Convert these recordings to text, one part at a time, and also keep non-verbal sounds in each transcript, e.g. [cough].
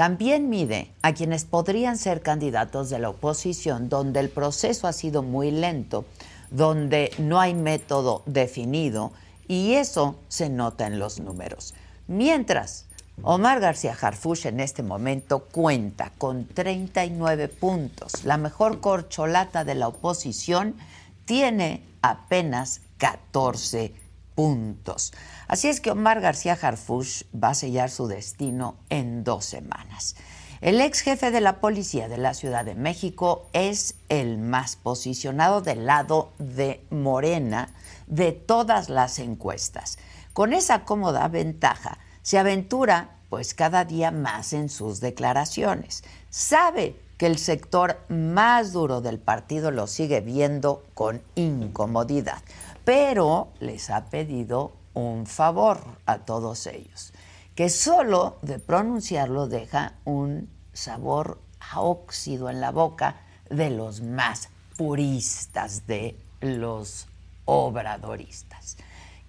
también mide a quienes podrían ser candidatos de la oposición, donde el proceso ha sido muy lento, donde no hay método definido y eso se nota en los números. Mientras, Omar García Harfush en este momento cuenta con 39 puntos. La mejor corcholata de la oposición tiene apenas 14 puntos. Así es que Omar García Harfush va a sellar su destino en dos semanas. El ex jefe de la policía de la Ciudad de México es el más posicionado del lado de Morena de todas las encuestas. Con esa cómoda ventaja, se aventura pues cada día más en sus declaraciones. Sabe que el sector más duro del partido lo sigue viendo con incomodidad, pero les ha pedido un favor a todos ellos, que solo de pronunciarlo deja un sabor a óxido en la boca de los más puristas, de los obradoristas.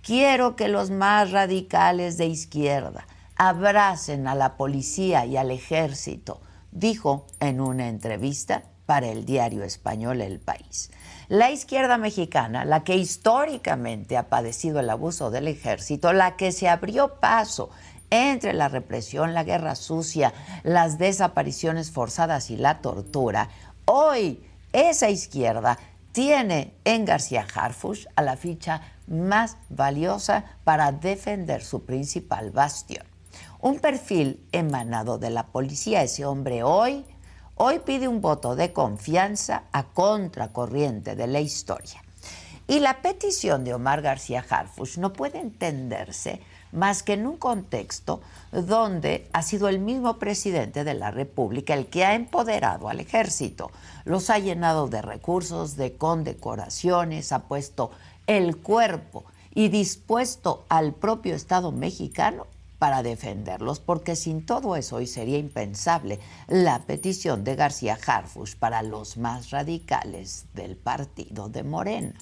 Quiero que los más radicales de izquierda abracen a la policía y al ejército, dijo en una entrevista para el diario español El País. La izquierda mexicana, la que históricamente ha padecido el abuso del ejército, la que se abrió paso entre la represión, la guerra sucia, las desapariciones forzadas y la tortura, hoy esa izquierda tiene en García Harfush a la ficha más valiosa para defender su principal bastión. Un perfil emanado de la policía, ese hombre hoy hoy pide un voto de confianza a contracorriente de la historia. Y la petición de Omar García Harfush no puede entenderse más que en un contexto donde ha sido el mismo presidente de la República el que ha empoderado al ejército, los ha llenado de recursos, de condecoraciones, ha puesto el cuerpo y dispuesto al propio Estado mexicano para defenderlos, porque sin todo eso hoy sería impensable la petición de García Harfush para los más radicales del partido de Morena.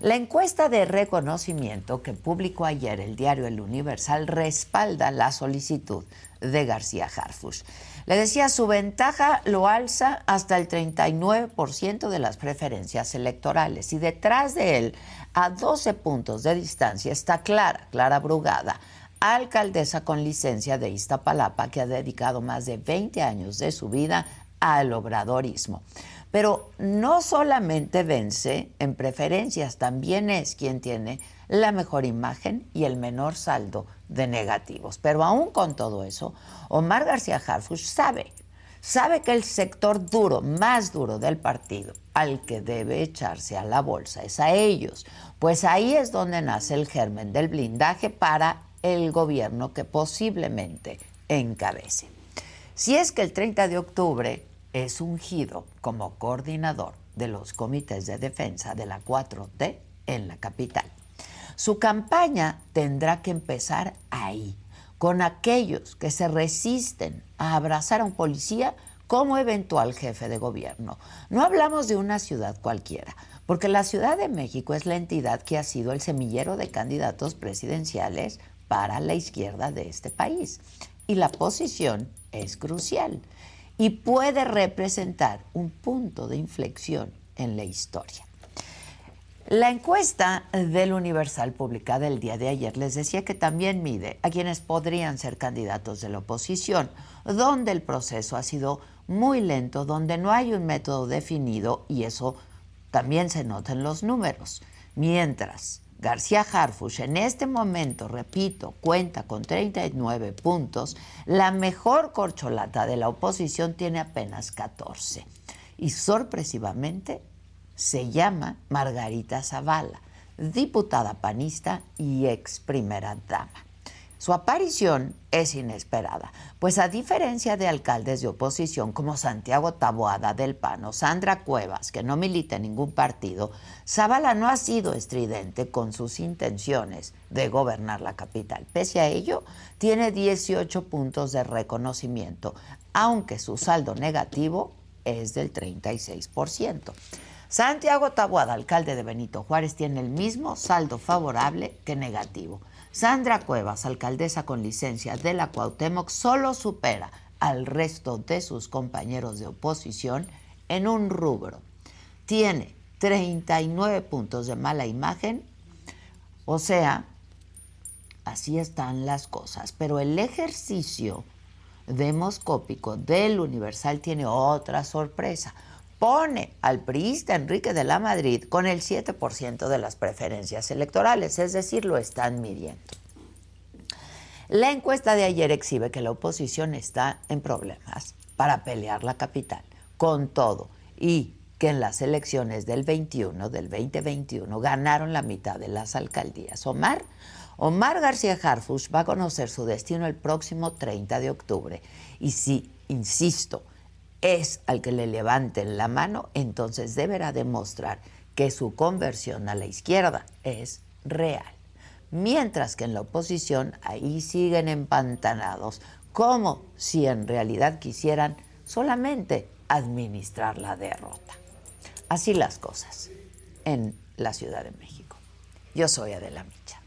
La encuesta de reconocimiento que publicó ayer el diario El Universal respalda la solicitud de García Harfush. Le decía, su ventaja lo alza hasta el 39% de las preferencias electorales y detrás de él, a 12 puntos de distancia, está Clara, Clara Brugada, alcaldesa con licencia de Iztapalapa, que ha dedicado más de 20 años de su vida al obradorismo. Pero no solamente vence en preferencias, también es quien tiene la mejor imagen y el menor saldo de negativos. Pero aún con todo eso, Omar García Harfuch sabe, sabe que el sector duro, más duro del partido, al que debe echarse a la bolsa, es a ellos. Pues ahí es donde nace el germen del blindaje para el gobierno que posiblemente encabece. Si es que el 30 de octubre es ungido como coordinador de los comités de defensa de la 4T en la capital. Su campaña tendrá que empezar ahí, con aquellos que se resisten a abrazar a un policía como eventual jefe de gobierno. No hablamos de una ciudad cualquiera, porque la Ciudad de México es la entidad que ha sido el semillero de candidatos presidenciales para la izquierda de este país. Y la posición es crucial y puede representar un punto de inflexión en la historia. La encuesta del Universal publicada el día de ayer les decía que también mide a quienes podrían ser candidatos de la oposición, donde el proceso ha sido muy lento, donde no hay un método definido y eso también se nota en los números. Mientras García Harfush en este momento, repito, cuenta con 39 puntos, la mejor corcholata de la oposición tiene apenas 14. Y sorpresivamente se llama Margarita Zavala, diputada panista y ex primera dama. Su aparición es inesperada, pues a diferencia de alcaldes de oposición como Santiago Taboada del PAN o Sandra Cuevas, que no milita en ningún partido, Zavala no ha sido estridente con sus intenciones de gobernar la capital. Pese a ello, tiene 18 puntos de reconocimiento, aunque su saldo negativo es del 36%. Santiago Taboada, alcalde de Benito Juárez, tiene el mismo saldo favorable que negativo. Sandra Cuevas, alcaldesa con licencia de la Cuauhtémoc, solo supera al resto de sus compañeros de oposición en un rubro. Tiene 39 puntos de mala imagen, o sea, así están las cosas. Pero el ejercicio demoscópico del Universal tiene otra sorpresa pone al priista Enrique de la Madrid con el 7% de las preferencias electorales, es decir, lo están midiendo. La encuesta de ayer exhibe que la oposición está en problemas para pelear la capital, con todo, y que en las elecciones del 21, del 2021, ganaron la mitad de las alcaldías. Omar, Omar García Harfush va a conocer su destino el próximo 30 de octubre. Y si, insisto, es al que le levanten la mano, entonces deberá demostrar que su conversión a la izquierda es real. Mientras que en la oposición ahí siguen empantanados, como si en realidad quisieran solamente administrar la derrota. Así las cosas en la Ciudad de México. Yo soy Adela Micha.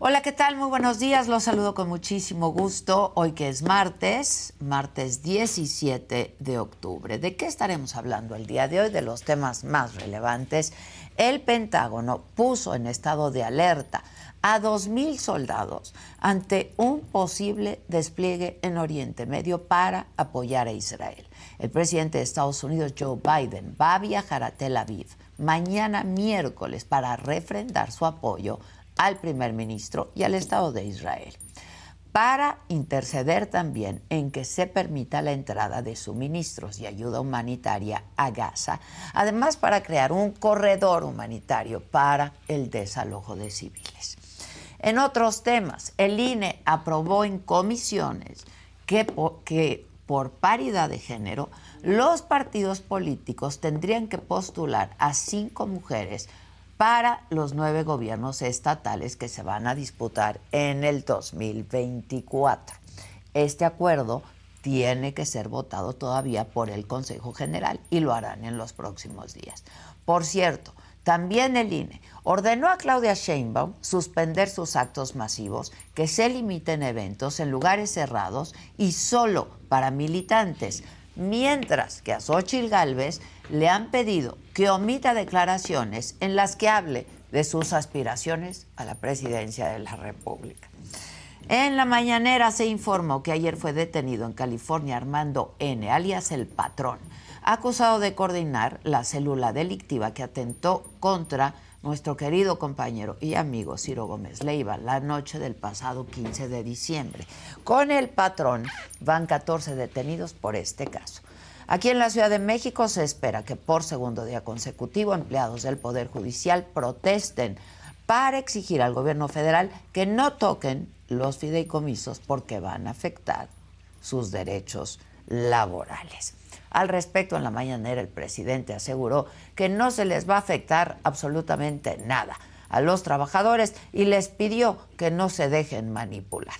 Hola, ¿qué tal? Muy buenos días. Los saludo con muchísimo gusto. Hoy que es martes, martes 17 de octubre. ¿De qué estaremos hablando el día de hoy? De los temas más relevantes. El Pentágono puso en estado de alerta a 2.000 soldados ante un posible despliegue en Oriente Medio para apoyar a Israel. El presidente de Estados Unidos, Joe Biden, va a viajar a Tel Aviv mañana miércoles para refrendar su apoyo al primer ministro y al Estado de Israel para interceder también en que se permita la entrada de suministros y ayuda humanitaria a Gaza, además para crear un corredor humanitario para el desalojo de civiles. En otros temas, el INE aprobó en comisiones que, que por paridad de género los partidos políticos tendrían que postular a cinco mujeres para los nueve gobiernos estatales que se van a disputar en el 2024. Este acuerdo tiene que ser votado todavía por el Consejo General y lo harán en los próximos días. Por cierto, también el INE ordenó a Claudia Sheinbaum suspender sus actos masivos, que se limiten eventos en lugares cerrados y solo para militantes, mientras que a Xochitl Gálvez le han pedido que omita declaraciones en las que hable de sus aspiraciones a la presidencia de la República. En la mañanera se informó que ayer fue detenido en California Armando N., alias el patrón, acusado de coordinar la célula delictiva que atentó contra nuestro querido compañero y amigo Ciro Gómez Leiva la noche del pasado 15 de diciembre. Con el patrón van 14 detenidos por este caso. Aquí en la Ciudad de México se espera que por segundo día consecutivo empleados del Poder Judicial protesten para exigir al gobierno federal que no toquen los fideicomisos porque van a afectar sus derechos laborales. Al respecto, en la mañanera el presidente aseguró que no se les va a afectar absolutamente nada a los trabajadores y les pidió que no se dejen manipular.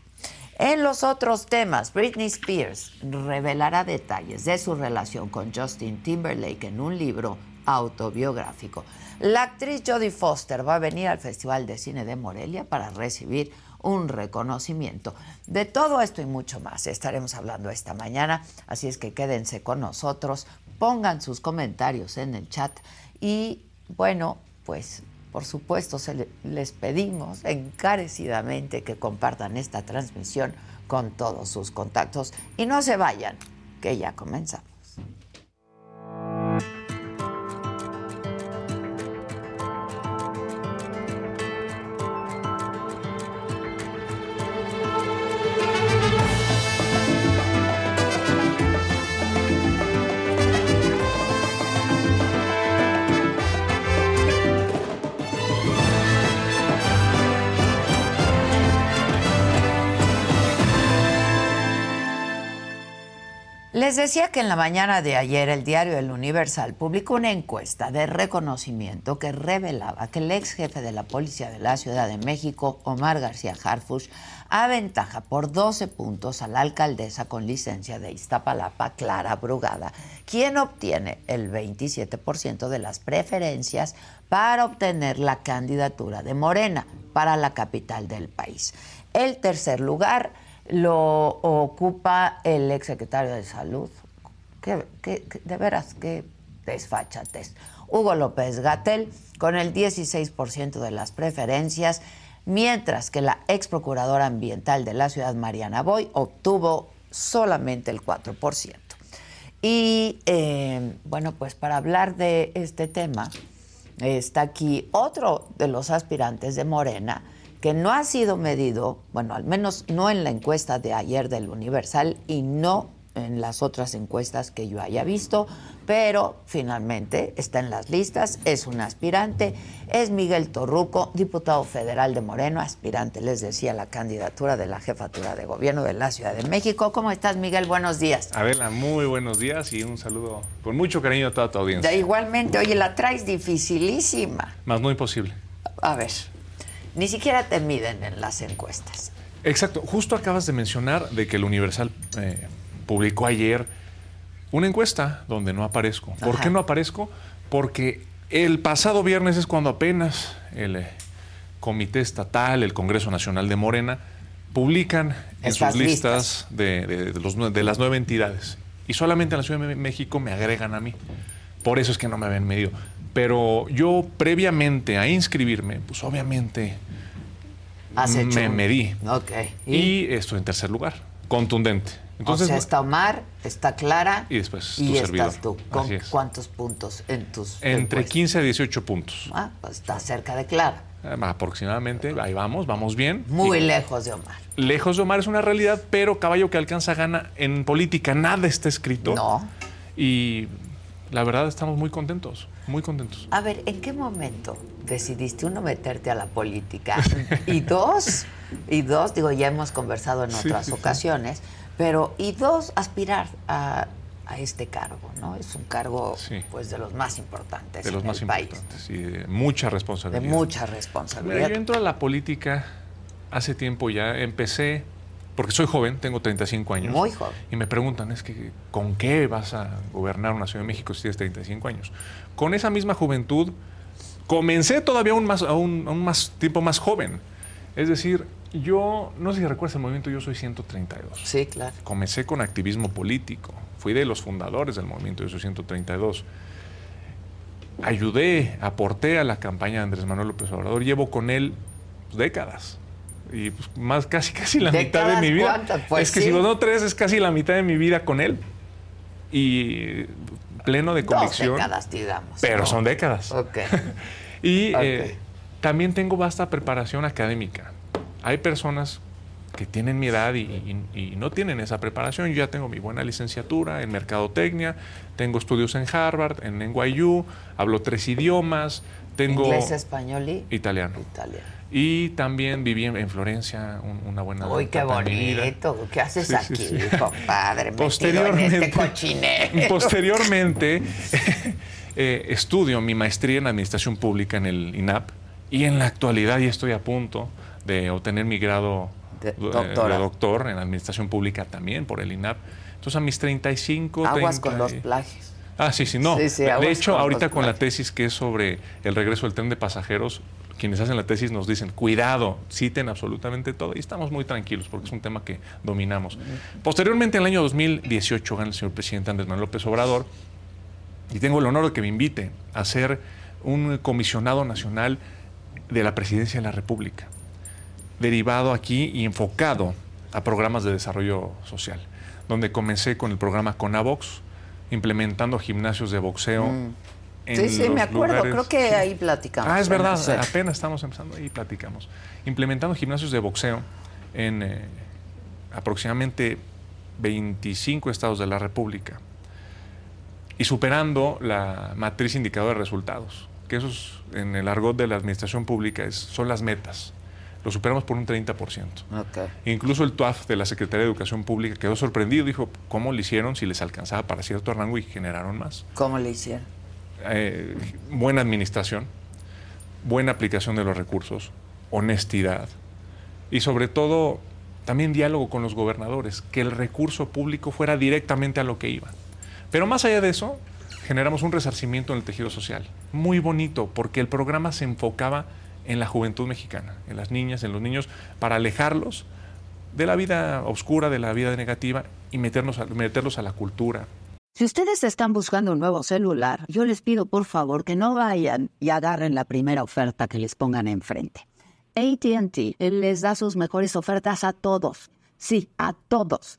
En los otros temas, Britney Spears revelará detalles de su relación con Justin Timberlake en un libro autobiográfico. La actriz Jodie Foster va a venir al Festival de Cine de Morelia para recibir un reconocimiento. De todo esto y mucho más estaremos hablando esta mañana, así es que quédense con nosotros, pongan sus comentarios en el chat y bueno, pues por supuesto se les pedimos encarecidamente que compartan esta transmisión con todos sus contactos y no se vayan, que ya comenzamos. Les decía que en la mañana de ayer el diario El Universal publicó una encuesta de reconocimiento que revelaba que el ex jefe de la policía de la Ciudad de México, Omar García Harfush, aventaja por 12 puntos a la alcaldesa con licencia de Iztapalapa, Clara Brugada, quien obtiene el 27% de las preferencias para obtener la candidatura de Morena para la capital del país. El tercer lugar lo ocupa el exsecretario de Salud. de veras, qué desfachatez. Hugo López Gatel, con el 16% de las preferencias, mientras que la ex procuradora ambiental de la ciudad, Mariana Boy, obtuvo solamente el 4%. Y eh, bueno, pues para hablar de este tema, está aquí otro de los aspirantes de Morena, que no ha sido medido, bueno, al menos no en la encuesta de ayer del Universal y no en las otras encuestas que yo haya visto, pero finalmente está en las listas, es un aspirante, es Miguel Torruco, diputado federal de Moreno, aspirante, les decía, la candidatura de la jefatura de gobierno de la Ciudad de México. ¿Cómo estás, Miguel? Buenos días. Adela, muy buenos días y un saludo con mucho cariño a toda tu audiencia. igualmente, oye, la traes dificilísima. Más no imposible. A ver. Ni siquiera te miden en las encuestas. Exacto. Justo acabas de mencionar de que el Universal eh, publicó ayer una encuesta donde no aparezco. ¿Por qué no aparezco? Porque el pasado viernes es cuando apenas el eh, Comité Estatal, el Congreso Nacional de Morena, publican en sus listas, de, de, las nueve entidades. Y solamente en la Ciudad de México me agregan a mí. Por eso es que no me habían medido. Pero yo previamente a inscribirme, pues obviamente me medí. Okay. ¿Y? estoy en tercer lugar, contundente. Entonces, o sea, está Omar, está Clara y después y estás tú. ¿Con cuántos puntos en tus Entre 15 a 18 puntos. Ah, pues está cerca de Clara. Eh, aproximadamente, ahí vamos, vamos bien. Muy lejos de Omar. Lejos de Omar es una realidad, pero caballo que alcanza gana en política, nada está escrito. No. Y la verdad estamos muy contentos, muy contentos. A ver, ¿en qué momento decidiste uno meterte a la política y dos, y dos, digo, ya hemos conversado en otras ocasiones, pero y dos, aspirar a, este cargo, ¿no? Es un cargo, pues, de los más importantes de los más importantes, y de mucha responsabilidad. De mucha responsabilidad. yo entro a la política hace tiempo ya, empecé porque soy joven, tengo 35 años. Muy joven. Y me preguntan, es que, ¿con qué vas a gobernar una Ciudad de México si tienes 35 años? Con esa misma juventud, comencé todavía un, más, un, más tiempo más joven. Es decir, yo, no sé si recuerdas el movimiento Yo Soy 132. Sí, claro. Comencé con activismo político. Fui de los fundadores del movimiento Yo Soy 132. Ayudé, aporté a la campaña de Andrés Manuel López Obrador. Llevo con él pues, décadas y pues, más casi casi la mitad de mi vida. Pues es que si no tres es casi la mitad de mi vida con él y pleno de convicción. Dos décadas, digamos. Pero son décadas. Ok. [laughs] y eh, también tengo vasta preparación académica. Hay personas que tienen mi edad y, no tienen esa preparación. Yo ya tengo mi buena licenciatura en mercadotecnia, tengo estudios en Harvard, en NYU, hablo tres idiomas, tengo inglés, español y italiano. italiano. Y también viví en, Florencia una buena Uy, qué bonito. ¿Qué haces aquí, compadre? Posteriormente, este [laughs] posteriormente [laughs] eh, estudio mi maestría en Administración Pública en el INAP y en la actualidad ya estoy a punto de obtener mi grado de, doctor en Administración Pública también por el INAP. Entonces a mis 35... Aguas con los plagios. Ah, sí, sí, no. de hecho, ahorita con la tesis que es sobre el regreso del tren de pasajeros, quienes hacen la tesis nos dicen, cuidado, citen absolutamente todo. Y estamos muy tranquilos porque es un tema que dominamos. Posteriormente, en el año 2018, gana el señor presidente Andrés Manuel López Obrador y tengo el honor de que me invite a ser un comisionado nacional de la presidencia de la República, derivado aquí y enfocado a programas de desarrollo social, donde comencé con el programa Conavox, implementando gimnasios de boxeo. Mm. Sí, sí, me acuerdo, creo que ahí platicamos. Ah, es verdad, apenas estamos empezando, ahí platicamos. Implementando gimnasios de boxeo en eh, aproximadamente 25 estados de la República y superando la matriz indicadora de resultados, que esos en el argot de la administración pública es, son las metas. Lo superamos por un 30%. Incluso el TUAF de la Secretaría de Educación Pública quedó sorprendido, dijo, ¿cómo lo hicieron si les alcanzaba para cierto rango y generaron más? ¿Cómo le hicieron? Eh, buena administración, buena aplicación de los recursos, honestidad y sobre todo también diálogo con los gobernadores, que el recurso público fuera directamente a lo que iba. Pero más allá de eso, generamos un resarcimiento en el tejido social, muy bonito, porque el programa se enfocaba en la juventud mexicana, en las niñas, en los niños, para alejarlos de la vida oscura, de la vida negativa y meternos meterlos a la cultura. Si ustedes están buscando un nuevo celular, yo les pido por favor que no vayan y agarren la primera oferta que les pongan enfrente. ATT les da sus mejores ofertas a todos. Sí, a todos.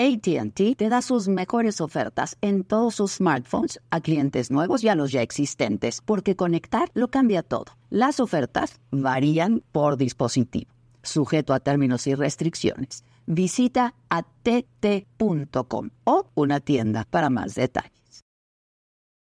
ATT te da sus mejores ofertas en todos sus smartphones a clientes nuevos y a los ya existentes, porque conectar lo cambia todo. Las ofertas varían por dispositivo, sujeto a términos y restricciones. Visita att.com o una tienda para más detalles.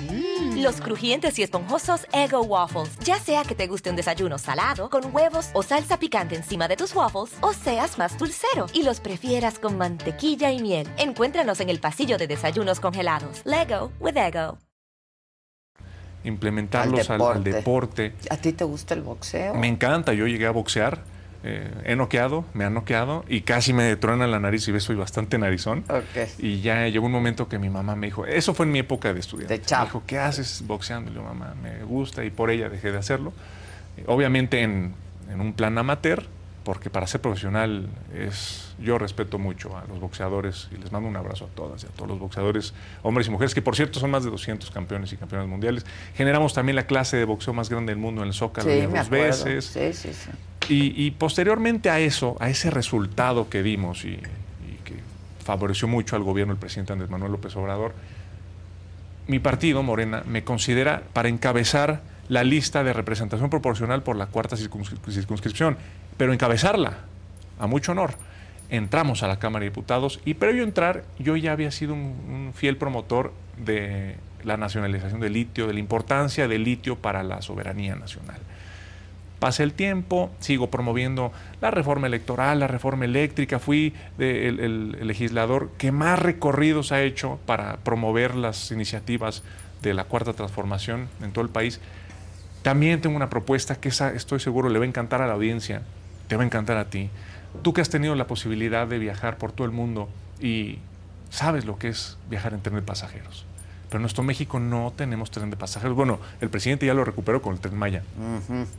Mm. Los crujientes y esponjosos Ego Waffles. Ya sea que te guste un desayuno salado, con huevos o salsa picante encima de tus waffles, o seas más dulcero y los prefieras con mantequilla y miel. Encuéntranos en el pasillo de desayunos congelados. Lego with Ego. Implementarlos al deporte. ¿A ti te gusta el boxeo? Me encanta. Yo llegué a boxear eh, he noqueado, me han noqueado y casi me truena la nariz y ves, soy bastante narizón. Y ya llegó un momento que mi mamá me dijo, eso fue en mi época de estudiante. De me dijo, ¿qué haces boxeando? Y yo, mamá, me gusta y por ella dejé de hacerlo. Eh, obviamente en, en un plan amateur, porque para ser profesional es yo respeto mucho a los boxeadores y les mando un abrazo a todas y a todos los boxeadores, hombres y mujeres, que por cierto son más de 200 campeones y campeones mundiales. Generamos también la clase de boxeo más grande del mundo en el Zócalo dos veces. Sí, sí, sí. Y, posteriormente a eso, a ese resultado que dimos y, que favoreció mucho al gobierno del presidente Andrés Manuel López Obrador, mi partido, Morena, me considera para encabezar la lista de representación proporcional por la cuarta circunscripción, pero encabezarla, a mucho honor. Entramos a la Cámara de Diputados y previo a entrar yo ya había sido un fiel promotor de la nacionalización del litio, de la importancia del litio para la soberanía nacional. Pasa el tiempo, sigo promoviendo la reforma electoral, la reforma eléctrica, fui el, legislador que más recorridos ha hecho para promover las iniciativas de la cuarta transformación en todo el país. También tengo una propuesta que estoy seguro le va a encantar a la audiencia, te va a encantar a ti. Tú que has tenido la posibilidad de viajar por todo el mundo y sabes lo que es viajar en tren de pasajeros. Pero en nuestro México no tenemos tren de pasajeros. Bueno, el presidente ya lo recuperó con el tren Maya.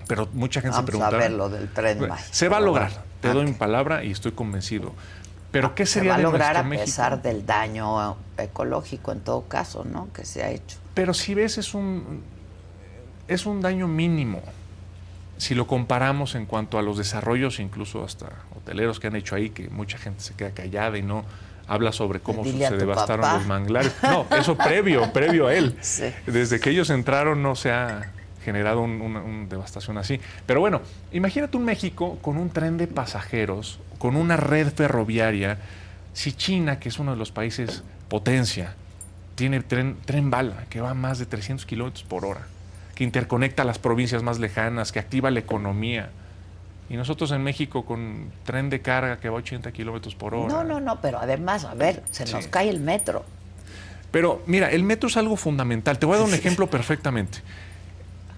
Pero mucha gente se pregunta. a ver lo del tren Maya. Se va a lograr. Te doy mi palabra y estoy convencido. Pero ¿qué sería se va a lograr a pesar del daño ecológico en todo caso, ¿no? Que se ha hecho. Pero si ves es un es un daño mínimo. Si lo comparamos en cuanto a los desarrollos, incluso hasta hoteleros que han hecho ahí, que mucha gente se queda callada y no habla sobre cómo se devastaron los manglares. No, eso [laughs] previo, previo a él. Desde que ellos entraron no se ha generado una devastación así. Pero bueno, imagínate un México con un tren de pasajeros, con una red ferroviaria. Si China, que es uno de los países potencia, tiene tren, tren bala que va a más de 300 kilómetros por hora, que interconecta las provincias más lejanas, que activa la economía. Y nosotros en México con tren de carga que va a 80 kilómetros por hora. No, no, no, pero además, a ver, se nos cae el metro. Pero mira, el metro es algo fundamental. Te voy a dar un ejemplo perfectamente.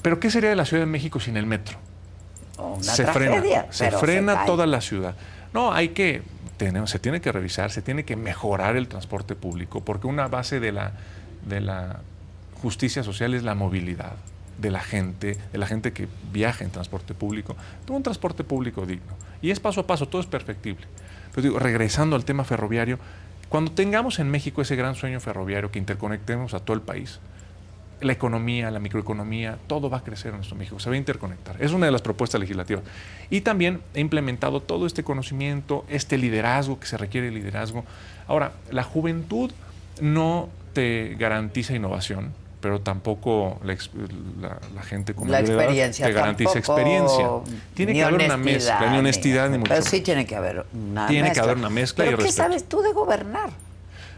Pero ¿qué sería de la Ciudad de México sin el metro? Una se tragedia, frena, se frena toda la ciudad. No, hay que, tenemos- se tiene que revisar, se tiene que mejorar el transporte público, porque una base de la, de la justicia social es la movilidad de la gente, de la gente que viaja en transporte público, un transporte público digno. Y es paso a paso, todo es perfectible. Pero digo, regresando al tema ferroviario, cuando tengamos en México ese gran sueño ferroviario que interconectemos a todo el país, la economía, la microeconomía, todo va a crecer en nuestro México, se va a interconectar. Es una de las propuestas legislativas. Y también he implementado todo este conocimiento, este liderazgo, que se requiere liderazgo. Ahora, la juventud no te garantiza innovación, pero tampoco la, ex- la- la gente con La experiencia te garantiza tampoco, experiencia. Tiene que haber una mezcla, ni honestidad, ni mucho Pero sí tiene que haber una Tiene que mezcla. haber una mezcla y ¿Pero qué respeto. sabes tú de gobernar?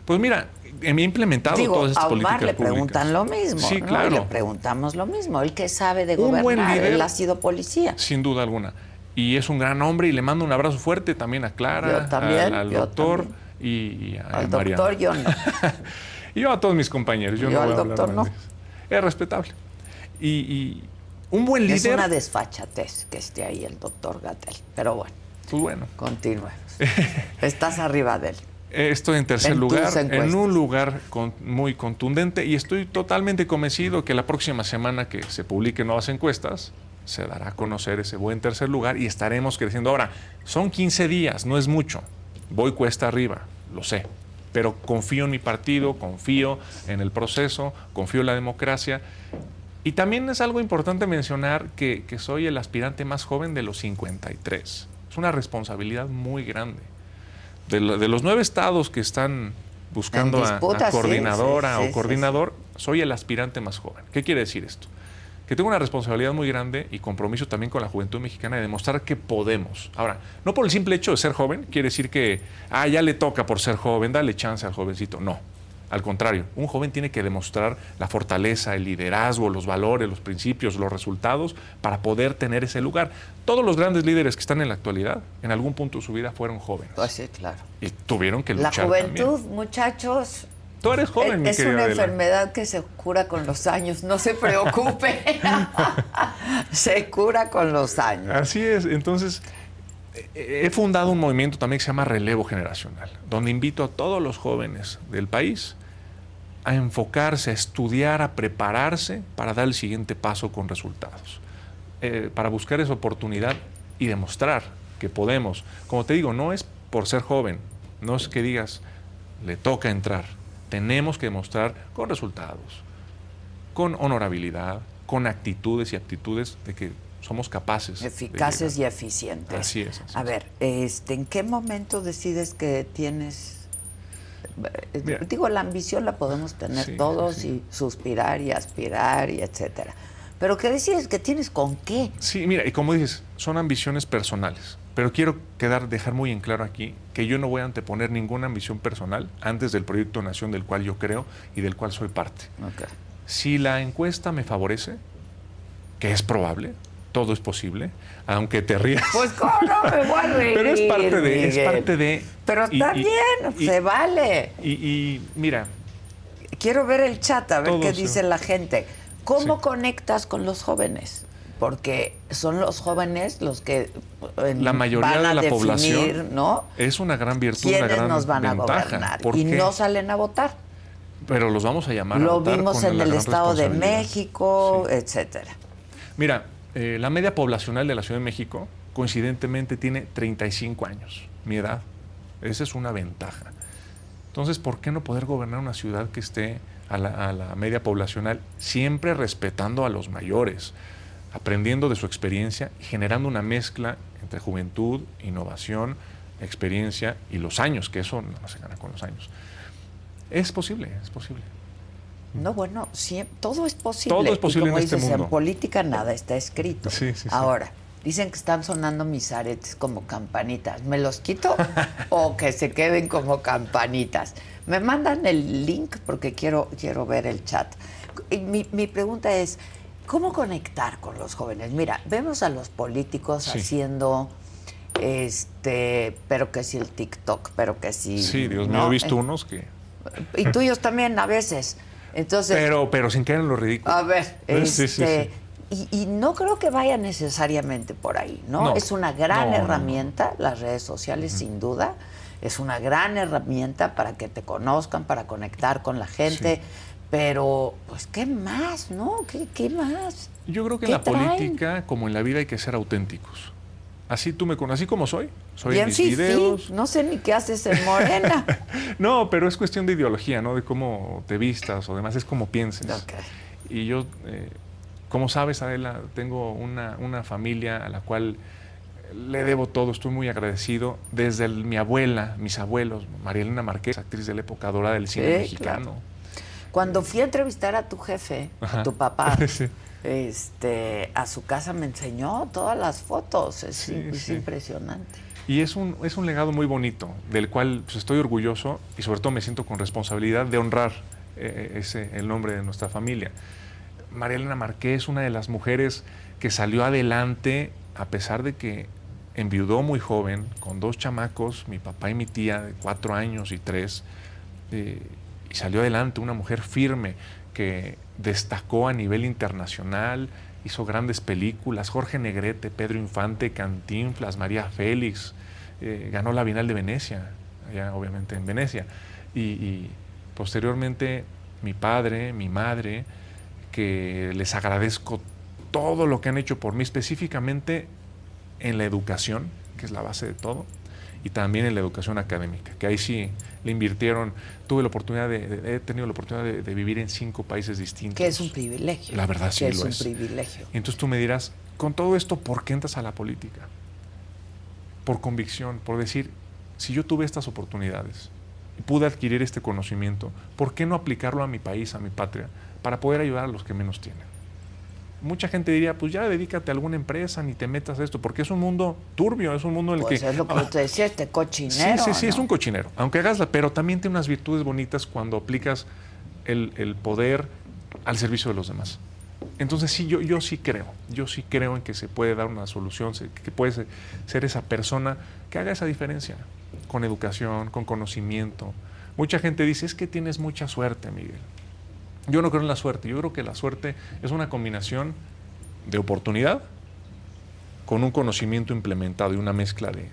Pues mira, he implementado Digo, todas estas a Omar políticas le públicas. preguntan lo mismo. Sí, ¿no? claro. Y le preguntamos lo mismo. Él que sabe de Un buen gobernar, líder- él ha sido policía. Sin duda alguna. Y es un gran hombre y le mando un abrazo fuerte también a Clara, también, al, doctor también. y, y a Al Mariana. doctor yo no. [laughs] y yo a todos mis compañeros. Yo, Yo no al voy a hablar doctor no. de. Es respetable. Y, y un buen Es líder, una desfachatez que esté ahí el doctor Gatel. Pero bueno, pues bueno. continuemos. [laughs] Estás arriba de él. Eh, Estoy en tercer En lugar, en un lugar con- muy contundente y estoy totalmente convencido que la próxima semana que se publiquen nuevas encuestas se dará a conocer ese buen tercer lugar y estaremos creciendo. Ahora, son 15 días, no es mucho. Voy cuesta arriba, lo sé, pero confío en mi partido, confío en el proceso, confío en la democracia. Y también es algo importante mencionar que, que soy el aspirante más joven de los 53. Es una responsabilidad muy grande de, lo- de los nueve estados que están buscando a- sí, coordinadora sí, sí, o coordinador, soy el aspirante más joven. ¿Qué quiere decir esto? Que tengo una responsabilidad muy grande y compromiso también con la juventud mexicana de demostrar que podemos. Ahora, no por el simple hecho de ser joven, quiere decir que, ah, ya le toca por ser joven, dale chance al jovencito. No. Al contrario, un joven tiene que demostrar la fortaleza, el liderazgo, los valores, los principios, los resultados para poder tener ese lugar. Todos los grandes líderes que están en la actualidad, en algún punto de su vida fueron jóvenes. Pues sí, claro. Y tuvieron que La luchar juventud, también. muchachos, Tú eres joven, mi es una Adela. enfermedad que se cura con los años. No se preocupe. [laughs] se cura con los años. Así es. Entonces, eh, he fundado un movimiento también que se llama Relevo Generacional, donde invito a todos los jóvenes del país a enfocarse, a estudiar, a prepararse para dar el siguiente paso con resultados. Eh, para buscar esa oportunidad y demostrar que podemos. Como te digo, no es por ser joven, no es que digas, le toca entrar. Tenemos que demostrar con resultados, con honorabilidad, con actitudes y aptitudes de que somos capaces. Eficaces y eficientes. Así es, así a es. ver, este, ¿en qué momento decides que tienes... eh, Mira. Digo, la ambición la podemos tener Sí, todos sí. y suspirar y aspirar y etcétera. Pero ¿qué decides que tienes con qué? Sí, mira, y como dices, son ambiciones personales. Pero quiero quedar, dejar muy en claro aquí que yo no voy a anteponer ninguna ambición personal antes del proyecto Nación del cual yo creo y del cual soy parte. Si la encuesta me favorece, que es probable, todo es posible, aunque te rías. Pues cómo no me voy a reír. [laughs] Pero es parte de, es parte de. Pero está y- bien, y- se vale. Y, y mira, Quiero ver el chat, a ver qué se- dice la gente. ¿Cómo Sí. conectas con los jóvenes? Porque son los jóvenes los que eh, la mayoría van a de la definir, población ¿no? es una gran virtud, una ¿Quiénes gran nos van a gobernar? ¿Por Y qué? no salen a votar. Pero los vamos a llamar a Lo votar vimos con en el Estado de. México, Sí. etcétera. Mira, eh, la media poblacional de la Ciudad de México, coincidentemente, tiene 35 años, mi edad. Esa es una ventaja. Entonces, ¿por qué no poder gobernar una ciudad que esté a la, a la media poblacional, siempre respetando a los mayores, aprendiendo de su experiencia y generando una mezcla entre juventud, innovación, experiencia y los años, que eso no se gana con los años? Es posible, es posible. No, bueno, todo es posible. Todo es posible y como en este dices, mundo. En política nada está escrito. Sí, sí, sí. Ahora, dicen que están sonando mis aretes como campanitas. ¿Me los quito [laughs] o que se queden como campanitas? Me mandan el link porque quiero, quiero ver el chat. Y mi, mi pregunta es, ¿cómo conectar con los jóvenes? Mira, vemos a los políticos Sí. haciendo, este, pero que si el TikTok, pero que si... Sí, Dios mío, ¿no? he visto Eh, unos que... Y tuyos también a veces. Entonces, Pero, pero sin caer en lo ridículo. a ver, [laughs] sí, sí, este, Y, y no creo que vaya necesariamente por ahí, ¿no? No. Es una gran No, herramienta, las redes sociales, sin duda. Es una gran herramienta para que te conozcan, para conectar con la gente. Sí. Pero, pues, ¿qué más, no? ¿Qué, qué más? Yo creo que ¿Qué en la traen? política, como en la vida, hay que ser auténticos. Así tú me conoces, así como soy. Soy en Bien, mis sí, videos. sí. No sé ni qué haces en Morena. [laughs] No, pero es cuestión de ideología, ¿no? De cómo te vistas o demás, es como pienses. Ok. Y yo, eh, como sabes, Adela, tengo una, una familia a la cual le debo todo, estoy muy agradecido. Desde el- mi abuela, mis abuelos, María Elena Marqués, actriz de la época dorada del cine Sí, mexicano. Cuando fui a entrevistar a tu jefe, a tu papá, [laughs] Sí. este, a su casa me enseñó todas las fotos. Es, Sí, es sí. impresionante. Y es un, es un legado muy bonito, del cual pues, estoy orgulloso y sobre todo me siento con responsabilidad de honrar eh, ese, el nombre de nuestra familia. María Elena Marqués, una de las mujeres que salió adelante a pesar de que enviudó muy joven, con dos chamacos, mi papá y mi tía, de cuatro años y tres, eh, y salió adelante, una mujer firme que destacó a nivel internacional, hizo grandes películas, Jorge Negrete, Pedro Infante, Cantinflas, María Félix, eh, ganó la Bienal de Venecia, allá obviamente en Venecia, y, y posteriormente mi padre, mi madre, que les agradezco todo lo que han hecho por mí, específicamente en la educación, que es la base de todo, y también en la educación académica, que ahí sí le invirtieron. Tuve la oportunidad de, de- he tenido la oportunidad de, de vivir en cinco países distintos. Que es un privilegio. La verdad sí que lo es un es. privilegio. Y entonces tú me dirás, con todo esto, ¿por qué entras a la política? Por convicción, por decir, si yo tuve estas oportunidades y pude adquirir este conocimiento, ¿por qué no aplicarlo a mi país, a mi patria, para poder ayudar a los que menos tienen? Mucha gente diría, pues ya dedícate a alguna empresa, ni te metas a esto, porque es un mundo turbio, es un mundo en el Pues que... es lo que Ah, te decía, este Sí, cochinero. sí, sí, es ¿no? un cochinero. Aunque hagas la, pero también tiene unas virtudes bonitas cuando aplicas el, el poder al servicio de los demás. Entonces sí, yo, yo sí creo, yo sí creo en que se puede dar una solución, que puede ser, ser esa persona que haga esa diferencia, con educación, con conocimiento. Mucha gente dice, es que tienes mucha suerte, Miguel. Yo no creo en la suerte, yo creo que la suerte es una combinación de oportunidad con un conocimiento implementado y una mezcla de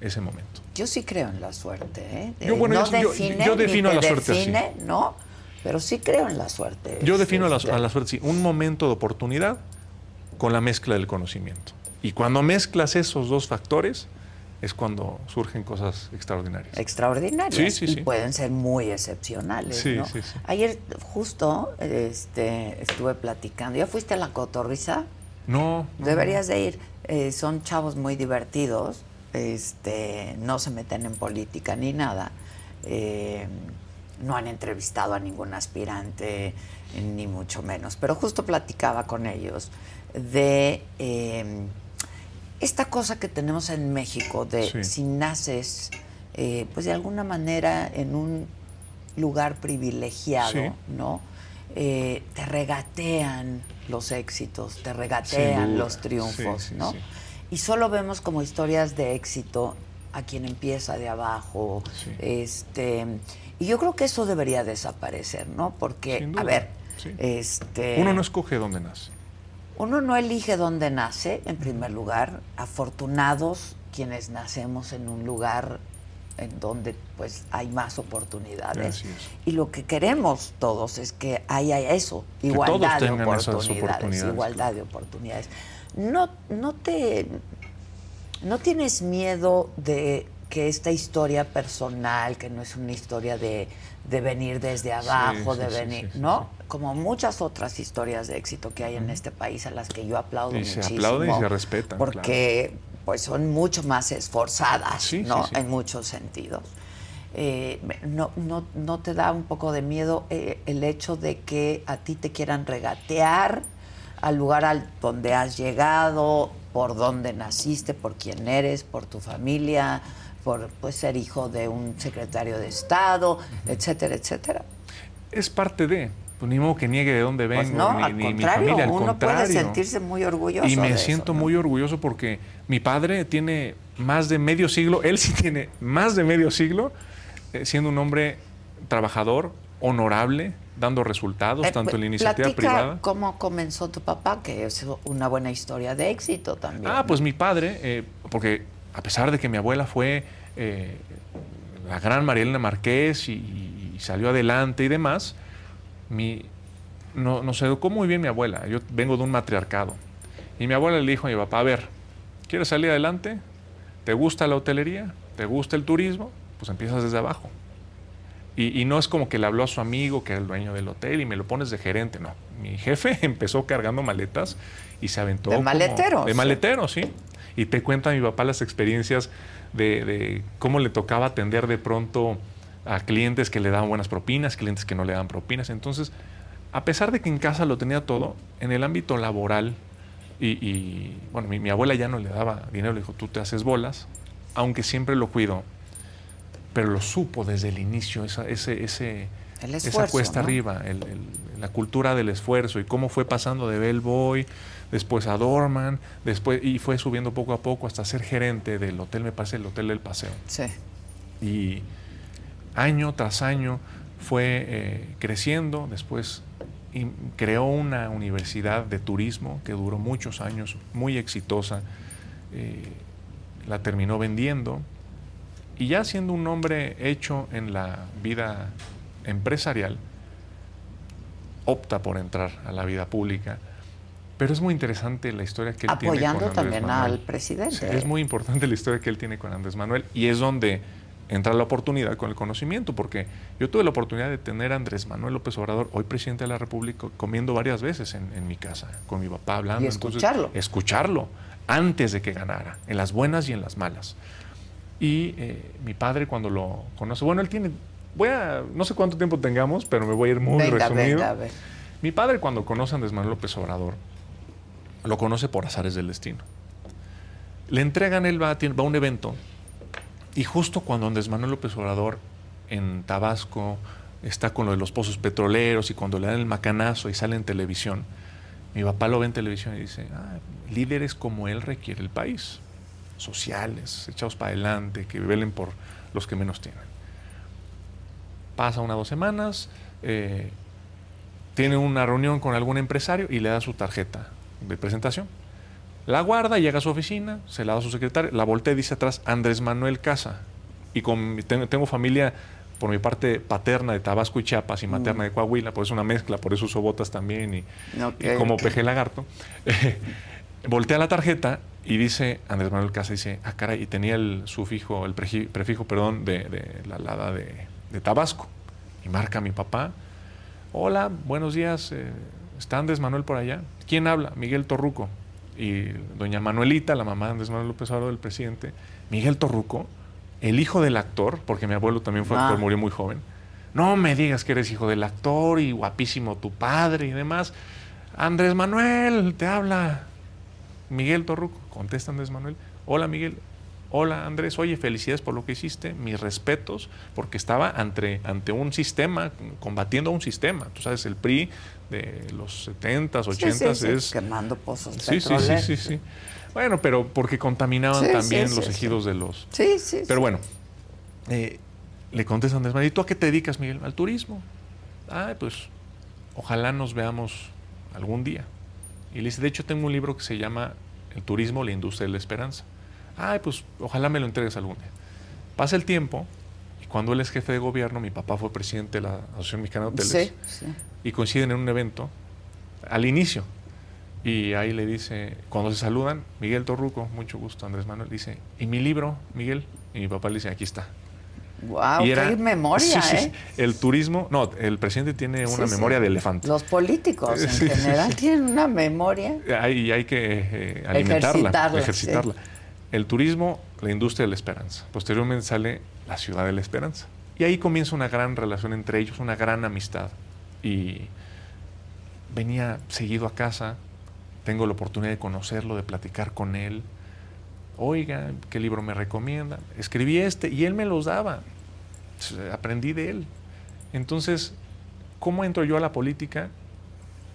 ese momento. Yo sí creo en la suerte. ¿eh? Yo, bueno, no yo- define, yo defino la suerte así. define, no, pero sí creo en la suerte. Yo defino a la, a la suerte, sí, un momento de oportunidad con la mezcla del conocimiento. Y cuando mezclas esos dos factores, es cuando surgen cosas extraordinarias. extraordinarias Sí, sí, y sí. pueden ser muy excepcionales. Sí, ¿no? Ayer justo este, estuve platicando. ¿Ya fuiste a la cotorriza? No, no, Deberías de ir. Eh, son chavos muy divertidos. Este, no se meten en política ni nada. Eh, no han entrevistado a ningún aspirante, ni mucho menos. Pero justo platicaba con ellos de eh, esta cosa que tenemos en México de Sí. si naces, eh, pues de alguna manera en un lugar privilegiado, Sí. ¿no? Eh, te regatean los éxitos, te regatean los triunfos, Sí, ¿no? Y solo vemos como historias de éxito a quien empieza de abajo, este, y yo creo que eso debería desaparecer, ¿no? Porque, a ver, este, Uno no escoge dónde nace. Uno no elige dónde nace, en primer lugar. Afortunados quienes nacemos en un lugar en donde pues hay más oportunidades. Y lo que queremos todos es que haya eso, igualdad de oportunidades, oportunidades, igualdad claro. de oportunidades. No, no te no tienes miedo de que esta historia personal, que no es una historia de, de venir desde abajo, sí, de venir, sí, ¿no? Como muchas otras historias de éxito que hay en este país a las que yo aplaudo Y se muchísimo. aplauden y se respetan, Porque pues son mucho más esforzadas, Sí, ¿no? sí, sí. En muchos sentidos. eh, no, no, no, te da un poco de miedo eh, el hecho de que a ti te quieran regatear al lugar al donde has llegado, por donde naciste, por quién eres, por tu familia, por pues, ser hijo de un secretario de Estado, etcétera, etcétera. Es parte de, pues ni modo que niegue de dónde pues vengo, ni, mi familia, al uno puede sentirse muy orgulloso. Y me siento muy orgulloso porque mi padre tiene más de medio siglo, él sí tiene más de medio siglo eh, siendo un hombre trabajador, honorable, dando resultados, eh, tanto en la iniciativa privada. ¿Cómo comenzó tu papá? Que es una buena historia de éxito también. Ah, pues mi padre, eh, porque a pesar de que mi abuela fue la gran Marielena Marqués y, salió adelante y demás, mi, no, nos educó muy bien mi abuela. Yo vengo de un matriarcado. Y mi abuela le dijo a mi papá, a ver, ¿quieres salir adelante? ¿Te gusta la hotelería? ¿Te gusta el turismo? pues empiezas desde abajo. Y, no es como que le habló a su amigo, que era el dueño del hotel, y me lo pones de gerente. No, mi jefe [laughs] empezó cargando maletas y se aventó. De maletero. De maletero, sí. Y te cuenta mi papá las experiencias de, cómo le tocaba atender de pronto a clientes que le daban buenas propinas, clientes que no le daban propinas. Entonces, a pesar de que en casa lo tenía todo, en el ámbito laboral, y, bueno, mi, mi, abuela ya no le daba dinero, le dijo, tú te haces bolas, aunque siempre lo cuido, pero lo supo desde el inicio, esa, ese, ese, esa cuesta arriba, la cultura del esfuerzo y cómo fue pasando de Bellboy, después a Dorman, después, y fue subiendo poco a poco hasta ser gerente del hotel, me parece, el Hotel del Paseo. Sí. Y año tras año fue eh, creciendo, después creó una universidad de turismo que duró muchos años, muy exitosa, eh, la terminó vendiendo y ya siendo un hombre hecho en la vida empresarial, opta por entrar a la vida pública. Pero es muy interesante la historia que él tiene con Andrés también al presidente. es muy importante la historia que él tiene con Andrés Manuel y es donde entra la oportunidad con el conocimiento, porque yo tuve la oportunidad de tener a Andrés Manuel López Obrador, hoy presidente de la República, comiendo varias veces en, mi casa, con mi papá hablando. Y escucharlo. escucharlo antes de que ganara, en las buenas y en las malas. Y eh, mi padre cuando lo conoce, bueno, él tiene, voy a, no sé cuánto tiempo tengamos, pero me voy a ir muy resumido. Mi padre cuando conoce a Andrés Manuel López Obrador, lo conoce por azares del destino. Le entregan, él va, va a un evento y justo cuando Andrés Manuel López Obrador en Tabasco está con lo de los pozos petroleros y cuando le dan el macanazo y sale en televisión, mi papá lo ve en televisión y dice, ah, líderes como él requiere el país sociales, echados para adelante, que velen por los que menos tienen. Pasa una o dos semanas, eh, tiene una reunión con algún empresario y le da su tarjeta de presentación. La guarda, llega a su oficina, se la da a su secretario, la voltea y dice atrás Andrés Manuel Casa. Y con, tengo, familia por mi parte paterna de Tabasco y Chiapas y materna de Coahuila, por eso una mezcla, por eso uso botas también y, como peje lagarto. [laughs] voltea la tarjeta y dice, Andrés Manuel Casa dice, ah, caray, y tenía el sufijo, el prefijo, perdón, de, la alada de, Tabasco. Y marca a mi papá, hola, buenos días, eh, ¿está Andrés Manuel por allá? ¿Quién habla? Miguel Torruco. Y doña Manuelita, la mamá de Andrés Manuel López Obrador, el presidente, Miguel Torruco, el hijo del actor, porque mi abuelo también fue actor, ah. murió muy joven. No me digas que eres hijo del actor y guapísimo tu padre y demás. Andrés Manuel, te habla. Miguel Torruco, contesta Andrés Manuel, hola Miguel, hola Andrés, oye, felicidades por lo que hiciste, mis respetos, porque estaba ante, ante un sistema, combatiendo a un sistema. Tú sabes, el PRI de los 70s, 80s es... Quemando pozos sí, sí, sí, sí, sí. Bueno, pero porque contaminaban también los ejidos de los... Sí, sí. Pero bueno, eh, le contesta Andrés Manuel, ¿y tú a qué te dedicas, Miguel? Al turismo. Ah, pues ojalá nos veamos algún día. Y le dice, de hecho tengo un libro que se llama El turismo, la industria de la esperanza. Ay, pues ojalá me lo entregues algún día. Pasa el tiempo cuando él es jefe de gobierno, mi papá fue presidente de la Asociación Mexicana de Hoteles y coinciden en un evento al inicio. Y ahí le dice, cuando se saludan, Miguel Torruco, mucho gusto, Andrés Manuel, dice, ¿y mi libro, Miguel? Y mi papá le dice, aquí está. Wow, qué memoria, [laughs] ¿eh? El turismo, no, el presidente tiene una memoria de elefante. Los políticos en [laughs] general tienen una memoria. Y hay que eh, alimentarla, ejercitarla. El turismo, la industria de la esperanza. Posteriormente sale la ciudad de la esperanza. Y ahí comienza una gran relación entre ellos, una gran amistad. Y venía seguido a casa, tengo la oportunidad de conocerlo, de platicar con él. Oiga, ¿qué libro me recomienda? Escribí este y él me los daba. Aprendí de él. Entonces, ¿cómo entro yo a la política?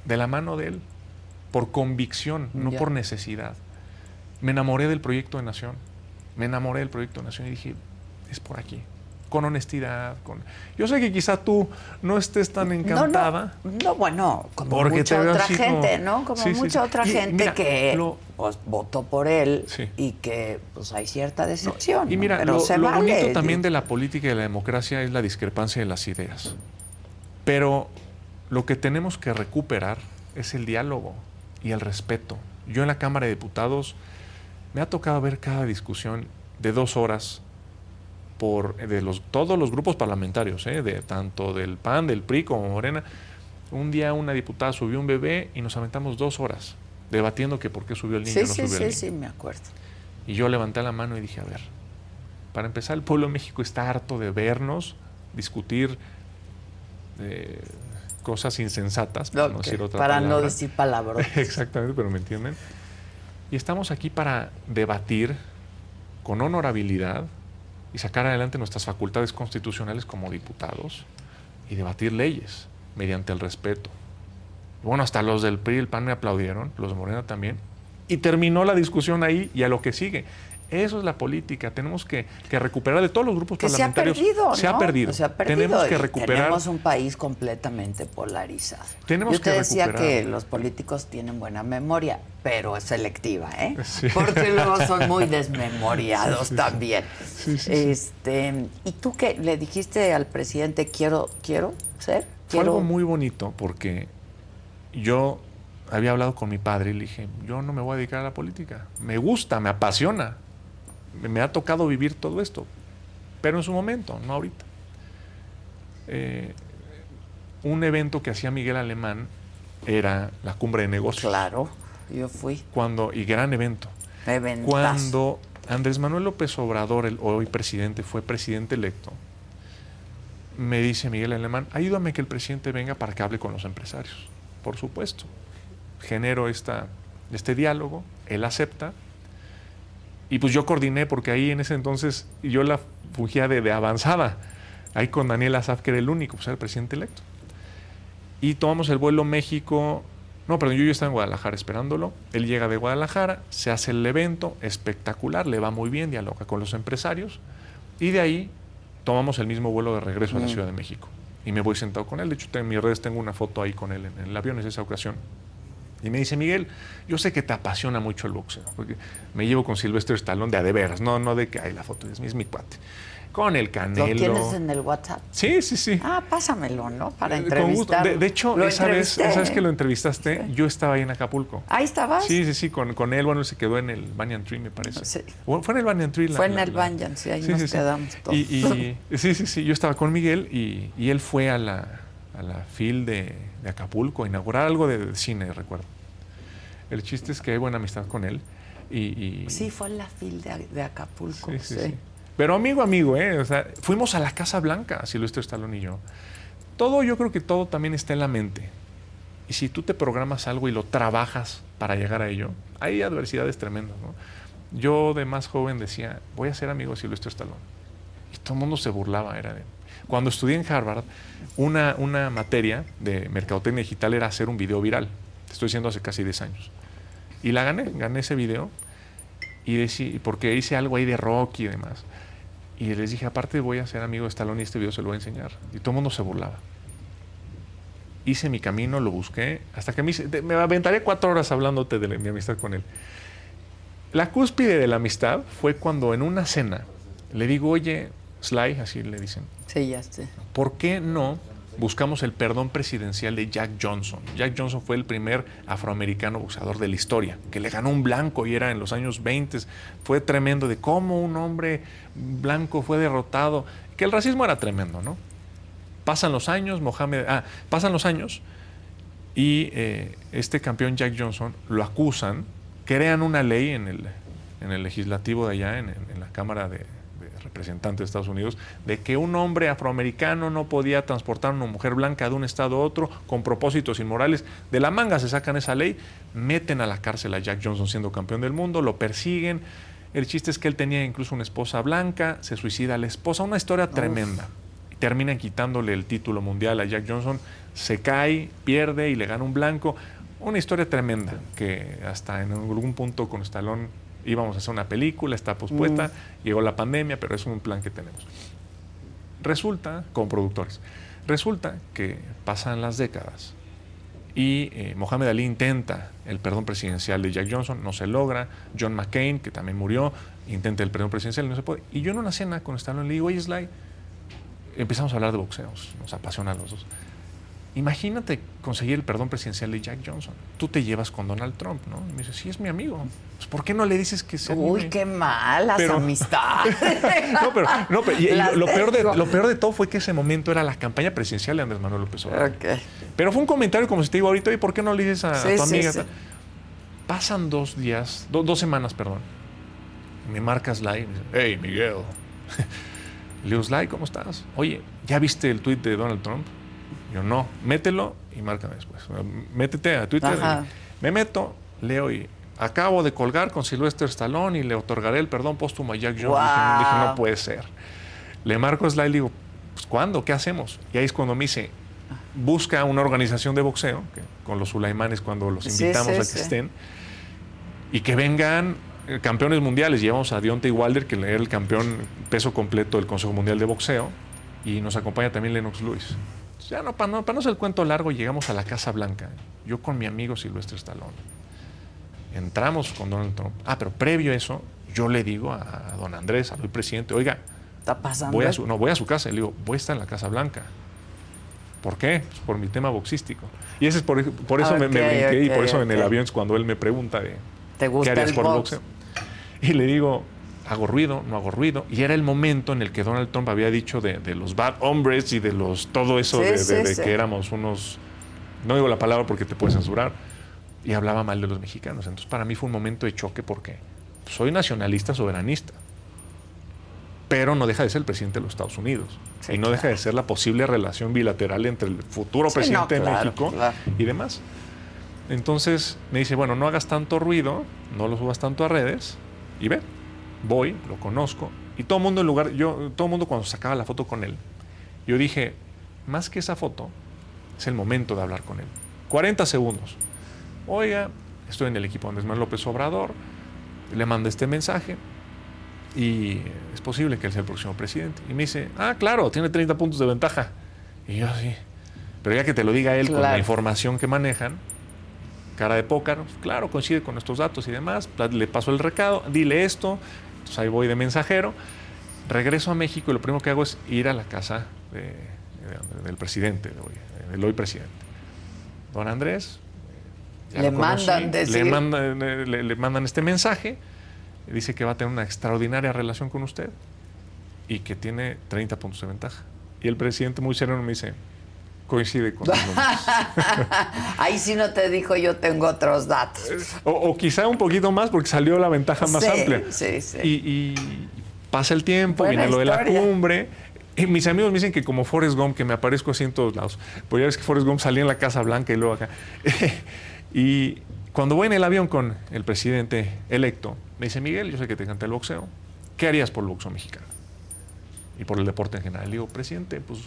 De la mano de él, por convicción, no por necesidad. Me enamoré del proyecto de Nación. Me enamoré del proyecto de Nación y dije, es por aquí con honestidad. Con... Yo sé que quizá tú no estés tan encantada. No, bueno, como mucha otra gente, ¿no? Como mucha otra gente que pues, votó por él y que pues hay cierta decepción. y mira, lo, bonito también de la política y de la democracia es la discrepancia de las ideas. Pero lo que tenemos que recuperar es el diálogo y el respeto. Yo en la Cámara de Diputados me ha tocado ver cada discusión de dos horas por de los, todos los grupos parlamentarios, ¿eh? de, tanto del PAN, del PRI como Morena. Un día una diputada subió un bebé y nos aventamos dos horas debatiendo que por qué subió el niño no subió sí, el niño. Sí, sí, me acuerdo. Y yo levanté la mano y dije, a ver, para empezar, el pueblo de México está harto de vernos, discutir eh, cosas insensatas, para no decir otra Para no decir palabras. [laughs] Exactamente, pero me entienden. Y estamos aquí para debatir con honorabilidad, y sacar adelante nuestras facultades constitucionales como diputados y debatir leyes mediante el respeto. Bueno, hasta los del PRI y el PAN me aplaudieron, los de Morena también, y terminó la discusión ahí y a lo que sigue. Eso es la política. Tenemos que, recuperar de todos los grupos parlamentarios. Se ha perdido. Se, ha perdido. se ha perdido. Tenemos que recuperar. Tenemos un país completamente polarizado. Tenemos Yo te decía que los políticos tienen buena memoria, pero es selectiva, ¿eh? [laughs] Porque luego son muy [laughs] desmemoriados también. este, ¿Y tú qué le dijiste al presidente, quiero, quiero ser? Fue algo muy bonito porque yo había hablado con mi padre y le dije, yo no me voy a dedicar a la política. Me gusta, me apasiona. Me ha tocado vivir todo esto, pero en su momento, no ahorita. Eh, un evento que hacía Miguel Alemán era la cumbre de negocios. Claro, yo fui. Cuando, y gran evento. Cuando Andrés Manuel López Obrador, el hoy presidente, fue presidente electo, me dice Miguel Alemán, ayúdame que el presidente venga para que hable con los empresarios. Por supuesto. Genero esta, este diálogo, él acepta, y pues yo coordiné, porque ahí en ese entonces yo la fugía de, avanzada, ahí con Daniel Azaf, que era el único, pues era el presidente electo. Y tomamos el vuelo México, no, perdón, yo, yo estaba en Guadalajara esperándolo, él llega de Guadalajara, se hace el evento, espectacular, le va muy bien, dialoga con los empresarios, y de ahí tomamos el mismo vuelo de regreso a la Ciudad de México. Y me voy sentado con él, de hecho en mis redes tengo una foto ahí con él en el avión, en esa ocasión. Y me dice, Miguel, yo sé que te apasiona mucho el boxeo, porque me llevo con Silvestre Stallone de a de veras, no, no de que hay la foto, es mi, es mi cuate. Con el Canelo. ¿Lo tienes en el WhatsApp? Sí, sí, sí. Ah, pásamelo, ¿no? Para entrevistar. De, de, hecho, esa vez, ¿sabes que lo entrevistaste? Yo estaba ahí en Acapulco. ¿Ahí estabas? Sí, sí, sí, con, con él, bueno, se quedó en el Banyan Tree, me parece. Sí. Fue en el Banyan Tree. Fue en el Banyan, sí, ahí nos quedamos todos. Y, sí, sí, sí, yo estaba con Miguel y, y él fue a la, a la FIL de, de Acapulco a inaugurar algo de cine, recuerdo. El chiste es que hay buena amistad con él. Y, Sí, fue en la fil de, Acapulco. Sí, sí, sí, Pero amigo, amigo, ¿eh? O sea, fuimos a la Casa Blanca, Silvestre Stallone y yo. Todo, yo creo que todo también está en la mente. Y si tú te programas algo y lo trabajas para llegar a ello, hay adversidades tremendas, ¿no? Yo de más joven decía, voy a ser amigo de Silvestre Stallone. Y todo el mundo se burlaba, era de... Cuando estudié en Harvard, una, una materia de mercadotecnia digital era hacer un video viral estoy diciendo hace casi 10 años. Y la gané, gané ese video. Y decí, porque hice algo ahí de rock y demás. Y les dije, aparte voy a ser amigo de Stallone y este video se lo voy a enseñar. Y todo el mundo se burlaba. Hice mi camino, lo busqué, hasta que me, me aventaré cuatro horas hablándote de mi amistad con él. La cúspide de la amistad fue cuando en una cena le digo, oye, Sly, así le dicen. Sí, ya sé. ¿Por qué no buscamos el perdón presidencial de Jack Johnson. Jack Johnson fue el primer afroamericano boxeador de la historia, que le ganó un blanco y era en los años 20. Fue tremendo de cómo un hombre blanco fue derrotado, que el racismo era tremendo, ¿no? Pasan los años, Mohamed, ah, pasan los años y eh, este campeón Jack Johnson lo acusan, crean una ley en el, en el legislativo de allá, en, la Cámara de, representante de Estados Unidos, de que un hombre afroamericano no podía transportar a una mujer blanca de un estado a otro con propósitos inmorales. De la manga se sacan esa ley, meten a la cárcel a Jack Johnson siendo campeón del mundo, lo persiguen. El chiste es que él tenía incluso una esposa blanca, se suicida la esposa, una historia tremenda. Terminan quitándole el título mundial a Jack Johnson, se cae, pierde y le gana un blanco. Una historia tremenda que hasta en algún punto con Stallone íbamos a hacer una película, está pospuesta, llegó la pandemia, pero es un plan que tenemos. Resulta, con productores, resulta que pasan las décadas y eh, Mohamed Ali intenta el perdón presidencial de Jack Johnson, no se logra, John McCain, que también murió, intenta el perdón presidencial no se puede. Y yo en una cena con Stallone le digo, oye Sly, empezamos a hablar de boxeos, nos apasiona a los dos. Imagínate conseguir el perdón presidencial de Jack Johnson. Tú te llevas con Donald Trump, ¿no? Y me dice, sí, es mi amigo. Pues, ¿Por qué no le dices que sea Uy, qué malas amistades. [laughs] no, pero, no, pero y, lo, peor de, lo peor de todo fue que ese momento era la campaña presidencial de Andrés Manuel López Obrador. Okay. Pero fue un comentario como si te digo ahorita, ¿y por qué no le dices a, tu amiga? Pasan dos días, dos semanas, perdón. Me marcas like y me dice, hey, Miguel. [laughs] le digo, Sly, ¿cómo estás? Oye, ¿ya viste el tweet de Donald Trump? Yo no, mételo y márcame después. Métete a Twitter. me meto, leo y acabo de colgar con Sylvester Stallone y le otorgaré el perdón póstumo a Jack Johnson. Dije, no puede ser. Le marco a Sly y digo, pues ¿cuándo? ¿Qué hacemos? Y ahí es cuando me dice, busca una organización de boxeo, con los Sulaimanes cuando los invitamos a que estén, y que vengan eh, campeones mundiales. Llevamos a Deontay Wilder, que era el campeón peso completo del Consejo Mundial de Boxeo, y nos acompaña también Lennox Lewis. Ya no, para no, para no ser el cuento largo, llegamos a la Casa Blanca. Yo con mi amigo Silvestre Stallone. Entramos con Donald Trump. Ah, pero previo a eso, yo le digo a, don Andrés, al presidente, oiga, ¿Está pasando? Voy a su, no, voy a su casa. Le digo, voy a estar en la Casa Blanca. ¿Por qué? Pues por mi tema boxístico. Y ese es por, por eso me, brinqué y por eso en el avión es cuando él me pregunta de, ¿Te gusta ¿qué harías por box? boxeo? Y le digo, hago ruido, no hago ruido. Y era el momento en el que Donald Trump había dicho de, los bad hombres y de los todo eso de, que éramos unos, no digo la palabra porque te puedes censurar, y hablaba mal de los mexicanos. Entonces para mí fue un momento de choque porque soy nacionalista soberanista, pero no deja de ser el presidente de los Estados Unidos. y no deja de ser la posible relación bilateral entre el futuro presidente de México y demás. Entonces me dice, bueno, no hagas tanto ruido, no lo subas tanto a redes y ve voy, lo conozco, y todo el mundo en lugar, yo, todo el mundo cuando sacaba la foto con él, yo dije, más que esa foto, es el momento de hablar con él. 40 segundos. Oiga, estoy en el equipo Andrés Manuel López Obrador, le mando este mensaje y es posible que él sea el próximo presidente. Y me dice, ah, claro, tiene 30 puntos de ventaja. Y yo sí. Pero ya que te lo diga él con la información que manejan, cara de pócar, claro, coincide con estos datos y demás, le paso el recado, dile esto, entonces ahí voy de mensajero, regreso a México y lo primero que hago es ir a la casa del presidente, del hoy presidente. Don Andrés. Le mandan, le, mandan, le, mandan este mensaje, dice que va a tener una extraordinaria relación con usted y que tiene 30 puntos de ventaja. Y el presidente muy sereno me dice, coincide con [laughs] Ahí sí no te dijo yo tengo otros datos. O, quizá un poquito más porque salió la ventaja más amplia. Sí, sí. Y, pasa el tiempo, viene lo de la cumbre. Y mis amigos me dicen que como Forrest Gump, que me aparezco así en todos lados. Pues ya ves que Forrest Gump salía en la Casa Blanca y luego acá. [laughs] y cuando voy en el avión con el presidente electo, me dice, Miguel, yo sé que te encanta el boxeo. ¿Qué harías por el boxeo mexicano? Y por el deporte en general. Le digo, presidente, pues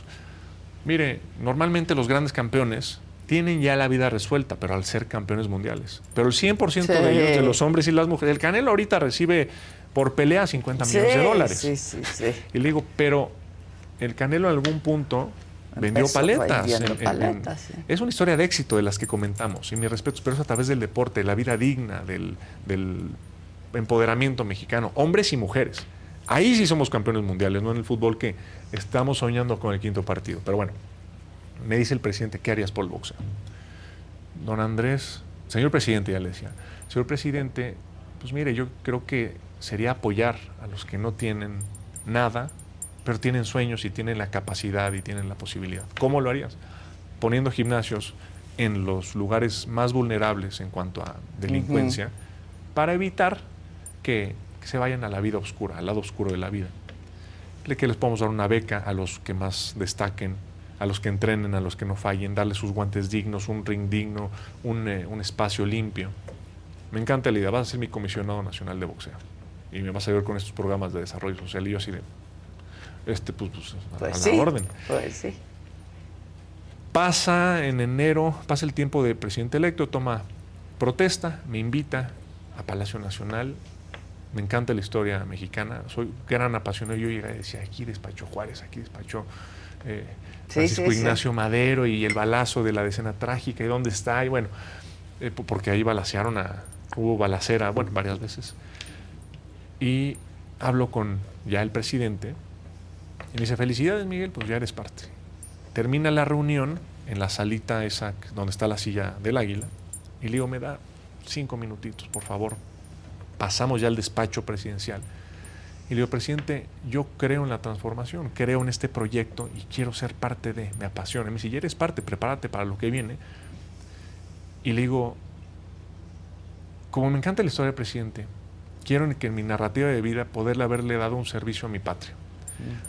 Mire, normalmente los grandes campeones tienen ya la vida resuelta, pero al ser campeones mundiales. Pero el 100% de ellos, de los hombres y las mujeres, el Canelo ahorita recibe por pelea 50 millones de dólares. Sí, sí, sí. Y le digo, pero el Canelo en algún punto vendió paletas. es una historia de éxito de las que comentamos, y mis respetos, pero es a través del deporte, la vida digna, del, del empoderamiento mexicano, hombres y mujeres. Ahí sí somos campeones mundiales, no en el fútbol que estamos soñando con el quinto partido. Pero bueno, me dice el presidente, ¿qué harías por el boxeo? Don Andrés, señor presidente, ya le decía, señor presidente, pues mire, yo creo que sería apoyar a los que no tienen nada, pero tienen sueños y tienen la capacidad y tienen la posibilidad. ¿Cómo lo harías? Poniendo gimnasios en los lugares más vulnerables en cuanto a delincuencia, para evitar que se vayan a la vida oscura, al lado oscuro de la vida. que les podemos dar una beca a los que más destaquen, a los que entrenen, a los que no fallen, darles sus guantes dignos, un ring digno, un, eh, un espacio limpio. Me encanta la idea, vas a ser mi comisionado nacional de boxeo y me vas a ver con estos programas de desarrollo social y yo así de, este, pues, pues, a- Pues a sí. la orden. Pues sí. Pasa en enero, pasa el tiempo de presidente electo, toma protesta, me invita a Palacio Nacional. Me encanta la historia mexicana, soy gran apasionado. Yo llegué y decía, aquí despachó Juárez, aquí despachó eh, Francisco sí, sí. Ignacio Madero y el balazo de la decena trágica, y dónde está, y bueno, eh, po- porque ahí balacearon a, hubo balacera, bueno, varias veces. Y hablo con ya el presidente y me dice, felicidades Miguel, pues ya eres parte. Termina la reunión en la salita esa donde está la silla del águila y le digo, me da cinco minutitos, por favor. Pasamos ya al despacho presidencial. Y le digo, presidente, yo creo en la transformación, creo en este proyecto y quiero ser parte de, me apasiona. Y me dice, ya eres parte, prepárate para lo que viene. Y le digo, como me encanta la historia del presidente, quiero que en mi narrativa de vida poderle haberle dado un servicio a mi patria.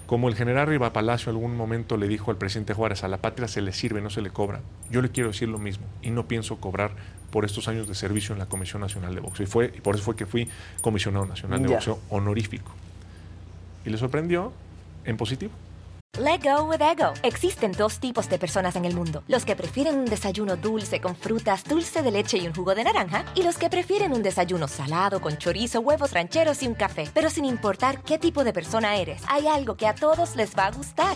Como el general Riva Palacio algún momento le dijo al presidente Juárez, a la patria se le sirve, no se le cobra. Yo le quiero decir lo mismo y no pienso cobrar por estos años de servicio en la Comisión Nacional de Boxeo. Y, fue, y por eso fue que fui comisionado nacional de Ya. boxeo honorífico. Y le sorprendió en positivo. Let go with ego. Existen dos tipos de personas en el mundo: los que prefieren un desayuno dulce con frutas, dulce de leche y un jugo de naranja, y los que prefieren un desayuno salado con chorizo, huevos rancheros y un café. Pero sin importar qué tipo de persona eres, hay algo que a todos les va a gustar.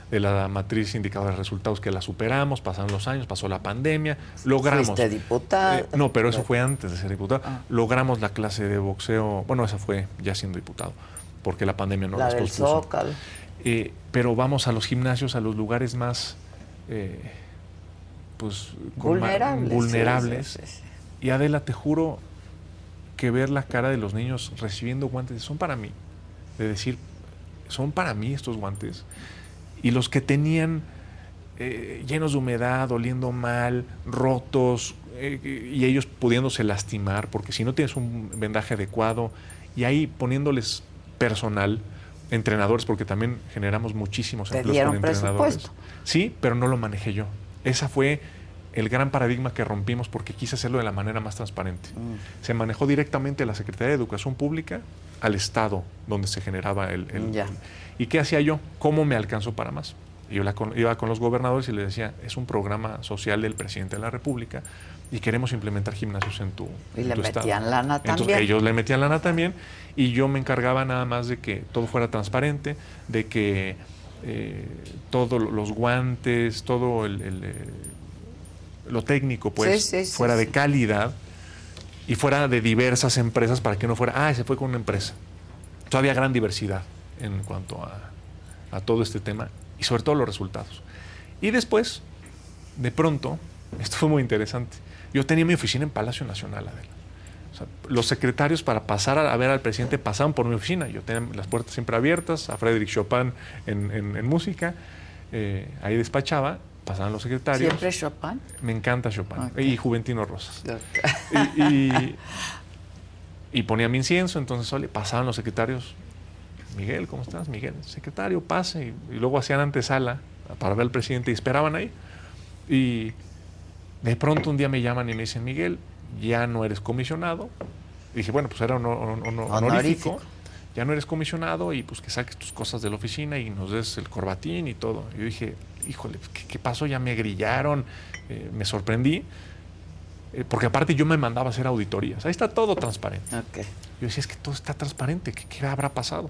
de la matriz indicadora de resultados que la superamos, pasaron los años, pasó la pandemia, logramos. Fuiste diputado. Eh, no, pero eso fue antes de ser diputado. Ah. Logramos la clase de boxeo, bueno, esa fue ya siendo diputado, porque la pandemia no la las del pospuso. Zócalo. Eh, pero vamos a los gimnasios, a los lugares más eh, pues, Vulnerables. sí, vulnerables. sí, sí, sí. Y Adela, te juro que ver la cara de los niños recibiendo guantes son para mí. De decir, son para mí estos guantes. Y los que tenían eh, llenos de humedad, oliendo mal, rotos, eh, y ellos pudiéndose lastimar, porque si no tienes un vendaje adecuado, y ahí poniéndoles personal, entrenadores, porque también generamos muchísimos Te empleos dieron con entrenadores. presupuesto. Sí, pero no lo manejé yo. Esa fue el gran paradigma que rompimos porque quise hacerlo de la manera más transparente. Mm. Se manejó directamente la Secretaría de Educación Pública al Estado donde se generaba el... el- Ya. ¿Y qué hacía yo? ¿Cómo me alcanzó para más? Yo la con- iba con los gobernadores y les decía, es un programa social del presidente de la República y queremos implementar gimnasios en tu, Y en le tu estado". metían lana Entonces, también. ellos le metían lana también y yo me encargaba nada más de que todo fuera transparente, de que eh, todos los guantes, todo el, el, eh, lo técnico pues Sí, sí, sí, fuera de calidad y fuera de diversas empresas para que no fuera, ah, se fue con una empresa. Todavía gran diversidad en cuanto a, a todo este tema y sobre todo los resultados. Y después, de pronto, [laughs] esto fue muy interesante. Yo tenía mi oficina en Palacio Nacional, Adela. O sea, los secretarios para pasar a, ver al presidente pasaban por mi oficina. Yo tenía las puertas siempre abiertas, a Frédéric Chopin en, en- en música. eh, ahí despachaba, pasaban los secretarios. Siempre Chopin. Me encanta Chopin y Juventino Rosas. Y, y- y ponía mi incienso, entonces pasaban los secretarios. Miguel, ¿cómo estás? Miguel, secretario, pase. Y, y luego hacían antesala para ver al presidente y esperaban ahí. Y de pronto un día me llaman y me dicen, Miguel, ya no eres comisionado. Y dije, bueno, pues era honor- Honorífico. Ya no eres comisionado y pues que saques tus cosas de la oficina y nos des el corbatín y todo. Y yo dije, híjole, ¿qué, qué pasó? Ya me grillaron, eh, me sorprendí. eh, porque aparte yo me mandaba a hacer auditorías. Ahí está todo transparente. Ok. Yo decía, es que todo está transparente, ¿qué, qué habrá pasado?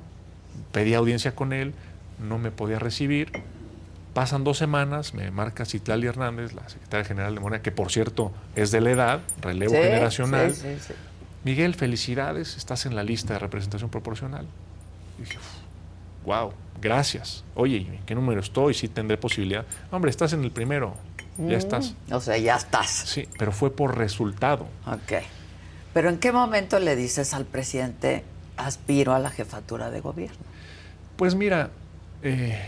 Pedí audiencia con él, no me podía recibir. Pasan dos semanas, me marca Citlali Hernández, la secretaria general de Morena, que por cierto es de la edad, relevo Sí, generacional. sí, sí, sí. Miguel, felicidades, estás en la lista de representación proporcional. Y dije, wow, gracias. Oye, ¿y en qué número estoy? Sí tendré posibilidad. Hombre, estás en el primero, ya estás. O sea, ya estás. Sí, pero fue por resultado. Ok. Pero ¿en qué momento le dices al presidente, aspiro a la jefatura de gobierno? Pues mira, eh,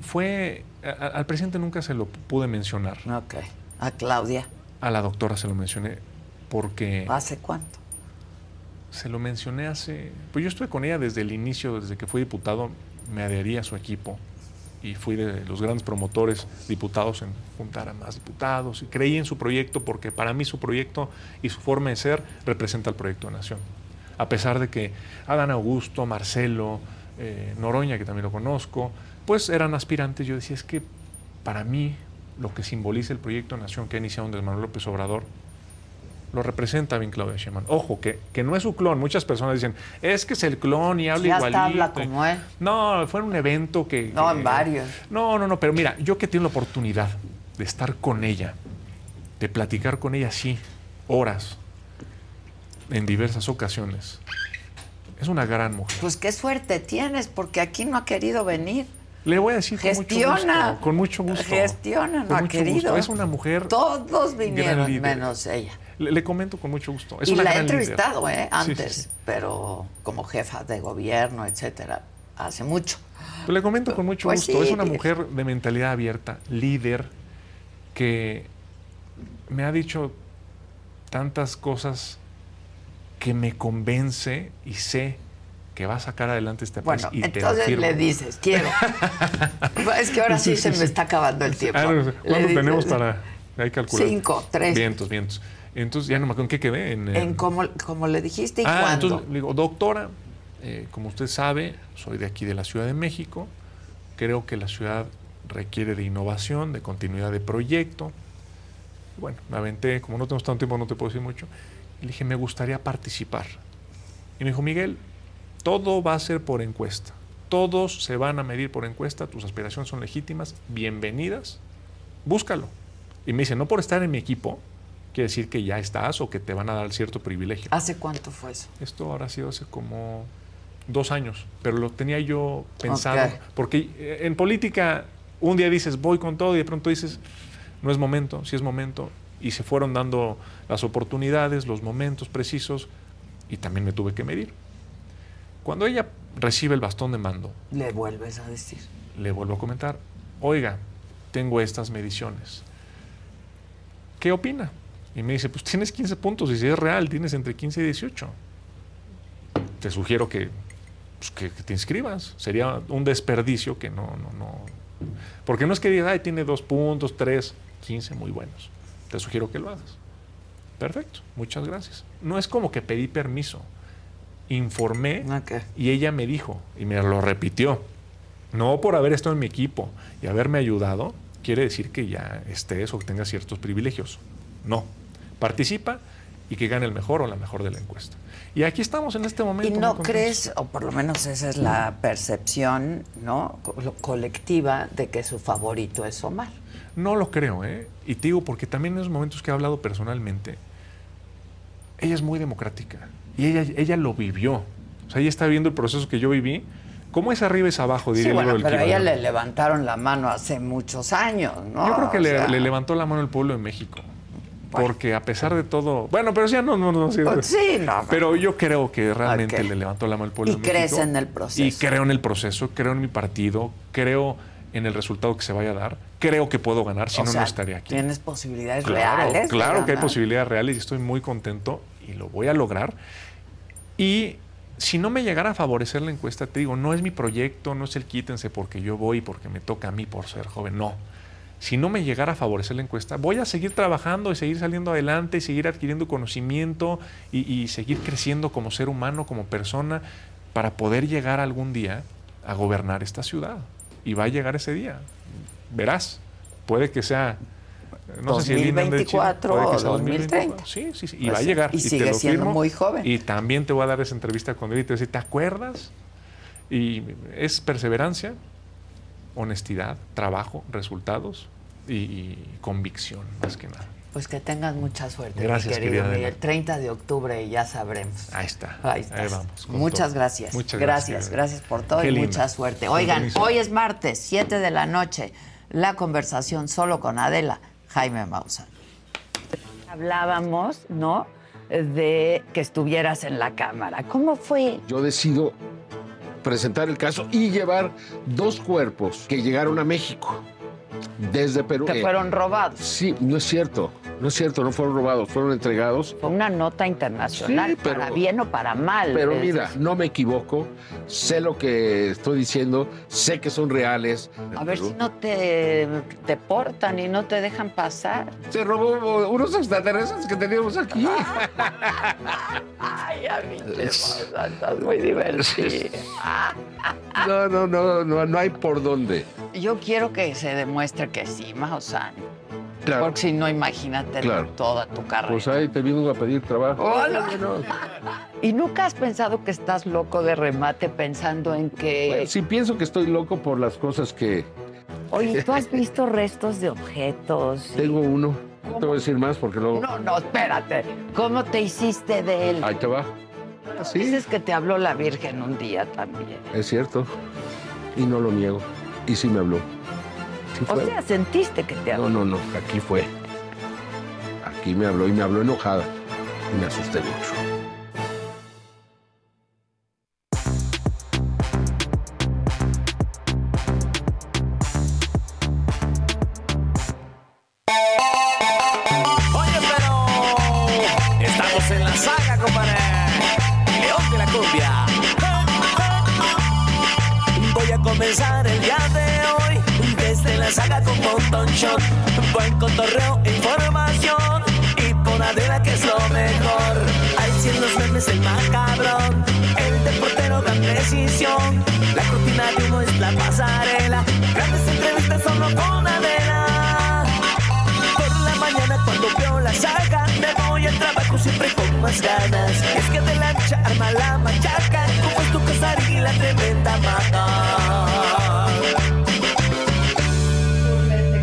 fue. a- al presidente nunca se lo pude mencionar. Ok. A Claudia, A la doctora se lo mencioné porque ¿hace cuánto? se lo mencioné hace. Pues yo estuve con ella desde el inicio, desde que fui diputado, me adherí a su equipo y fui de los grandes promotores diputados en juntar a más diputados y creí en su proyecto porque para mí su proyecto y su forma de ser representa el proyecto de nación. A pesar de que Adán Augusto, Marcelo, eh, Noroña, que también lo conozco, pues eran aspirantes, yo decía, es que para mí lo que simboliza el proyecto de nación que ha iniciado Andrés Manuel López Obrador lo representa bien Claudia Sheinbaum. Ojo, que, que no es su clon. Muchas personas dicen, es que es el clon y habla Ya igualito. habla como él. No, fue en un evento que... No, que- en varios. No, no, no, pero mira, yo que tengo la oportunidad de estar con ella, de platicar con ella así, horas, en diversas ocasiones, es una gran mujer. Pues qué suerte tienes, porque aquí no ha querido venir. Le voy a decir con mucho Gestiona. gusto. Con mucho gusto. Gestiona, no ha querido. gusto. Es una mujer... Todos vinieron, menos ella. Le, le comento con mucho gusto. Es y una la he líder. entrevistado, ¿eh? Antes, sí, sí. pero como jefa de gobierno, etcétera, hace mucho. Le comento con mucho Pues gusto. es una mujer de mentalidad abierta, líder, que me ha dicho tantas cosas que me convence y sé que va a sacar adelante este país. Bueno, y entonces le dices, quiero. [laughs] es que ahora sí, se me está acabando el tiempo. Ah. Le ¿Cuánto dices, tenemos para ahí calcular? Cinco, tres. Vientos, vientos. Entonces ya no me acuerdo en qué quedé. En, En eh, cómo, como le dijiste y ah, cuándo. entonces le digo, doctora, eh, como usted sabe, soy de aquí de la Ciudad de México. Creo que la ciudad requiere de innovación, de continuidad de proyecto. Bueno, me aventé, como no tenemos tanto tiempo, no te puedo decir mucho. Y le dije, me gustaría participar. Y me dijo, Miguel, todo va a ser por encuesta. Todos se van a medir por encuesta, tus aspiraciones son legítimas, bienvenidas, búscalo. Y me dice, no por estar en mi equipo, quiere decir que ya estás o que te van a dar cierto privilegio. ¿Hace cuánto fue eso? Esto habrá sido hace como dos años, pero lo tenía yo pensado. Porque eh, en política un día dices voy con todo y de pronto dices no es momento, sí es momento. Y se fueron dando las oportunidades, los momentos precisos y también me tuve que medir. Cuando ella recibe el bastón de mando, Le vuelves a decir. le vuelvo a comentar, oiga, tengo estas mediciones. ¿Qué opina? Y me dice, pues tienes 15 puntos y si es real, tienes entre 15 y 18. Te sugiero que, pues, que, que te inscribas. Sería un desperdicio que no, no, no. Porque no es que digas, ay, tiene dos puntos, tres, 15 muy buenos. Te sugiero que lo hagas. Perfecto, muchas gracias. No es como que pedí permiso. Informé y ella me dijo, y me lo repitió, no por haber estado en mi equipo y haberme ayudado, quiere decir que ya estés o tengas ciertos privilegios. No. Participa y que gane el mejor o la mejor de la encuesta. Y aquí estamos en este ¿Y momento. muy no crees, o por lo menos esa es la percepción, ¿no? Co- colectiva de que su favorito es Omar? No lo creo, ¿eh? Y te digo, porque también en esos momentos que he hablado personalmente, ella es muy democrática. Y ella, ella lo vivió. O sea, ella está viendo el proceso que yo viví. ¿Cómo es arriba es abajo? Sí, Diría el bueno, pero a ella le levantaron la mano hace muchos años, ¿no? Yo creo que le, sea, le levantó la mano el pueblo de México. Bueno. Porque a pesar de todo. Bueno, pero ya no, no, no. sí, Pues sí, no, [laughs] Pero yo creo que realmente le levantó la mano el pueblo Y de México. crees en el proceso. Y creo en el proceso, creo en mi partido, creo en el resultado que se vaya a dar. Creo que puedo ganar, si o no, sea, no estaría aquí. Tienes posibilidades Claro, reales. claro que hay posibilidades reales y estoy muy contento y lo voy a lograr. Y si no me llegara a favorecer la encuesta, te digo, no es mi proyecto, no es el quítense porque yo voy y porque me toca a mí por ser joven, no. Si no me llegara a favorecer la encuesta, voy a seguir trabajando y seguir saliendo adelante y seguir adquiriendo conocimiento y, y seguir creciendo como ser humano, como persona, para poder llegar algún día a gobernar esta ciudad. Y va a llegar ese día. Verás, puede que sea no sé si el 2024 puede que sea 2030. Sí, sí, sí. Y Pues va a sí, llegar. y te sigue lo siendo firmo. muy joven. Y también te voy a dar esa entrevista con él y te voy a decir, ¿te acuerdas? Y es perseverancia, honestidad, trabajo, resultados y, y convicción, más que nada. Pues que tengas mucha suerte, Gracias, mi querido Miguel. Adela. 30 de octubre ya sabremos. Ahí está. Ahí estás. vamos. Muchas todo. gracias. Muchas gracias. gracias. Gracias por todo Qué y mucha suerte. Oigan, hoy es martes, 7 de la noche. La conversación solo con Adela, Jaime Maussan. Hablábamos, ¿no? De que estuvieras en la cámara. ¿Cómo fue? Yo decido presentar el caso y llevar dos cuerpos que llegaron a México desde Perú. Que Eh, fueron robados. Sí, no es cierto. No es cierto, no fueron robados, fueron entregados. Fue una nota internacional, Sí, pero- para bien o para mal. Pero Es mira, no me equivoco, sé lo que estoy diciendo, sé que son reales. A ver si no te deportan y no te dejan pasar. Se robó unos extraterrestres que teníamos aquí. Ay, a mí estás muy divertido. [laughs] No, no, no, no, no hay por dónde. Yo quiero que se demuestre que sí, Maussan. Claro. Porque si no, imagínate Claro. toda tu carrera. Pues ahí te vino a pedir trabajo. Hola. ¿Y nunca has pensado que estás loco de remate pensando en que... bueno, sí pienso que estoy loco por las cosas que Oye, ¿tú has [laughs] visto restos de objetos? tengo uno. No te voy a decir más porque luego... No, no, espérate. ¿Cómo te hiciste de él? Ahí te va. Sí, Dices que te habló la Virgen un día también. es cierto. Y no lo niego. Y sí me habló. O sea, sentiste que te habló. No, no, no. Aquí fue. Aquí me habló y me habló enojada. Y me asusté mucho. Más ganas. Es que de la noche arma la machaca. Como es tu casar y la tremenda mata.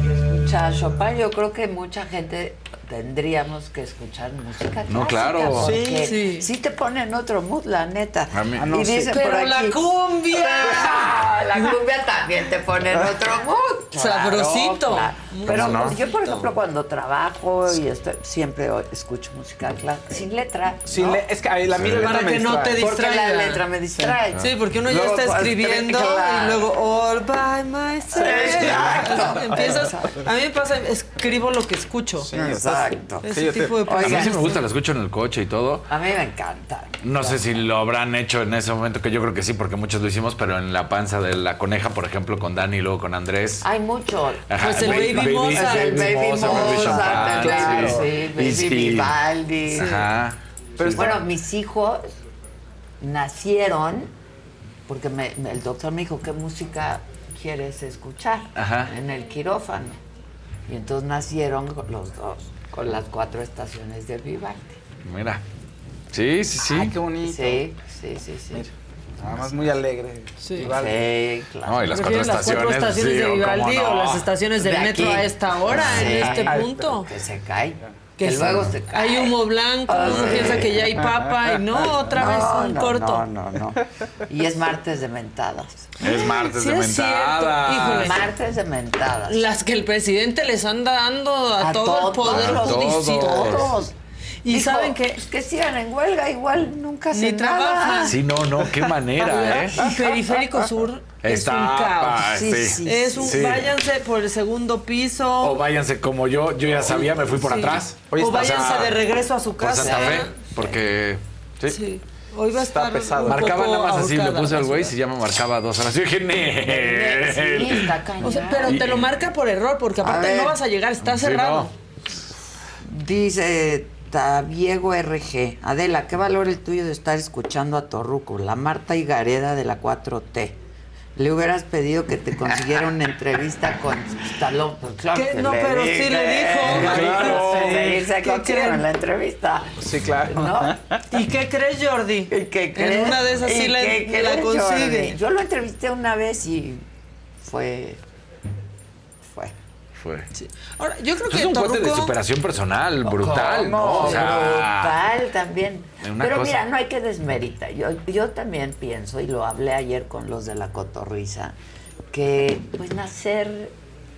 Que escucha Chopin, yo creo que mucha gente tendríamos que escuchar música No, claro. Sí, sí. sí te pone en otro mood, la neta. A mí- y no, sí. dicen por Pero la cumbia. Ah, [laughs] la cumbia también te pone en otro mood. [laughs] Sabrosito. claro. Pero yo, por ejemplo, cuando trabajo y estoy, siempre escucho música clásica, sin letra. Sí, ¿no? le- es que ahí la mi letra Para me que no te distrae. Porque la distraiga. letra me distrae. Sí, porque uno ya Luego, está escribiendo claro. y luego all by myself. Exacto. Empiezas, a mí me pasa, escribo lo que escucho. Exacto. Ese Sí, yo te- tipo de A mí Oigan, sí me gusta, la escucho en el coche y todo. A mí me encanta. No sé si lo habrán hecho en ese momento, que yo creo que sí, porque muchos lo hicimos, pero en la panza de la coneja, por ejemplo, con Dani y luego con Andrés. Hay mucho. Ajá, Pues el Baby Mozart. Es el Baby Mozart, Baby Mozart, claro, sí. Baby. Vivaldi. Ajá. Pero Bueno, mis hijos nacieron porque me- me- el doctor me dijo, ¿qué música quieres escuchar? Ajá. En el quirófano. Y entonces nacieron los dos con las cuatro estaciones de Vivaldi. Mira. Sí, sí, sí. Ay, qué bonito. Sí, sí, sí, sí. Mira, Además muy alegre. Sí. Vivaldi. Sí, claro. No, y las cuatro ¿Prefieres las estaciones. cuatro estaciones sí, de o Vivaldi o no. las estaciones del De metro aquí. a esta hora, Sí. en este Ay, punto? Que se cae. Que luego se cae. Hay humo blanco, Ah, uno sí. piensa que ya hay papa y no, [laughs] otra vez un no, corto. No, no, no. Y es martes de mentadas. Es martes Sí, de es cierto. mentada. Híjole. Martes de mentadas. Las que el presidente les anda dando a, todo todos el poder los- judicial. todos. Y Dijo, saben que pues que sigan en huelga, igual nunca Ni hacen nada. trabajan. Sí, no, no, qué manera, [laughs] ¿eh? y Periférico Sur es Está, un caos. pa, Sí, sí. sí. Es un, Sí. váyanse por el segundo piso. O váyanse como yo, yo ya sabía, me fui por Sí. atrás. O está- váyanse o sea, de regreso a su Por casa. Santa Fe, porque... Sí. Sí. Hoy va a Está estar pesado. Marcaba nada más así, le puse al güey, ciudad. se llama marcaba dos horas. [laughs] Yo dije. Sí, está. O sea, pero te lo marca por error, porque aparte no vas a llegar, está Sí, cerrado. no. Dice Tabiego RG. Adela, ¿qué valor el tuyo de estar escuchando a Torruco, la Marta y Gareda de la 4T? Le hubieras pedido que te consiguiera una entrevista con Stallone. Pues claro ¿Qué? que No, pero sí le dijo. Claro. Sí, se ¿Qué consiguieron creen? la entrevista. Sí, claro. ¿No? ¿Y qué crees, Jordi? ¿Y qué crees? En una de esas sí ¿Y la, la crees, consigue. Jordi? Yo lo entrevisté una vez y fue... Fue. Sí. Ahora, yo creo que Es un cuate de superación personal, brutal, ¿no? ¿Cómo? O sea, brutal también. Pero cosa- mira, no hay que desmeritar. Yo, yo también pienso, y lo hablé ayer con los de la cotorriza, que pues nacer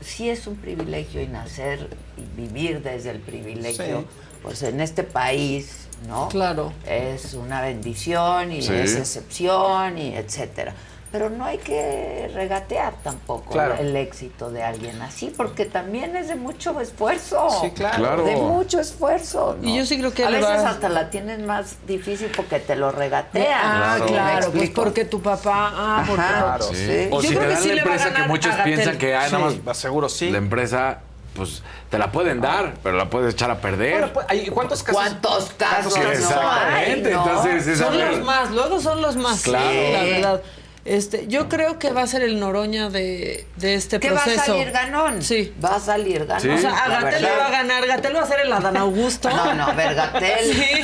sí es un privilegio y nacer y vivir desde el privilegio, Sí. pues en este país, ¿no? Claro. Es una bendición y Sí. es excepción y etcétera. Pero no hay que regatear tampoco Claro. el éxito de alguien así, porque también es de mucho esfuerzo. Sí, claro. Claro. De mucho esfuerzo. ¿no? Y yo sí creo que A veces va- hasta la tienes más difícil porque te lo regatean. Ah, ¿Me claro, pues porque tu papá... Ah, porque... Ajá, Claro. sí. Sí. O Yo si creo te que dan sí la empresa que muchos piensan que ah, nada Sí, más seguro sí. la empresa, pues te la pueden dar, pero la puedes echar a perder. Bueno, pues, ¿hay- ¿cuántos casos? ¿Cuántos casos no hay? exactamente, no? entonces es Son los más, luego son los más. Claro. La verdad. Este, yo creo que va a ser el Noroña de, de este ¿Qué va proceso. a salir ganón? Sí. Va a salir ganón. Sí. O sea, a Gatel le va a ganar. Gatel va a ser el Adán Augusto. No, no, a ver, Gatel. Sí.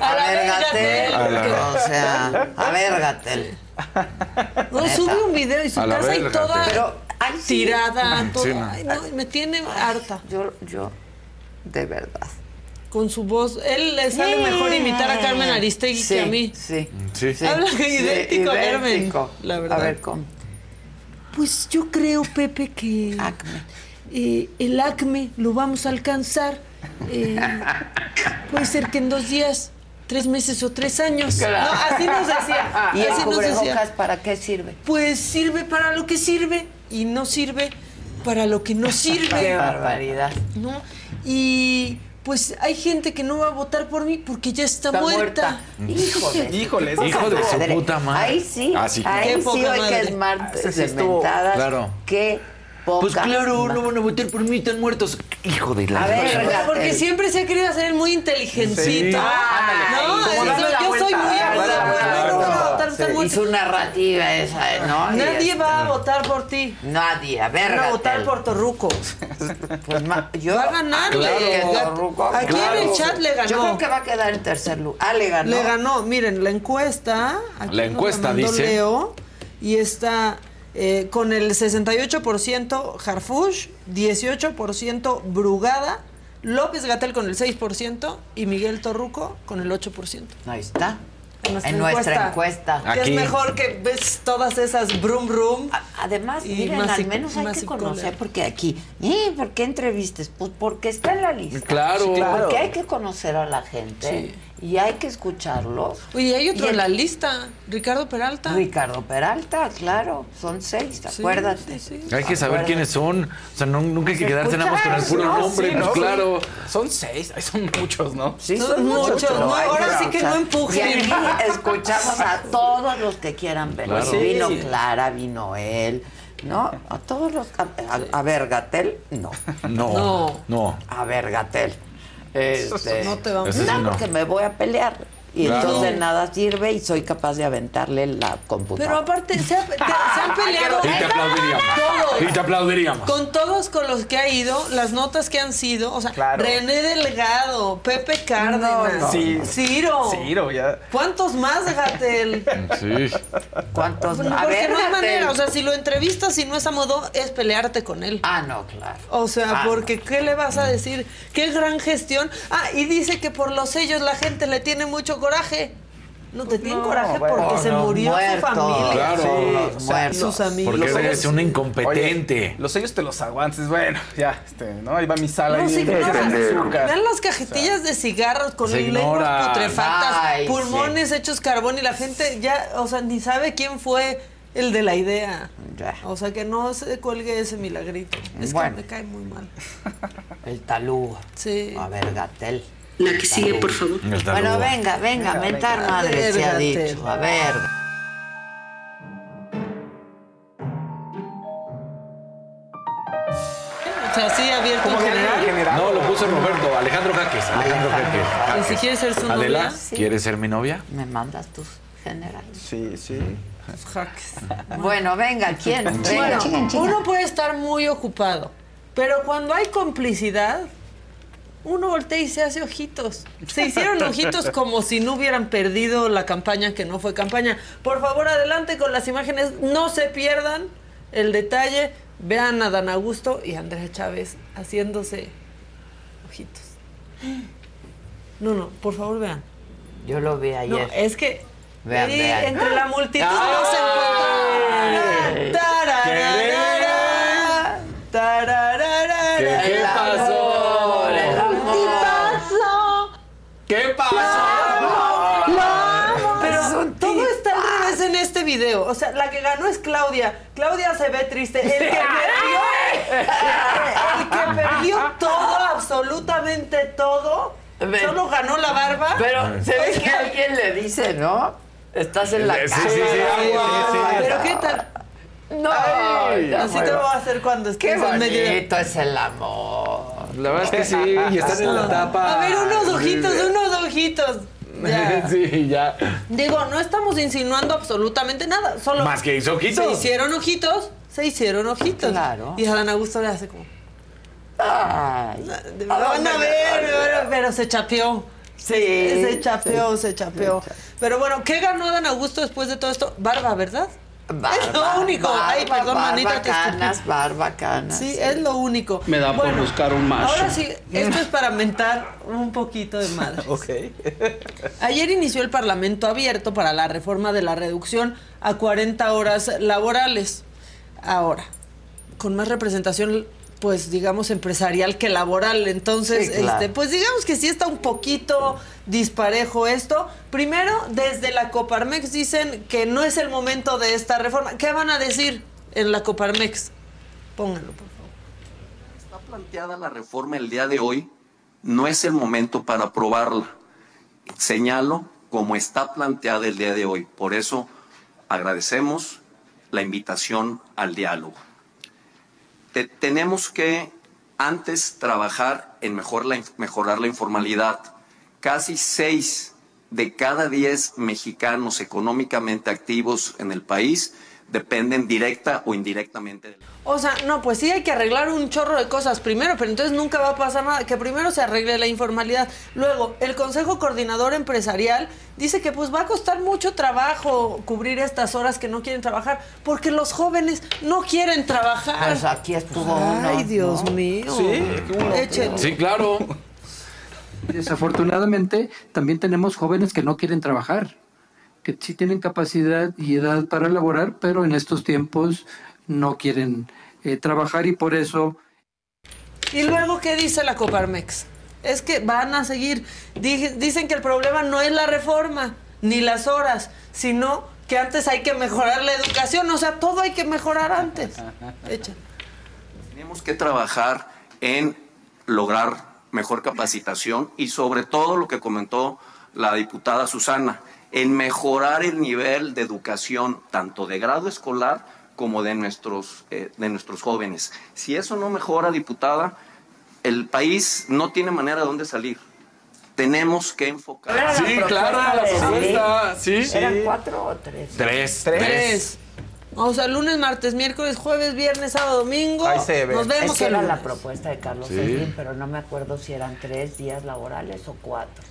A A ver, Gatel. O sea, a ver, Gatel. No, Neta. sube un video y su A casa y toda Pero, ay, sí. tirada. todo- Sí, no. ay, no, me tiene harta Yo, yo, de verdad. Con su voz. Él le sale mejor imitar a Carmen Aristegui Sí, que a mí. Sí. Sí. [laughs] Habla idéntico a Carmen, idéntico. la verdad. A ver, ¿cómo? Pues yo creo, Pepe, que Acme. eh, el acme lo vamos a alcanzar. eh, puede ser que en dos días, tres meses o tres años. No, así nos decía. [laughs] ¿Y el así nos cubrebocas decía. para qué sirve? Pues sirve para lo que sirve y no sirve para lo que no [laughs] Qué sirve. barbaridad. ¿no? Y pues hay gente que no va a votar por mí porque ya está, Está muerta. muerta. Híjole. Híjole, Hijo de su madre. puta madre. Ahí sí, Ah, sí. ahí Qué sí, hoy que madre. es martes de mentadas. Claro. Qué poca Pues claro, ma- no van a votar por mí, están muertos. Hijo de la A ver, madre. Porque siempre se ha querido hacer el muy inteligencito. Sí. Ah, Ándale. no, Como yo soy muy sí. Y muerto. su narrativa esa, ¿no? Nadie este- va a votar por ti. Nadie, a ver, Van a votar por Torruco. Pues ma- yo Va a ganar. Aquí claro. en el chat le ganó. Yo creo que va a quedar en tercer lugar. Ah, le ganó. Le ganó. Miren, la encuesta. aquí La encuesta dice- Leo, y está eh, con el 68% Harfush, 18% Brugada, López Gatel con el 6% y Miguel Torruco con el 8%. Ahí está. En nuestra En nuestra encuesta. Que es mejor que ves todas esas brum brum. Además, Y miren, al menos hay que conocer, porque aquí, ¿eh? ¿por qué entrevistas? Pues porque está en la lista. Claro. Sí, claro. Porque hay que conocer a la gente y hay que escucharlos. Oye, hay otro Y el- en la lista, Ricardo Peralta. Ricardo Peralta, claro, son seis, Sí, acuérdate. sí, sí. Hay que saber Acuérdate. quiénes son. O sea, no- nunca hay que quedarse nada más con el puro nombre. Sí, pues ¿no? claro. Son seis, son muchos, ¿no? Sí, Son son muchos. no, ahora sí que no empujen. Y aquí escuchamos a todos los que quieran ver. Claro. Vino. Clara, vino él, ¿no? A todos los... A, a ver, Gatel, no. No. No. No. A ver, Gatel. Este, No te vamos no, no. porque me voy a pelear. Y Claro. entonces de nada sirve y soy capaz de aventarle la Pero computadora. aparte, se, ha- te- [laughs] se han peleado Y te aplaudiríamos. todos. Y te aplaudiríamos. Con todos con los que ha ido, las notas que han sido, o sea, Claro. René Delgado, Pepe Cárdenas, No, no. Sí. Ciro. Ciro, ya. ¿Cuántos más, Gatel? Sí. ¿Cuántos? A porque ver, no hay Gatel. manera, o sea, si lo entrevistas y no es a modo, es pelearte con él. Ah, no, claro. O sea, Ah, porque ¿qué le vas a decir? Qué gran gestión. Ah, y dice que por los sellos la gente le tiene mucho coraje. No te tiene no, coraje bueno, porque por se murió muertos. su familia. Claro. Sí, o sea. Sus amigos. Porque Los eres sellos- un incompetente. Oye, los sellos te los aguantes, bueno, ya, este, ¿no? Ahí va mi sala No, sí. Vean las cajetillas de cigarros con lenguas putrefactas, Ay, pulmones hechos carbón y la gente ya, o sea, ni sabe quién fue el de la idea. Ya. O sea, que no se cuelgue ese milagrito. Es Bueno. que me cae muy mal. El talugo. Sí. A ver, Gatel. La que sigue, por favor. Bueno, venga, venga, Venga, mentar venga. madre se ha dicho. A ver. O sea, sí, abierto en Como general, general. No, lo puso Roberto. Alejandro Jaques. Alejandro Alejandro Jaques. ¿Y si quieres ser su Adela, novia? Sí. ¿quieres ser mi novia? ¿Me mandas tus general. Sí, sí. Jaques. Bueno, venga, ¿quién? Bueno, uno puede estar muy ocupado, pero cuando hay complicidad, uno voltea y se hace ojitos. Se hicieron ojitos como si no hubieran perdido la campaña que no fue campaña. Por favor, adelante con las imágenes, no se pierdan el detalle. Vean a Dan Augusto y a Andrea Chávez haciéndose ojitos. No, no, por favor vean. Yo lo vi No, ayer. es que Vean, ahí vean. entre la multitud Ay. no se. ¿Qué, pasó? ¿Qué pasó? Pero todo está al revés en este video. O sea, la que ganó es Claudia. Claudia se ve triste. El que perdió, el que perdió todo, absolutamente todo, solo ganó la barba. Pero se ve que alguien le dice, ¿no? Estás en la Sí, casa. sí, sí, Pero qué tal. No, Ay, Así te muero. voy a hacer cuando Qué estés en medio de... bonito es el amor. La verdad es que sí, y están en la etapa. A ver, unos ojitos, unos ojitos. Ya. [laughs] Sí, ya. Digo, no estamos insinuando absolutamente nada. Solo Más que hizo ojitos. se hicieron ojitos, se hicieron ojitos. Claro. Y a Dan Augusto le hace como. Ay. Me van a ver, me van a- pero se chapeó. Sí. Se chapeó, se chapeó. Pero bueno, ¿qué ganó Dan Augusto después de todo esto? Barba, ¿verdad? Barba, es lo único. Ay, barba, perdón, manita, te escupí. barbacanas, barbacanas. Sí, es lo único. Me da por buscar un macho. Ahora sí, esto es para mentar un poquito de madre. [laughs] Ok. Ayer inició el Parlamento abierto para la reforma de la reducción a 40 horas laborales. Ahora, con más representación, pues digamos, empresarial que laboral. Entonces, Sí, claro. este, pues digamos que sí está un poquito disparejo esto. Primero, desde la Coparmex dicen que no es el momento de esta reforma. ¿Qué van a decir en la Coparmex? Pónganlo, por favor. Está planteada la reforma el día de hoy, no es el momento para aprobarla. Señalo como está planteada el día de hoy. Por eso agradecemos la invitación al diálogo. Te- tenemos que antes trabajar en mejor la mejorar la informalidad. Casi seis de cada diez mexicanos económicamente activos en el país dependen directa o indirectamente de O sea, no, pues sí hay que arreglar un chorro de cosas primero, pero entonces nunca va a pasar nada. Que primero se arregle la informalidad. Luego, el Consejo Coordinador Empresarial dice que pues va a costar mucho trabajo cubrir estas horas que no quieren trabajar, porque los jóvenes no quieren trabajar. Pues aquí estuvo uno. Ay, Dios ¿no? mío. Sí, uno. Échenle. Sí, claro. Desafortunadamente, también tenemos jóvenes que no quieren trabajar, que sí tienen capacidad y edad para laborar, pero en estos tiempos no quieren eh, trabajar y por eso Y luego, ¿qué dice la Coparmex? Es que van a seguir. Dije- Dicen que el problema no es la reforma, ni las horas, sino que antes hay que mejorar la educación. O sea, todo hay que mejorar antes. [laughs] Échale. Tenemos que trabajar en lograr mejor capacitación y sobre todo lo que comentó la diputada Susana, en mejorar el nivel de educación tanto de grado escolar como de nuestros, eh, de nuestros jóvenes. Si eso no mejora, diputada, el país no tiene manera de dónde salir. Tenemos que enfocar. Sí, claro, la propuesta. Sí. ¿Eran cuatro o tres? Tres. Tres. O sea, lunes, martes, miércoles, jueves, viernes, sábado, domingo. Ahí se ve. Nos vemos Es que el era la propuesta de Carlos Sí. Slim, pero no me acuerdo si eran tres días laborales o cuatro.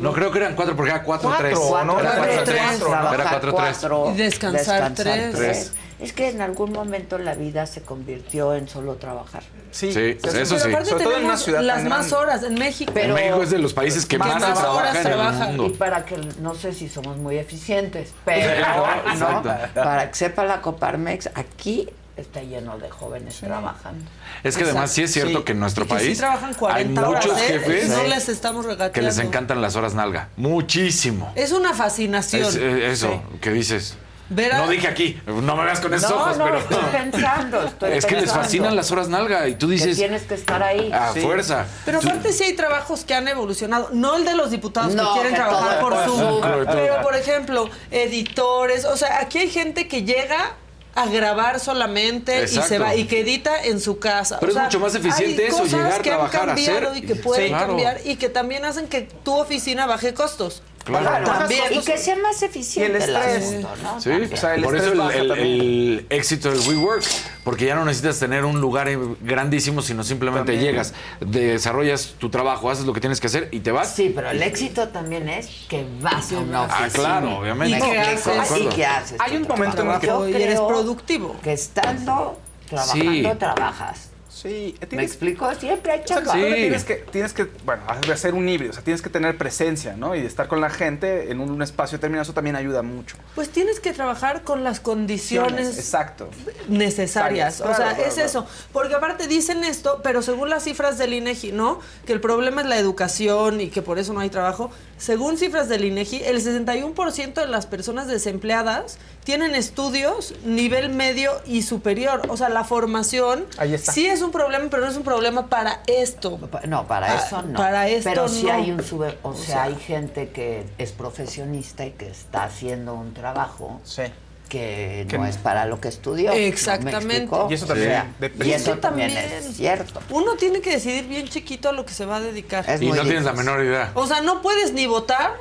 No creo que eran cuatro, porque era cuatro, Cuatro, tres. ¿no? Era Cuatro, cuatro, tres. tres. Trabajar Era cuatro, tres. cuatro, Y descansar tres. Tres. Es que en algún momento la vida se convirtió en solo trabajar. Sí, Sí, se eso Pero sí. aparte Sobre todo en una tenemos ciudad las tan más horas en México. Pero- México es de los países que Más más, trabajo, trabajan en el trabajan. Y mundo. para que, no sé si somos muy eficientes, pero [laughs] ¿no? para que sepa la Coparmex, aquí está lleno de jóvenes trabajando. Es que además sí es cierto Sí. que en nuestro Y que país sí trabajan hay 40 horas, muchos ¿eh? jefes No les estamos regateando. que les encantan las horas nalga. Muchísimo. Es una fascinación. Es, eh, eso, que dices. No dije aquí, no me veas con esos no, ojos, no, pero. estoy pensando, [laughs] estoy es que les fascinan las horas nalga y tú Que dices. tienes que estar ahí. A Sí. fuerza. Pero aparte sí hay trabajos que han evolucionado, no el de los diputados No, que quieren que trabajar por Zoom. pero por ejemplo, editores, o sea, aquí hay gente que llega a grabar solamente y se va y que edita en su casa. Pero O es mucho más eficiente hay eso, cosas llegar, que han cambiado hacer. y que pueden Sí, claro. cambiar y que también hacen que tu oficina baje costos. Claro, También. Y que sea más eficiente Y el el estrés. asunto, ¿no? Sí, O sea, el por estrés eso el, baja el- también. el éxito del WeWork, porque ya no necesitas tener un lugar grandísimo, sino simplemente También. llegas, desarrollas tu trabajo, haces lo que tienes que hacer y te vas. Sí, pero el éxito también es que vas a una Ah, oficina. claro, obviamente. ¿Me Y explico? haces- ¿Y qué haces? Hay un momento en el que- eres productivo. Que estando trabajando, Sí. trabajas. Sí, ¿Me explico? Siempre hay chamba. Exacto, Sí. tienes que, tienes que, bueno, hacer un híbrido, o sea, tienes que tener presencia, ¿no? Y estar con la gente en un, un espacio determinado, eso también ayuda mucho. Pues tienes que trabajar con las condiciones Exacto. necesarias. Claro, o sea, claro, es claro. eso. Porque aparte dicen esto, pero según las cifras del INEGI, ¿no? Que el problema es la educación y que por eso no hay trabajo. Según cifras del INEGI, el 61% de las personas desempleadas tienen estudios nivel medio y superior. O sea, la formación Ahí está. sí es un problema, pero no es un problema para esto. No, para Ah, eso no. para esto Pero sí no. hay un sube, o, O sea, sea- hay gente que es profesionista y que está haciendo un trabajo Sí. Que, Que no es para lo que estudió. ¿no me Exactamente. Y eso también y Es eso que también, también. es cierto. Uno tiene que decidir bien chiquito a lo que se va a dedicar. Es y no tienes la menor idea. O sea, no puedes ni votar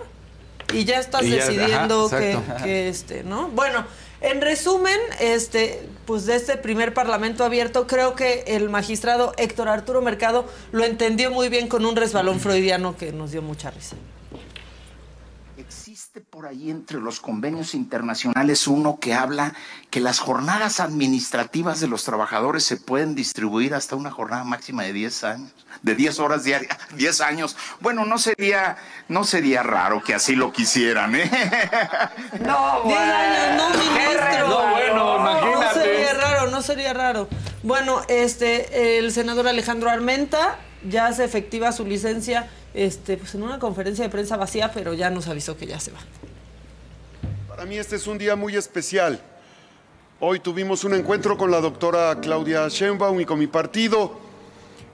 y ya estás Y ya, decidiendo ajá, que, que, este, ¿no? Bueno, en resumen, este, pues de este primer parlamento abierto, creo que el magistrado Héctor Arturo Mercado lo entendió muy bien con un resbalón freudiano que nos dio mucha risa. Existe por ahí entre los convenios internacionales uno que habla que las jornadas administrativas de los trabajadores se pueden distribuir hasta una jornada máxima de 10 años, de 10 horas diarias, [laughs] 10 años. Bueno, no sería, no sería raro que así lo quisieran, ¿eh? [laughs] No, Diez años, no, ministro. No, bueno, No imagínate. sería raro, no sería raro. Bueno, este, el senador Alejandro Armenta ya hace efectiva su licencia, este, pues en una conferencia de prensa vacía, pero ya nos avisó que ya se va. Para mí este es un día muy especial. Hoy tuvimos un encuentro con la doctora Claudia Sheinbaum y con mi partido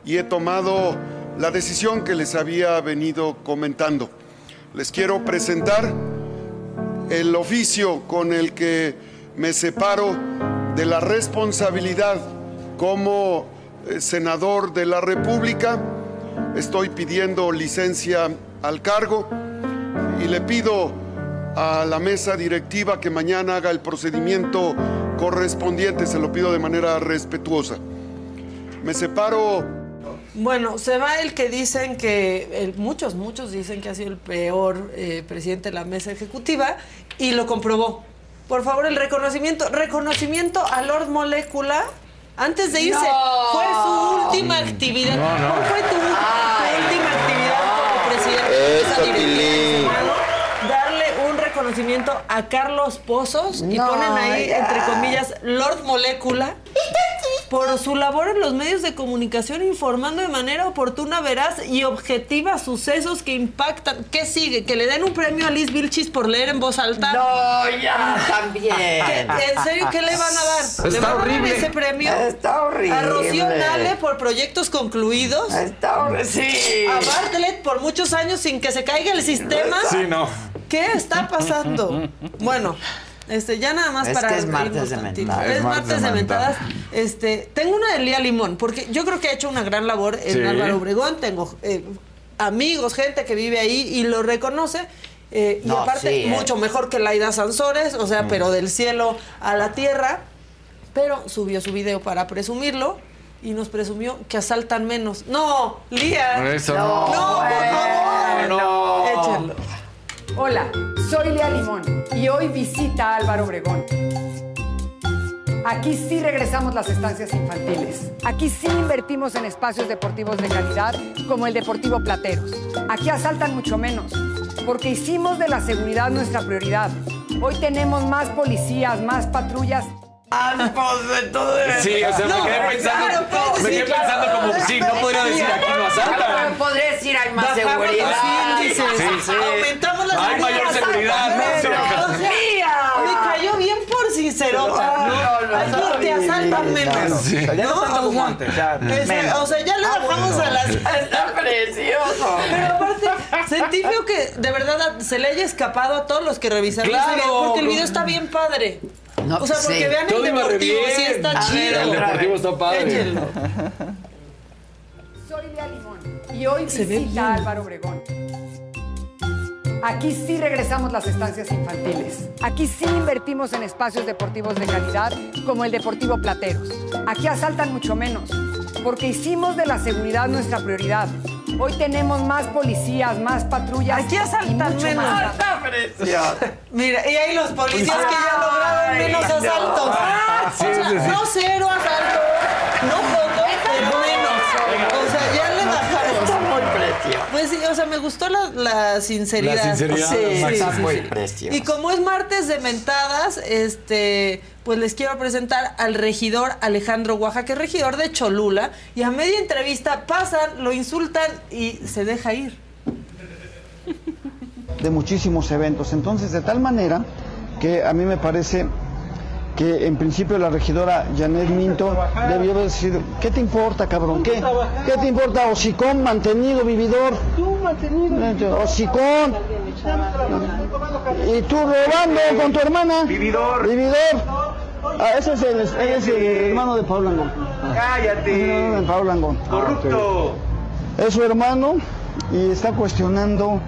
y he tomado la decisión que les había venido comentando. Les quiero presentar el oficio con el que me separo de la responsabilidad como eh, senador de la República. Estoy pidiendo licencia al cargo y le pido a la mesa directiva que mañana haga el procedimiento correspondiente. Se lo pido de manera respetuosa. Me separo Bueno, se va el que dicen que, muchos, muchos dicen que ha sido el peor eh, presidente de la mesa ejecutiva y lo comprobó. Por favor, el reconocimiento, reconocimiento a Lord Molecula antes de irse. No. Fue su última actividad. No, no. ¿Cuál fue tu, tu última actividad como presidente? Darle un reconocimiento a Carlos Pozos y ponen ahí, ya. entre comillas, Lord Molecula por su labor en los medios de comunicación informando de manera oportuna, veraz y objetiva sucesos que impactan. ¿Qué sigue? ¿Que le den un premio a Liz Vilchis por leer en voz alta? No, ya, también. ¿Qué- ¿En serio qué le van a dar? ¿Le Está van a dar ese premio? Está horrible. A Rocío Nale por proyectos concluidos. Está horrible. Sí. A Bartlett por muchos años sin que se caiga el sistema. Sí, no. ¿Qué está pasando? Bueno, este, ya nada más Es para que es martes de mentadas. Es Es martes, martes de de mentadas. Este, tengo una de Lía Limón, porque yo creo que ha hecho una gran labor en Sí. Álvaro Obregón. Tengo eh, amigos, gente que vive ahí y lo reconoce. Eh, y aparte, sí, eh. mucho mejor que Laida Sansores, o sea, pero del cielo a la tierra. Pero subió su video para presumirlo y nos presumió que asaltan menos. No, Lía. Eso no, no. por favor. No. Échalo. Hola, soy Lea Limón y hoy visita Álvaro Obregón. Aquí sí regresamos las estancias infantiles. Aquí sí invertimos en espacios deportivos de calidad como el Deportivo Plateros. Aquí asaltan mucho menos porque hicimos de la seguridad nuestra prioridad. Hoy tenemos más policías, más patrullas. Sí, o sea, No, me quedé pensando. claro, me quedé pensando claro. como, sí, no podría decir aquí no Pero asaltan. podría decir hay más Bajamos los seguridad. índices, Sí, sí. aumentamos la Hay mayor seguridad, ¿no? Me cayó bien por sincerota. No, no, no, Aquí no, te no, asaltan no, menos. O sea, ya no, No, tanto o como antes, ya. O sea, ya le bajamos a las. [laughs] Está precioso. Pero aparte, sentí feo que de verdad se le haya escapado a todos los que revisaron Claro. porque el video está bien padre. No, o sea, porque sí. vean Todo el iba re deportivo, bien. sí está A ver, chido. El otra deportivo está padre. Échenlo. Soy Lea Limón y hoy Se visita bien. Álvaro Obregón. Aquí sí regresamos las estancias infantiles. Aquí sí invertimos en espacios deportivos de calidad como el Deportivo Plateros. Aquí asaltan mucho menos, porque hicimos de la seguridad nuestra prioridad. Hoy tenemos más policías, más patrullas. Aquí asaltan mucho menos. más. Mira, y hay los policías que ya lograron menos asaltos. sí. No cero asaltos, no poco, pero menos. O sea, ya le bajamos. Está muy precioso. Pues sí, o sea, me gustó la, la sinceridad. La sinceridad Sí, sí, sí. Y como es martes de mentadas, este, pues les quiero presentar al regidor Alejandro Oaxaca, que es regidor de Cholula, y a media entrevista pasan, lo insultan y se deja ir. de muchísimos eventos. Entonces, de tal manera que a mí me parece que en principio la regidora Janet Minto debió decir, ¿qué te importa, cabrón? ¿Qué? ¿Qué te importa? Hocicón, mantenido, vividor. Tú mantenido. Hocicón. Y tú robando con tu hermana. Vividor. Vividor. Ah, ese es el, ese es el hermano de Pablo Langón. Cállate. de Pablo Langón. Corrupto. Es su hermano y está cuestionando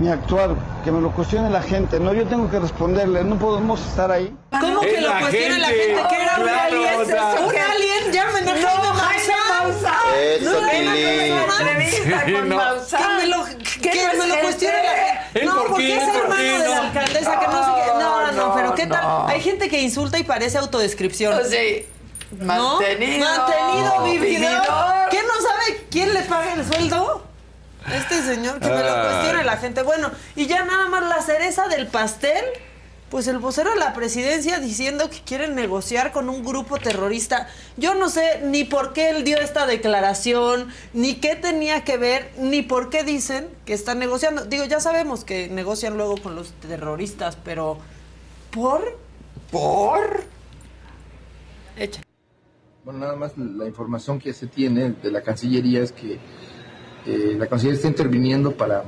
mi actuar, que me lo cuestione la gente, no yo tengo que responderle, no podemos estar ahí. ¿Cómo que lo la cuestiona la gente. ¿Que era un alien? o sea. ¿Un alien? ¡Llamen a Jaime Maussan! Eso, No, Tilín. no, no, no, Sí. Que me lo, me cuestione la gente. ¿El No, por porque qué? es ¿El por hermano qué? de la No. alcaldesa que no sé qué. No, no, pero ¿qué tal? Hay gente que insulta y parece autodescripción. Sí. ¿No? Mantenido. Mantenido, vividor. Vividor. ¿Qué no sabe quién le paga el sueldo? Este señor que me lo cuestione la gente. Bueno, y ya nada más la cereza del pastel. Pues el vocero de la presidencia diciendo que quieren negociar con un grupo terrorista. Yo no sé ni por qué él dio esta declaración, ni qué tenía que ver, ni por qué dicen que están negociando. Digo, ya sabemos que negocian luego con los terroristas, pero ¿por? ¿Por? Echa. Bueno, nada más la información que se tiene de la Cancillería es que eh, la Cancillería está interviniendo para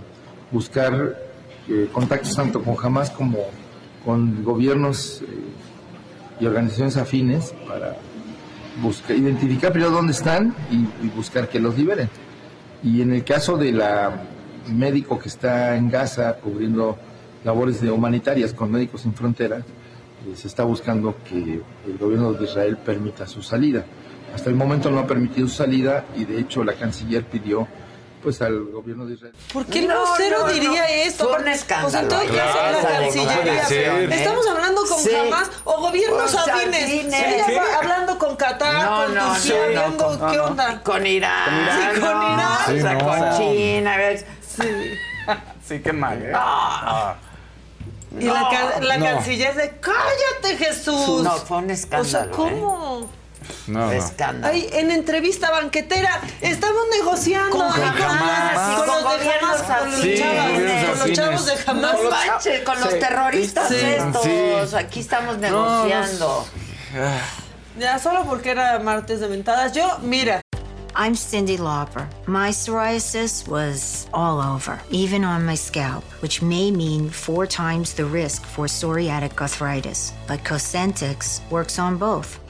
buscar eh, contactos tanto con Hamas como con gobiernos eh, y organizaciones afines para buscar, identificar primero dónde están y, y buscar que los liberen. Y en el caso de la médico que está en Gaza cubriendo labores de humanitarias con Médicos Sin Fronteras, eh, se está buscando que el gobierno de Israel permita su salida. Hasta el momento no ha permitido su salida y de hecho la canciller pidió pues al gobierno de Israel. ¿Por qué el No, vocero no, no. diría esto? Fue un Pues escándalo. en todo caso, Claro, la no Cancillería. ser. Estamos hablando con Sí. Hamas o gobiernos afines. ¿Qué? va hablando con Qatar, No, con no, Turquía, no, no, viendo con- qué no, onda. Con Irán. Sí, con no, Irán. o sea, Sí, con no. China. a ver. Sí, qué mal. ¿eh? Ah, Y la, la No. canciller de ¡Cállate, Jesús! No, fue un escándalo. O sea, ¿cómo? No, no. Escándalo. Ay, en entrevista banquetera, estamos negociando Con ahí Hamas, con, con los de Hamas, con los. Sí, chavos, con los chavos de Hamas. No manches, con los terroristas Sí. estos. Sí. Aquí estamos negociando. Ya, solo porque era martes de mentadas. Yo, mira, I'm Cindy Lauper. My psoriasis was all over, even on my scalp, which may mean four times the risk for psoriatic arthritis. But Cosentix works on both.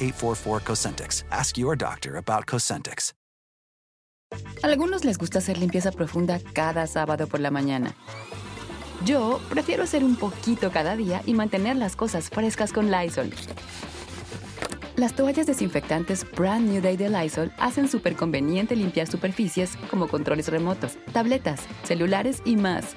844 Cosentix. Ask your doctor about Cosentix. Algunos les gusta hacer limpieza profunda cada sábado por la mañana. Yo prefiero hacer un poquito cada día y mantener las cosas frescas con Lysol. Las toallas desinfectantes Brand New Day de Lysol hacen súper conveniente limpiar superficies como controles remotos, tabletas, celulares y más,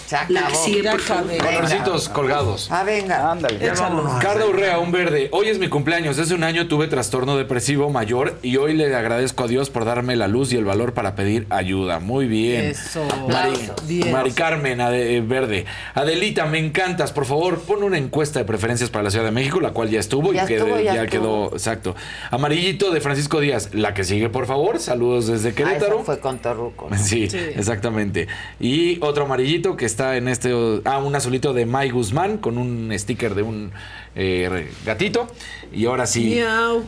Se acabó. Ya acabé. Colorcitos colgados. Ah, venga. Ándale, ya Échalo. vámonos. Carla Urrea, un verde. Hoy es mi cumpleaños. Hace un año tuve trastorno depresivo mayor y hoy le agradezco a Dios por darme la luz y el valor para pedir ayuda. Muy bien. Eso. Mari, Bien. Mari Carmen Ade- eh, Verde. Adelita, me encantas. Por favor, pon una encuesta de preferencias para la Ciudad de México, la cual ya estuvo Ya y que estuvo, ya ya estuvo. quedó. Exacto. Amarillito de Francisco Díaz. La que sigue, por favor. Saludos desde Ah, Querétaro. eso fue con Torruco. ¿no? Sí, exactamente. Y otro amarillito que está en este. Ah, un azulito de May Guzmán con un sticker de un eh, gatito. Y ahora sí, Miau.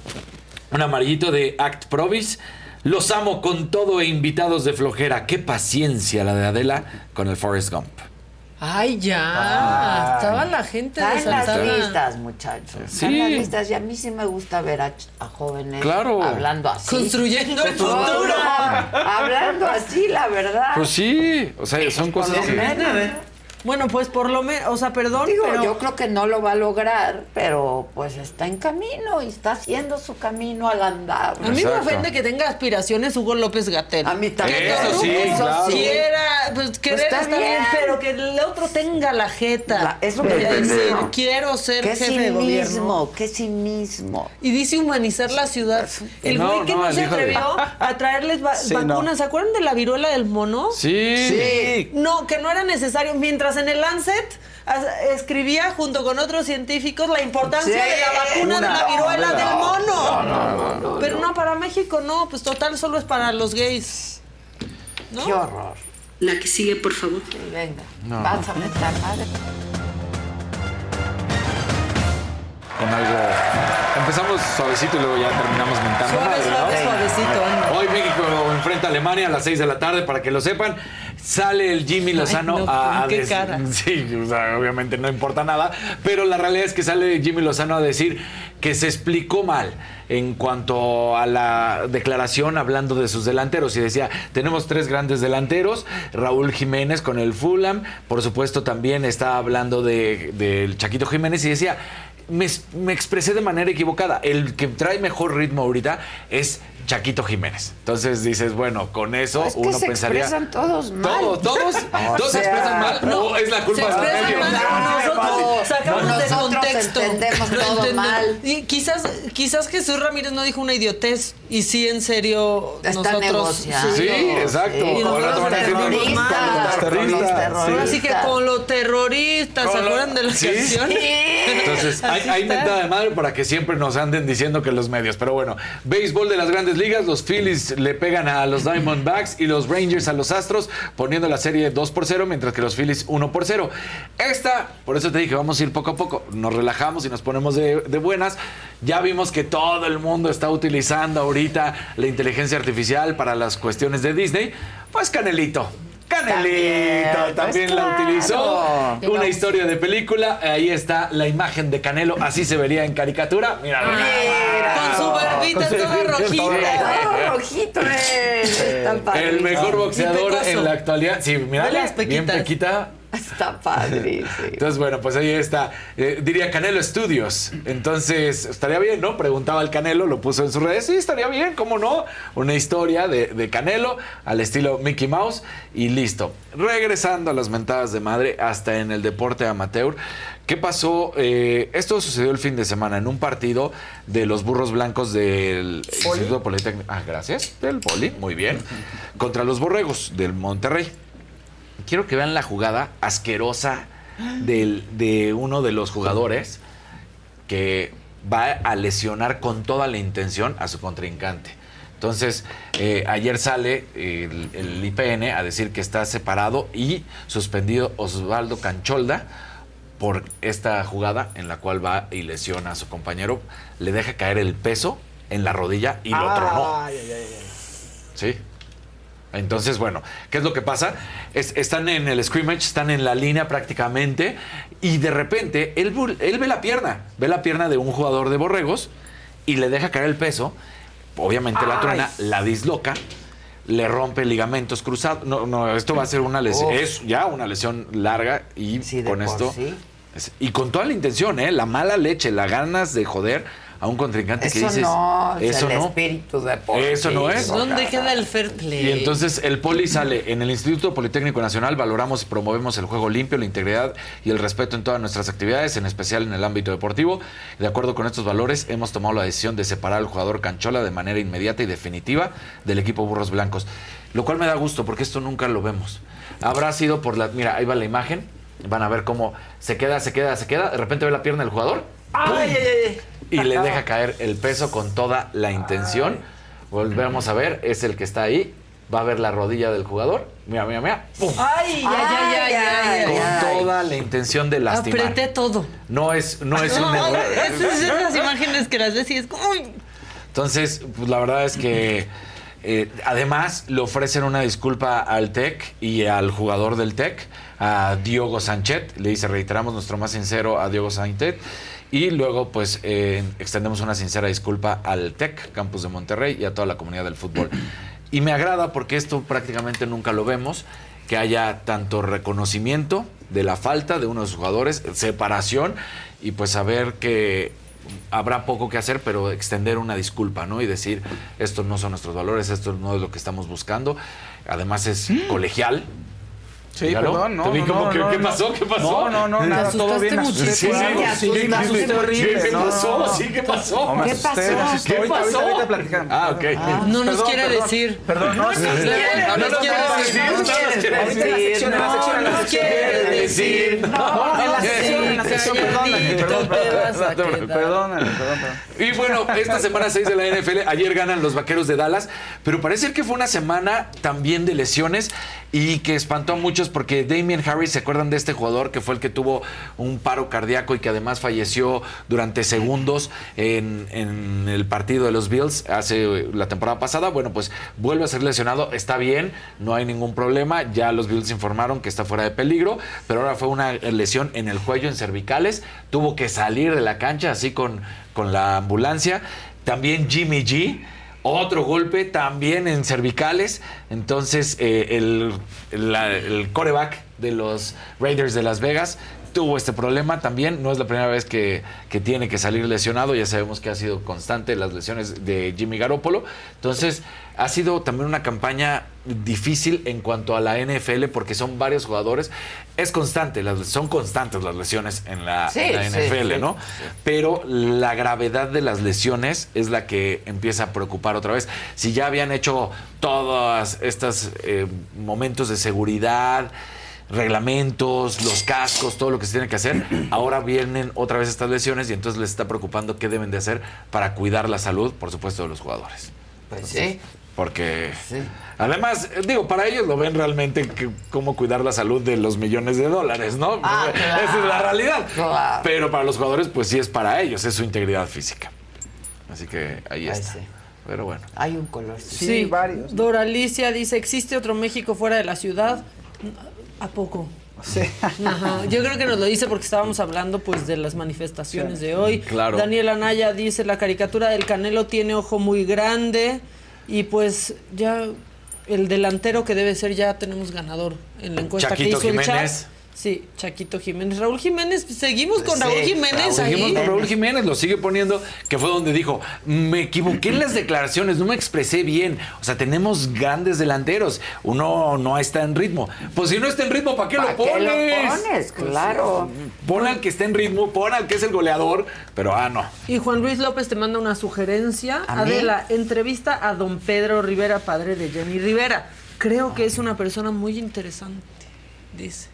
un amarillito de Act Provis. Los amo con todo e invitados de flojera. Qué paciencia la de Adela con el Forrest Gump. Ay, ya. Estaba la gente Está en las listas, muchachos. Está Sí. en las listas y a mí sí me gusta ver a, jóvenes Claro. hablando así. Construyendo el futuro. hablando así, la verdad. Pues sí, o sea, son cosas que. Bueno, pues por lo menos, o sea, perdón, Digo, pero yo creo que no lo va a lograr, pero pues está en camino y está haciendo su camino al andar. a mí me ofende que tenga aspiraciones Hugo López Gatel. A mí también. Eso sí, claro. Quiera, pues querer está está, bien. bien. pero que el otro tenga la jeta. La- es lo que decir, quiero ser Que jefe de gobierno. cinismo, qué cinismo. Y dice humanizar la ciudad. El No, güey que no, se de- atrevió [laughs] a traerles va- Sí, vacunas. no. ¿Se acuerdan de la viruela del mono? Sí. Sí. No, que no era necesario. Mientras en el Lancet escribía junto con otros científicos la importancia Sí, de la vacuna de la viruela no, del mono. no, no, Pero no, para México no, pues total solo es para los gays. ¿No? Qué horror. La que sigue, por favor. Venga, No. vas a meter madre. Con algo. Empezamos suavecito y luego ya terminamos mentando. Suave, madre, ¿no? suave, suavecito. Hoy México enfrenta a Alemania a las 6 de la tarde, para que lo sepan. Sale el Jimmy Lozano no, a, ¿con qué dec- cara? [laughs] Sí, o sea, obviamente no importa nada, pero la realidad es que sale Jimmy Lozano a decir que se explicó mal en cuanto a la declaración hablando de sus delanteros y decía, tenemos tres grandes delanteros, Raúl Jiménez con el Fulham, por supuesto también está hablando de- del Chaquito Jiménez y decía, me, me expresé de manera equivocada. El que trae mejor ritmo ahorita es Chaquito Jiménez. Entonces dices, bueno, con eso Es que uno se pensaría. expresan todos mal. Todos, todos, [laughs] O todos se expresan mal. No, es la culpa Se de pero nosotros sacamos de Nosotros contexto. entendemos Lo todo entendemos. mal. Y quizás, quizás Jesús Ramírez no dijo una idiotez y sí en serio Está nosotros negociando. Sí, exacto. Y Con nosotros terroristas, los terroristas, sí. Así que con los terroristas, ¿se acuerdan de la Sí. canción? Entonces, hay, hay mentada de madre para que siempre nos anden diciendo que los medios. Pero bueno, béisbol de las grandes ligas, los Phillies le pegan a los Diamondbacks y los Rangers a los Astros, poniendo la serie 2 por 0, mientras que los Phillies 1 por 0. Esta, por eso te dije, vamos a ir poco a poco. Nos relajamos y nos ponemos de, de buenas. Ya vimos que todo el mundo está utilizando ahorita la inteligencia artificial para las cuestiones de Disney. Pues Canelito. Canelito También, también, pues, la claro. utilizó. Una no- historia de película. Ahí está la imagen de Canelo. Así se vería en caricatura. Mira, Con su barbita Con toda rojita. Todo rojito, eh. Está padre. El mejor boxeador en la actualidad. Sí, mira, bien pequita. [laughs] Está padre, sí. Entonces, bueno, pues ahí está. Eh, diría Canelo Studios. Entonces, estaría bien, ¿no? Preguntaba el Canelo, lo puso en sus redes. Sí, estaría bien, ¿cómo no? Una historia de, de Canelo al estilo Mickey Mouse y listo. Regresando a las mentadas de madre, hasta en el deporte amateur. ¿Qué pasó? Eh, esto sucedió el fin de semana en un partido de los burros blancos del Instituto Politécnico. Ah, gracias. Del Poli, muy bien. Contra los borregos del Monterrey quiero que vean la jugada asquerosa del- de uno de los jugadores que va a lesionar con toda la intención a su contrincante. Entonces, eh, ayer sale el, el IPN a decir que está separado y suspendido Osvaldo Cancholda por esta jugada en la cual va y lesiona a su compañero, le deja caer el peso en la rodilla y lo tronó. Ay, ay, ay, ay. Sí. Entonces, bueno, ¿qué es lo que pasa? Es- están en el scrimmage, están en la línea prácticamente, y de repente él, él ve la pierna, ve la pierna de un jugador de borregos y le deja caer el peso. Obviamente la truena, la disloca, le rompe ligamentos cruzados. No, no, esto va a ser una lesión, Uf. es ya una lesión larga y Sí, con esto. sí. es- y con toda la intención, ¿eh? La mala leche, las ganas de joder a un contrincante que Eso dices, no, es eso el no. espíritu deportivo. Eso no es. ¿Dónde queda el fair play? Y entonces el poli sale en el Instituto Politécnico Nacional, valoramos y promovemos el juego limpio, la integridad y el respeto en todas nuestras actividades, en especial en el ámbito deportivo. De acuerdo con estos valores, hemos tomado la decisión de separar al jugador Canchola de manera inmediata y definitiva del equipo Burros Blancos, lo cual me da gusto porque esto nunca lo vemos. Habrá sido por la, mira, ahí va la imagen, van a ver cómo se queda, se queda, se queda, de repente ve la pierna del jugador Ay, ay, ay. y le deja caer el peso con toda la intención. Volvemos a ver, es el que está ahí. Va a ver la rodilla del jugador. Mira, mira, mira. ¡Pum! Ay, ay, ay, ay, Con toda la intención de lastimar. Apreté todo. No es, no es un [laughs] error. esas son las imágenes que las ves y es como... Entonces, pues la verdad es que eh, además le ofrecen una disculpa al TEC y al jugador del TEC, a Diogo Sanchet. Le dice, reiteramos nuestro más sincero a Diogo Sanchet. Y luego, pues, eh, extendemos una sincera disculpa al TEC, Campus de Monterrey, y a toda la comunidad del fútbol. Y me agrada porque esto prácticamente nunca lo vemos, que haya tanto reconocimiento de la falta de uno de sus jugadores, separación, y pues saber que habrá poco que hacer, pero extender una disculpa, ¿no? Y decir, estos no son nuestros valores, esto no es lo que estamos buscando. Además es colegial. Sí, perdón, no. Te vi no, como no, que, no, ¿qué no. pasó? ¿Qué pasó? No, no, no, nada, todo bien. asusté Sí, horrible. ¿Qué no, pasó? no. Sí, ¿qué pasó? ¿Qué pasó? ¿Qué pasó? ahorita- ahorita platicamos. Ah, ok. No nos Perdón, quiere perdón. decir. Perdón, no, No sí, nos sí, quiere- no, no nos no, quiere no, decir. sí, No nos sí, quiere sí, decir. No sección. quiere decir. No, en la Sí, sección, en la sección, perdón, perdón, perdón, perdón. Y bueno, esta semana 6 de la NFL, ayer ganan los vaqueros de Dallas, pero parece ser que fue una semana también de lesiones y que espantó a muchos porque Damien Harris, ¿se acuerdan de este jugador que fue el que tuvo un paro cardíaco y que además falleció durante segundos en, en el partido de los Bills hace la temporada pasada? Bueno, pues vuelve a ser lesionado, está bien, no hay ningún problema, ya los Bills informaron que está fuera de peligro, pero ahora fue una lesión en el cuello, en cervicales, tuvo que salir de la cancha así con, con la ambulancia. También Jimmy G. Otro golpe también en cervicales. Entonces, eh, el, coreback de los Raiders de Las Vegas tuvo este problema también. No es la primera vez que, que tiene que salir lesionado. Ya sabemos que ha sido constante las lesiones de Jimmy Garoppolo. Entonces, ha sido también una campaña difícil en cuanto a la NFL porque son varios jugadores. Es constante, las, son constantes las lesiones en la, Sí, en la sí, NFL, sí, ¿no? Pero la gravedad de las lesiones es la que empieza a preocupar otra vez. Si ya habían hecho todos estos eh, momentos de seguridad, reglamentos, los cascos, todo lo que se tiene que hacer, [clears throat] ahora vienen otra vez estas lesiones y entonces les está preocupando qué deben de hacer para cuidar la salud, por supuesto, de los jugadores. Pues sí. Porque Sí. además, digo, para ellos lo ven realmente que, cómo cuidar la salud de los millones de dólares, ¿no? Ah, claro. [laughs] Esa es la realidad. Claro. Pero para los jugadores, pues sí es para ellos, es su integridad física. Así que ahí está. sí. Pero bueno. Hay un color. Sí, Doralicia dice, ¿existe otro México fuera de la ciudad? ¿A poco? Sí. Ajá. Yo creo que nos lo dice porque estábamos hablando pues de las manifestaciones de hoy. Claro. Daniel Anaya dice, la caricatura del Canelo tiene ojo muy grande y pues ya el delantero que debe ser ya tenemos ganador en la encuesta Chaquito que hizo el chat. Sí, Chaquito Jiménez. Raúl Jiménez, seguimos con Sí, Raúl Jiménez ahí. Seguimos con Raúl Jiménez, lo sigue poniendo, que fue donde dijo, me equivoqué en las declaraciones, no me expresé bien. O sea, tenemos grandes delanteros, uno no está en ritmo. Pues si no está en ritmo, ¿para qué ¿Para lo qué pones? lo pones? Claro. Pon al que está en ritmo, pon al que es el goleador, pero ah, no. Y Juan Luis López te manda una sugerencia. ¿A mí? Adela, entrevista a don Pedro Rivera, padre de Jenny Rivera. Creo que es una persona muy interesante, dice.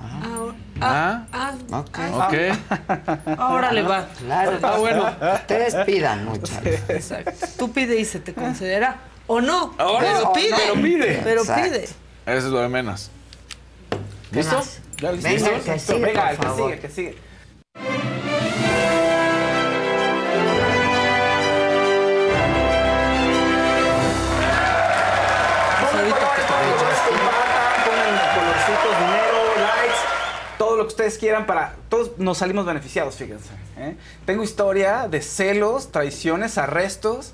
Ah, ah, ah, Ok. ah, Ahora le va. Claro. Ah, bueno. Ustedes pidan muchas. Exacto. Tú pide y se te concederá. O no. Ahora, pero pide. no, pero pide. Pero Exacto. pide. Eso es lo de menos. ¿Qué ¿Listo? listo? el que sigue, Venga, por que sigue, que sigue. Que ustedes quieran para... Todos nos salimos beneficiados, fíjense. ¿eh? Tengo historia de celos, traiciones, arrestos.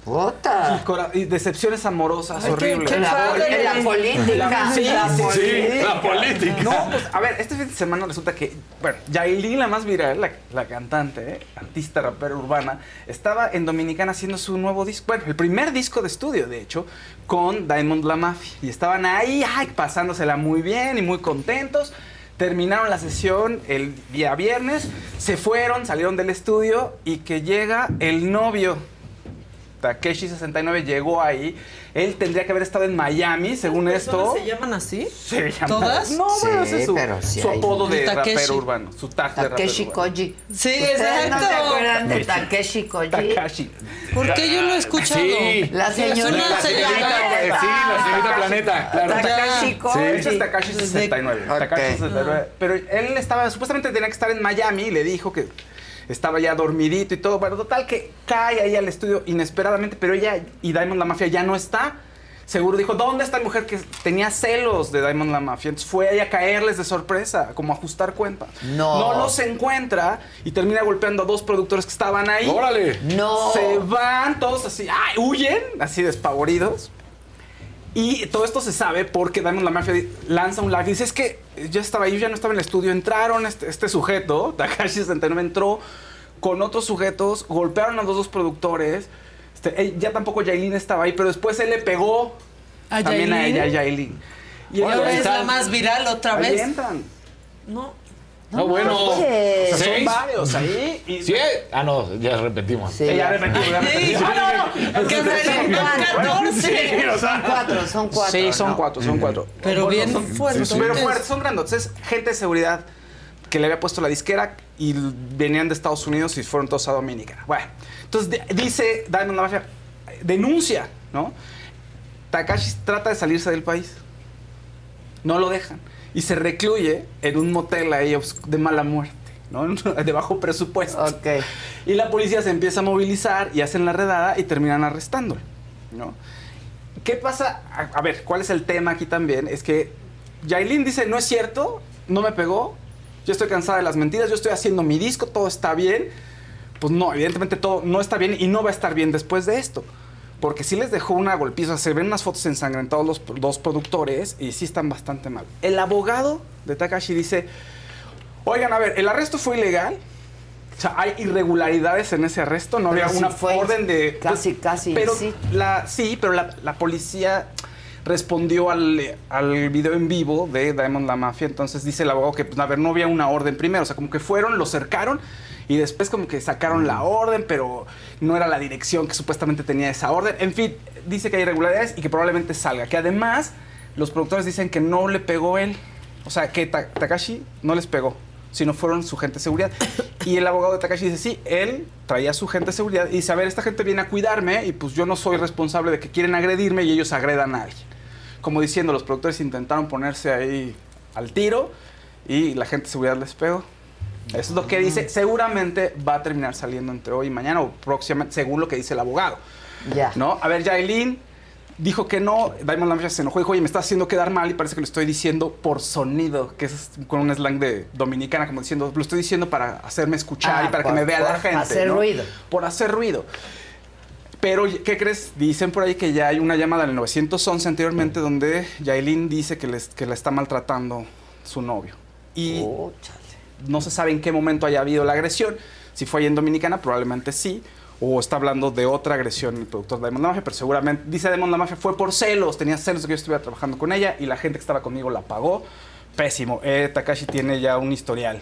Y, cora- y decepciones amorosas Ay, qué- horribles. qué La padre. poli- la política. sí, La sí, política. sí, la política. No, pues, a ver, este fin de semana resulta que, bueno, Yailin, la más viral, la, la cantante, ¿eh? artista, rapera urbana, estaba en Dominicana haciendo su nuevo disco, bueno, el primer disco de estudio, de hecho, con Diamond La Mafia. Y estaban ahí, ay, pasándosela muy bien y muy contentos. Terminaron la sesión el día viernes, se fueron, salieron del estudio y que llega el novio. Takeshi69 llegó ahí. Él tendría que haber estado en Miami, según esto. ¿Se llaman así? Se llama- ¿Todas? No, bueno, Sí, ese es su, pero sí su apodo de Takeshi. rapero urbano. Su tag de rapero Takeshi. Koji. Sí, ¿Ustedes no se exacto. acuerdan de Takeshi Koji? Takashi. ¿Por qué yo lo he escuchado? Sí. La señorita una señorita, eh, sí, la señorita Planeta, claro. Takashi Sí, Koji. ese es Takashi 69. Ok. Takashi 69. Pero él estaba, supuestamente tenía que estar en Miami y le dijo que estaba ya dormidito y todo. Bueno, total que cae ahí al estudio inesperadamente, pero ella y Diamond la Mafia ya no está. Seguro dijo, ¿dónde está la mujer que tenía celos de Diamond la Mafia? Entonces fue ahí a caerles de sorpresa, como a ajustar cuentas. No. No los encuentra y termina golpeando a dos productores que estaban ahí. ¡Órale! No. Se van todos así, ¡ay! huyen, así despavoridos. Y todo esto se sabe porque Diamond la Mafia lanza un live y dice, es que yo estaba ahí, yo ya no estaba en el estudio, entraron este, este sujeto, [laughs] Takashi 69 entró con otros sujetos, golpearon a los dos productores, este, eh, ya tampoco Yailin estaba ahí, pero después él le pegó ¿A también a ella, a Yailin. Y ahora es la más viral otra Ahí vez. entran. No. No, bueno. manches. O sea, son varios ahí. Y, ¿Sí? Ah, no, ya repetimos. Sí. Eh, ya repetimos, ya repetimos. Ah, no, no. Que bueno, 14. sí, o sea. Son cuatro, son cuatro. Sí, son cuatro, son cuatro. Pero bien son- fuertes. Pero fuertes, son grandotes. Es gente de seguridad que le había puesto la disquera y venían de Estados Unidos y fueron todos a Dominicana. Bueno, entonces dice Diamond la Mafia, denuncia, ¿no? Takashi trata de salirse del país. No lo dejan. Y se recluye en un motel ahí de mala muerte, ¿no? [laughs] De bajo presupuesto. Ok. Y la policía se empieza a movilizar y hacen la redada y terminan arrestándolo, ¿no? ¿Qué pasa? A, a ver, ¿cuál es el tema aquí también? Es que Yailin dice, no es cierto, no me pegó, yo estoy cansada de las mentiras, yo estoy haciendo mi disco, todo está bien. Pues no, evidentemente todo no está bien y no va a estar bien después de esto. Porque sí les dejó una golpiza, se ven unas fotos ensangrentados los dos productores y sí están bastante mal. El abogado de Takashi dice, oigan, a ver, el arresto fue ilegal, o sea, hay irregularidades en ese arresto, no Pero había sí una fue orden de... casi, casi, Pero sí. la, sí, pero la, la policía respondió al, al video en vivo de Diamond la Mafia, entonces dice el abogado que, pues, a ver, no había una orden primero, o sea, como que fueron, lo cercaron y después como que sacaron la orden, pero no era la dirección que supuestamente tenía esa orden. En fin, dice que hay irregularidades y que probablemente salga, que además los productores dicen que no le pegó él, o sea, que Ta- Takashi no les pegó sino fueron su gente de seguridad. Y el abogado de Takashi dice, sí, él traía su gente de seguridad y dice, a ver, esta gente viene a cuidarme y pues yo no soy responsable de que quieren agredirme y ellos agredan a alguien. Como diciendo, los productores intentaron ponerse ahí al tiro y la gente de seguridad les pegó. Eso es lo que dice. Seguramente va a terminar saliendo entre hoy y mañana o próximamente, según lo que dice el abogado. Ya. ¿No? A ver, Yailin dijo que no. Diamond Lamb se enojó y dijo, oye, me está haciendo quedar mal y parece que lo estoy diciendo por sonido, que es con un slang de dominicana, como diciendo, lo estoy diciendo para hacerme escuchar Ah, y para por- que me vea la por gente. hacer ¿no? ruido. Por hacer ruido. Pero, ¿qué crees? Dicen por ahí que ya hay una llamada en el 911 anteriormente donde Yailin dice que, les, que la está maltratando su novio. Y no se sabe en qué momento haya habido la agresión. Si fue ahí en Dominicana, probablemente sí. O está hablando de otra agresión el productor de La Mafia, pero seguramente, dice La Mafia, fue por celos. Tenía celos de que yo estuviera trabajando con ella y la gente que estaba conmigo la pagó. Pésimo. Eh, Takashi tiene ya un historial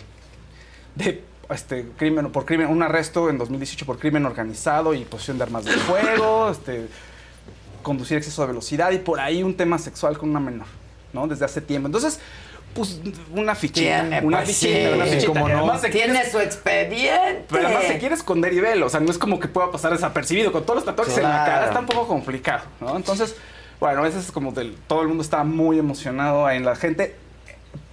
de este, crimen, por crimen, un arresto en 2018 por crimen organizado y posesión de armas de fuego, este, conducir exceso de velocidad y por ahí un tema sexual con una menor, ¿no? Desde hace tiempo. Entonces, pues una fichita, Tiene, una pues, fichita, sí. una fichita. Cómo Y no. además se Tiene quiere- su expediente. pero además se quiere esconder y velo, o sea, no es como que pueda pasar desapercibido. Con todos los tatuajes en la Claro. cara está un poco complicado, ¿no? Entonces, bueno, a veces es como del, todo el mundo está muy emocionado en la gente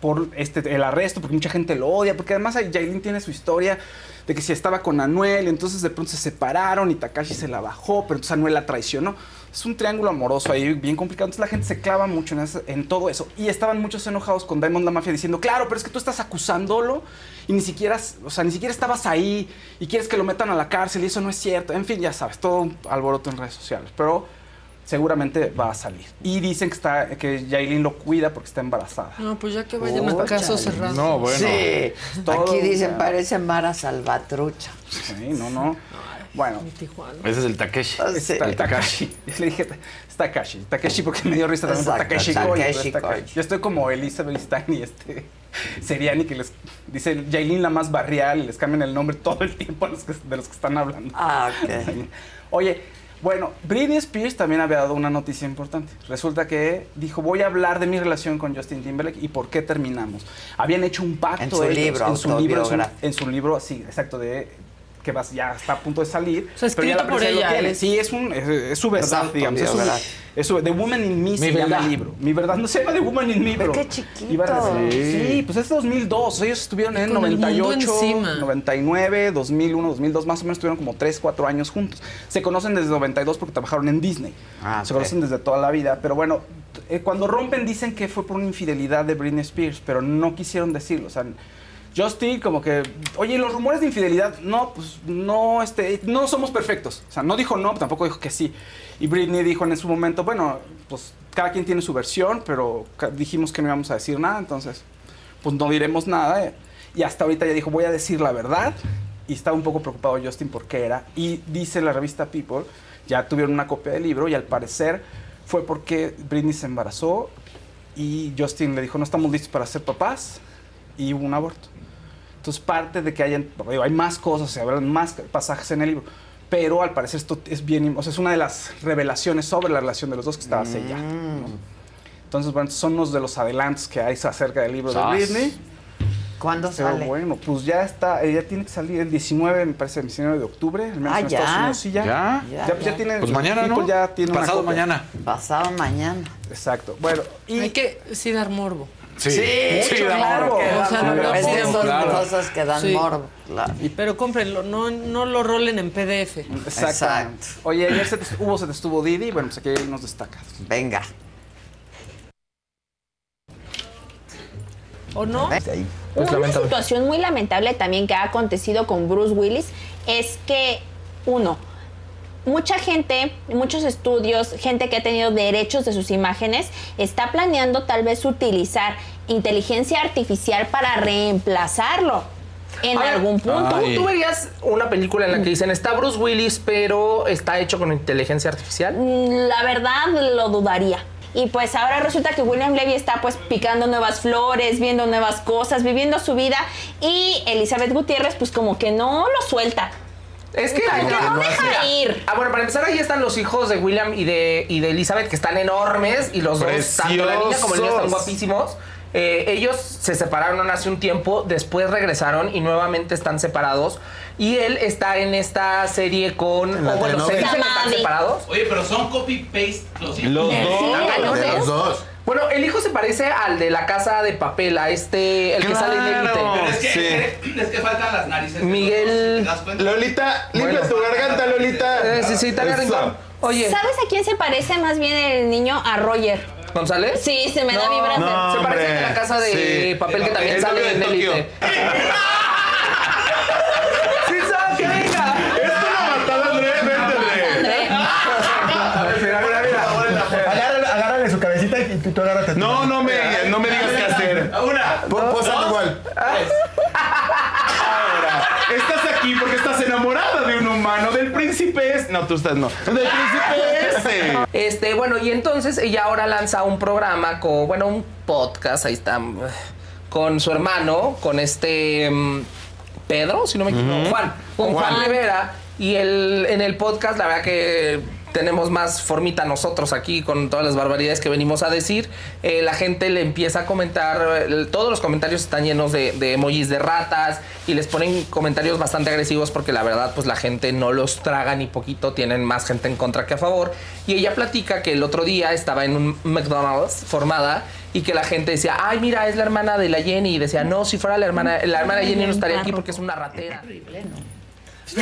por este, el arresto, porque mucha gente lo odia, porque además ahí Yailin tiene su historia de que si estaba con Anuel, entonces de pronto se separaron y Takashi se la bajó, pero entonces Anuel la traicionó. Es un triángulo amoroso ahí bien complicado. Entonces la gente se clava mucho en, ese- en todo eso. Y estaban muchos enojados con Diamond la Mafia diciendo, claro, pero es que tú estás acusándolo y ni siquiera, o sea, ni siquiera estabas ahí y quieres que lo metan a la cárcel y eso no es cierto. En fin, ya sabes, todo un alboroto en redes sociales. Pero seguramente va a salir. Y dicen que, está, que Yailin lo cuida porque está embarazada. No, pues ya que vayan Oh, a caso chale. cerrado. No, bueno. Sí, Todo aquí dicen, ya. parece Mara Salvatrucha. Sí, no, no. Bueno. Ese es el Takeshi. Es el Takashi. [laughs] Le dije, es Takashi. Takeshi porque me dio risa también por Takeshi Takeshi Takashi. Yo estoy como Elizabeth Stein y este Seriani que les dice Yailin la más barrial y les cambian el nombre todo el tiempo a los que- de los que están hablando. Ah, ok. Oye, bueno, Britney Spears también había dado una noticia importante. Resulta que dijo, voy a hablar de mi relación con Justin Timberlake y por qué terminamos. Habían hecho un pacto En su ellos, libro en su libro, en su, autobiográfico. en su libro, sí, exacto, de que vas- ya está a punto de salir. O sea, pero ya escrito la por lo ella, es- Sí, es, un, es, es su verdad, digamos. Es su, autobiográfico. es su- The Woman in Me se llama verdad. el libro. Mi verdad no se llama The Woman in Me, pero... qué chiquito. iba a decir- Sí. Sí, pues es 2002. Ellos estuvieron en con el mundo 98, encima. 99, 2001, 2002, más o menos estuvieron como 3, 4 años juntos. Se conocen desde 92 porque trabajaron en Disney. Ah, Se conocen desde toda la vida, pero bueno, eh, cuando rompen dicen que fue por una infidelidad de Britney Spears, pero no quisieron decirlo. O sea, Justin como que, oye, los rumores de infidelidad, no, pues no, este, no somos perfectos. O sea, no dijo no, tampoco dijo que sí. Y Britney dijo en su momento, bueno, pues cada quien tiene su versión, pero dijimos que no íbamos a decir nada, entonces, pues no diremos nada. eh. Y hasta ahorita ya dijo, voy a decir la verdad. Y estaba un poco preocupado Justin por qué era. Y dice la revista People, ya tuvieron una copia del libro y al parecer fue porque Britney se embarazó y Justin le dijo, no estamos listos para ser papás y hubo un aborto. Entonces parte de que hayan, digo, hay más cosas, se hablan más pasajes en el libro, pero al parecer esto es bien, o sea, es una de las revelaciones sobre la relación de los dos que estaba sellada. Mm. ¿no? Entonces, bueno, son unos de los adelantos que hay acerca del libro Sas. de Britney. ¿Cuándo Pero sale? bueno, pues ya está, eh, ya tiene que salir el 19, me parece, el 19 de octubre, al menos Ah, en ya. Estados Unidos sí ya. Ya. Ya, Ya, pues ya ya. tiene, Pues mañana, ¿no? ya tiene una Pasado mañana. Pasado mañana. Exacto. Bueno, y Hay que sí dar morbo. Sí, mucho, da claro. morbo. O sea, no Es de esas claro. cosas que dan Sí. morbo. claro. Pero cómprenlo, no, no lo rolen en PDF. Exacto. Exacto. Oye, ayer se te, hubo, se te estuvo Didi, bueno, pues aquí hay unos destacados. Venga. ¿O no? Una situación muy lamentable también que ha acontecido con Bruce Willis es que, uno, mucha gente, muchos estudios, gente que ha tenido derechos de sus imágenes, está planeando tal vez utilizar inteligencia artificial para reemplazarlo en algún punto. ¿tú, tú verías una película en la que dicen está Bruce Willis, pero está hecho con inteligencia artificial? Mm, La verdad lo dudaría. Y pues ahora resulta que William Levy está pues picando nuevas flores, viendo nuevas cosas, viviendo su vida y Elizabeth Gutiérrez pues como que no lo suelta. Es que, mira, no deja mira, ir. Ah, bueno, para empezar, ahí están los hijos de William y de, y de Elizabeth, que están enormes, y los dos, tanto la niña como el niño, están Preciosos. guapísimos. Eh, ellos se separaron hace un tiempo, después regresaron y nuevamente están separados. Y él está en esta serie con. o bueno, se dicen que están separados. Oye, pero son copy-paste los hijos. Los dos. ¿no los dos. Bueno, el hijo se parece al de la casa de papel, a este, el que sale en. Élite. Pero es que, Sí. es que faltan las narices. de Miguel- los dos, ¿te das cuenta? Lolita, limpia Bueno. tu garganta, Lolita. Eh, sí, sí, Tania Eso. Rincón. Oye, ¿Sabes a quién se parece más bien el niño? A Roger. ¿González? Sí, se me da No, vibras de- no. Se parece Hombre, de la casa de sí. papel que también sale de en Tokio. Élite. [laughs] y tú, tú agárrate. tú. No, no me, no me digas qué hacer. Una. Dos, igual. tres. Ahora, estás aquí porque estás enamorada de un humano, del príncipe es... No, tú estás no. Del príncipe ese. Este, bueno, y entonces ella ahora lanza un programa con, bueno, un podcast, ahí está, con su hermano, con este mm, Pedro, si no me equivoco, Juan, con Juan, Juan. Rivera, y el, en el podcast, la verdad que tenemos más formita nosotros aquí con todas las barbaridades que venimos a decir. Eh, la gente le empieza a comentar, eh, todos los comentarios están llenos de, de emojis de ratas y les ponen comentarios bastante agresivos porque la verdad pues la gente no los traga ni poquito, tienen más gente en contra que a favor. Y ella platica que el otro día estaba en un McDonald's formada y que la gente decía, ay mira, es la hermana de la Jenny y decía, no, si fuera la hermana, la hermana Jenny no estaría aquí porque es una ratera. [laughs]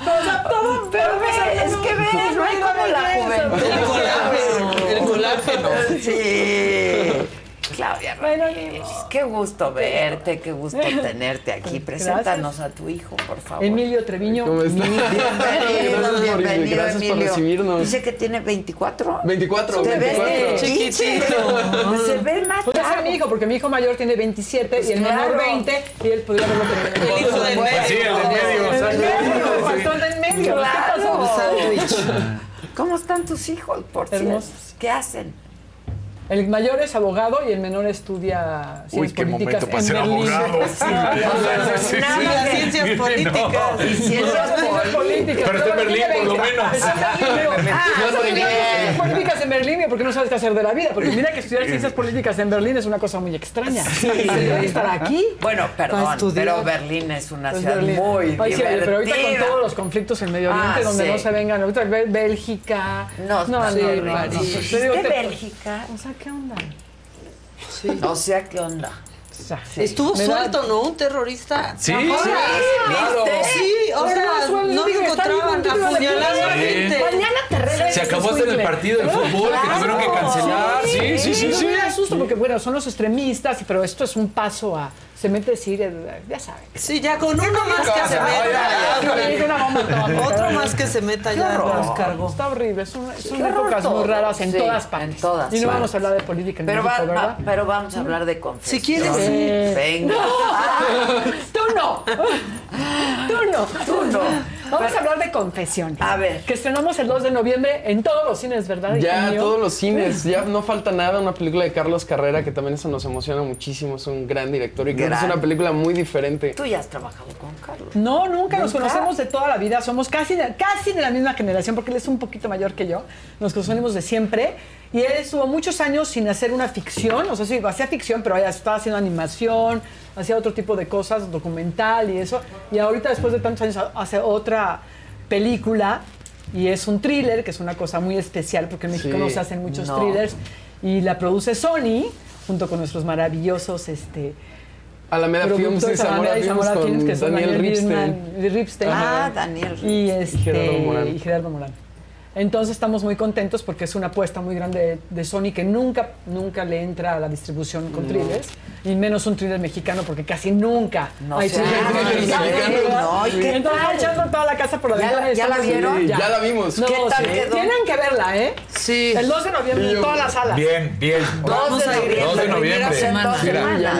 O sea, todo, Pero ve, es que ve, muy no hay como la juventud. El colágeno. El colágeno. Sí. Claudia Bueno, Ramírez, qué gusto verte, qué gusto [laughs] tenerte aquí. Preséntanos a tu hijo, por favor. Emilio Treviño. [laughs] Bienvenido, Gracias por- bienvenido, gracias por recibirnos. Dice que tiene 24. 24, Te ves 24. Chiquitito. Se ve más Podría ser mi hijo, porque mi hijo mayor tiene 27 y el menor claro. 20 y él podría haberlo tenido. El hijo del medio. Sí, el de medio, El del exacto. medio, faltó el del medio. ¿Qué pasó? Claro. ¿Cómo están tus hijos, por cierto? ¿Qué hacen? El mayor es abogado y el menor estudia Uy, ciencias qué políticas momento para en ser Berlín. abogado. Sí. Sí, sí, Nada sí. Las de- ciencias No. políticas. Ciencias Ciencias políticas. Pero está en Berlín, por lo 20. menos. Ah. Ciencias políticas en Berlín porque no sabes qué hacer de la vida. Porque mira que estudiar ciencias políticas en Berlín es una cosa muy extraña. Estar aquí. Bueno, perdón, pero Berlín es una Pues ciudad muy divertida. pero ahorita con todos los conflictos en Medio Oriente, Ah, donde no se vengan, ahorita Bélgica. No, no, no, no, no, no. ¿Viste Te digo, te- Bélgica? O sea, ¿qué onda? O sea, ¿qué onda? O sea, Estuvo me da- suelto, ¿no? Un terrorista. Sí, sí, claro. Sí, ahora no digo, lo encontraban apuñalando a Sí. gente. Mañana te regresas. Se acabó hasta en el partido de fútbol que tuvieron que cancelar. Sí, sí, sí, No sí. me da susto porque, bueno, son los extremistas, pero esto es un paso a. Se mete Siria, ya saben. Sí, ya con uno más que se meta. Otro más que se meta ya nos cargó. Está horrible, son, son épocas muy raras en Sí, todas partes. en todas y no partes. vamos a hablar de política en Pero, México, va- va- ¿verdad? pero vamos a hablar de confesión. Si quieres, sí. Venga. [laughs] Tú no. Tú no. Tú no. Vamos a hablar de confesiones. A ver. Que estrenamos el 2 de noviembre en todos los cines, ¿verdad? Ya, todos los cines, ya no falta nada, una película de Carlos Carrera que también eso nos emociona muchísimo, es un gran director y que es una película muy diferente. Tú ya has trabajado con Carlos. No, nunca, nos conocemos de toda la vida, somos casi de, casi de la misma generación, porque él es un poquito mayor que yo, nos conocemos de siempre, y él estuvo muchos años sin hacer una ficción, o sea, sí, hacía ficción, pero ya estaba haciendo animación, hacía otro tipo de cosas, documental y eso, y ahorita después de tantos años hace otra película, y es un thriller, que es una cosa muy especial, porque en México Sí. no se hacen muchos No. thrillers, y la produce Sony, junto con nuestros maravillosos, este... Alameda Films y Zamora y Films Zamora con Films, que son Daniel Daniel Ripstein. Ripstein, Ripstein. Ah, Daniel y, este, Gerardo Morán. y Gerardo Morán. Entonces estamos muy contentos porque es una apuesta muy grande de, de Sony que nunca, nunca le entra a la distribución con thrillers, y menos un thriller mexicano porque casi nunca No hay sé, thrillers no, mexicanos. no, ¿y qué Entonces echando toda la casa por la ¿Ya ventana. ya la vieron? Sí, ya la vimos. No, ¿Qué tal? Tienen que verla, ¿eh? Sí. El 2 de noviembre en todas las salas. Bien, bien. 2 de noviembre.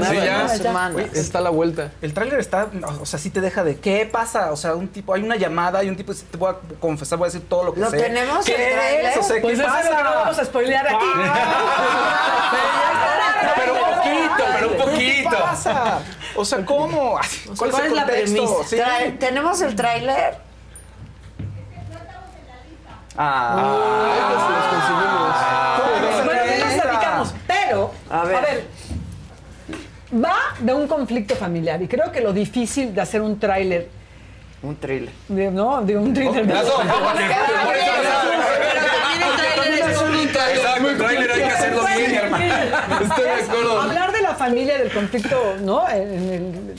Sí, ya. Está a la vuelta. El tráiler está, o sea, sí te deja de qué pasa, o sea, un tipo, hay una llamada y un tipo dice, te voy a confesar, voy a decir todo lo que ¿Lo sé. tenemos, ¿Qué el tráiler? es? O sea, Pues ¿qué eso es lo que no vamos a spoilear aquí. [laughs] Pero un poquito, ¿Qué pasa? O sea, ¿cómo? ¿Cuál, ¿cuál es es el la premisa? Sí. ¿Tenemos el tráiler? Ah, Bueno, ya nos platicamos, pero, A a ver. va de un conflicto familiar y creo que lo difícil de hacer un tráiler, Un thriller. de- ¿no? De un thriller ¿no? Pero también el tráiler es un Exacto, el tráiler hay que hacerlo bien, hermano. Estoy de acuerdo. Familia, del conflicto, ¿no? En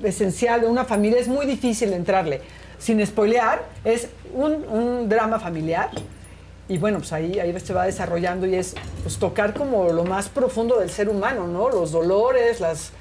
el esencial de una familia es muy difícil entrarle. Sin spoilear, es un, un drama familiar. Y bueno, pues ahí, ahí se va desarrollando y es pues, tocar como lo más profundo del ser humano, ¿no? Los dolores, las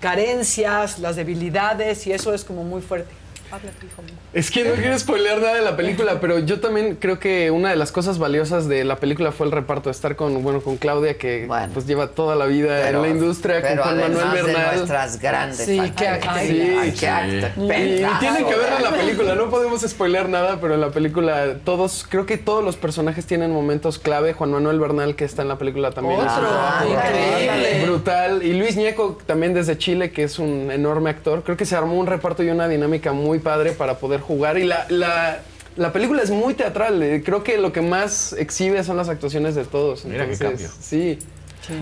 carencias, las debilidades y eso es como muy fuerte. Habla, hijo mío. Es que no quiero spoilear nada de la película, pero yo también creo que una de las cosas valiosas de la película fue el reparto, estar con, bueno, con Claudia, que Bueno. pues lleva toda la vida Pero- en la industria, con Juan Manuel además de Bernal. nuestras grandes Sí, qué actriz. Sí, sí. qué actriz. Y Pedazo tienen que verla en la película, no podemos spoilear nada, pero en la película todos, creo que todos los personajes tienen momentos clave. Juan Manuel Bernal, que está en la película también. Otro, es Ah, increíble. Brutal. Y Luis Ñeco, también desde Chile, que es un enorme actor. Creo que se armó un reparto y una dinámica muy padre para poder jugar. Y la, la, la película es muy teatral. eh, Creo que lo que más exhibe son las actuaciones de todos. Mira qué Entonces, cambio. Sí.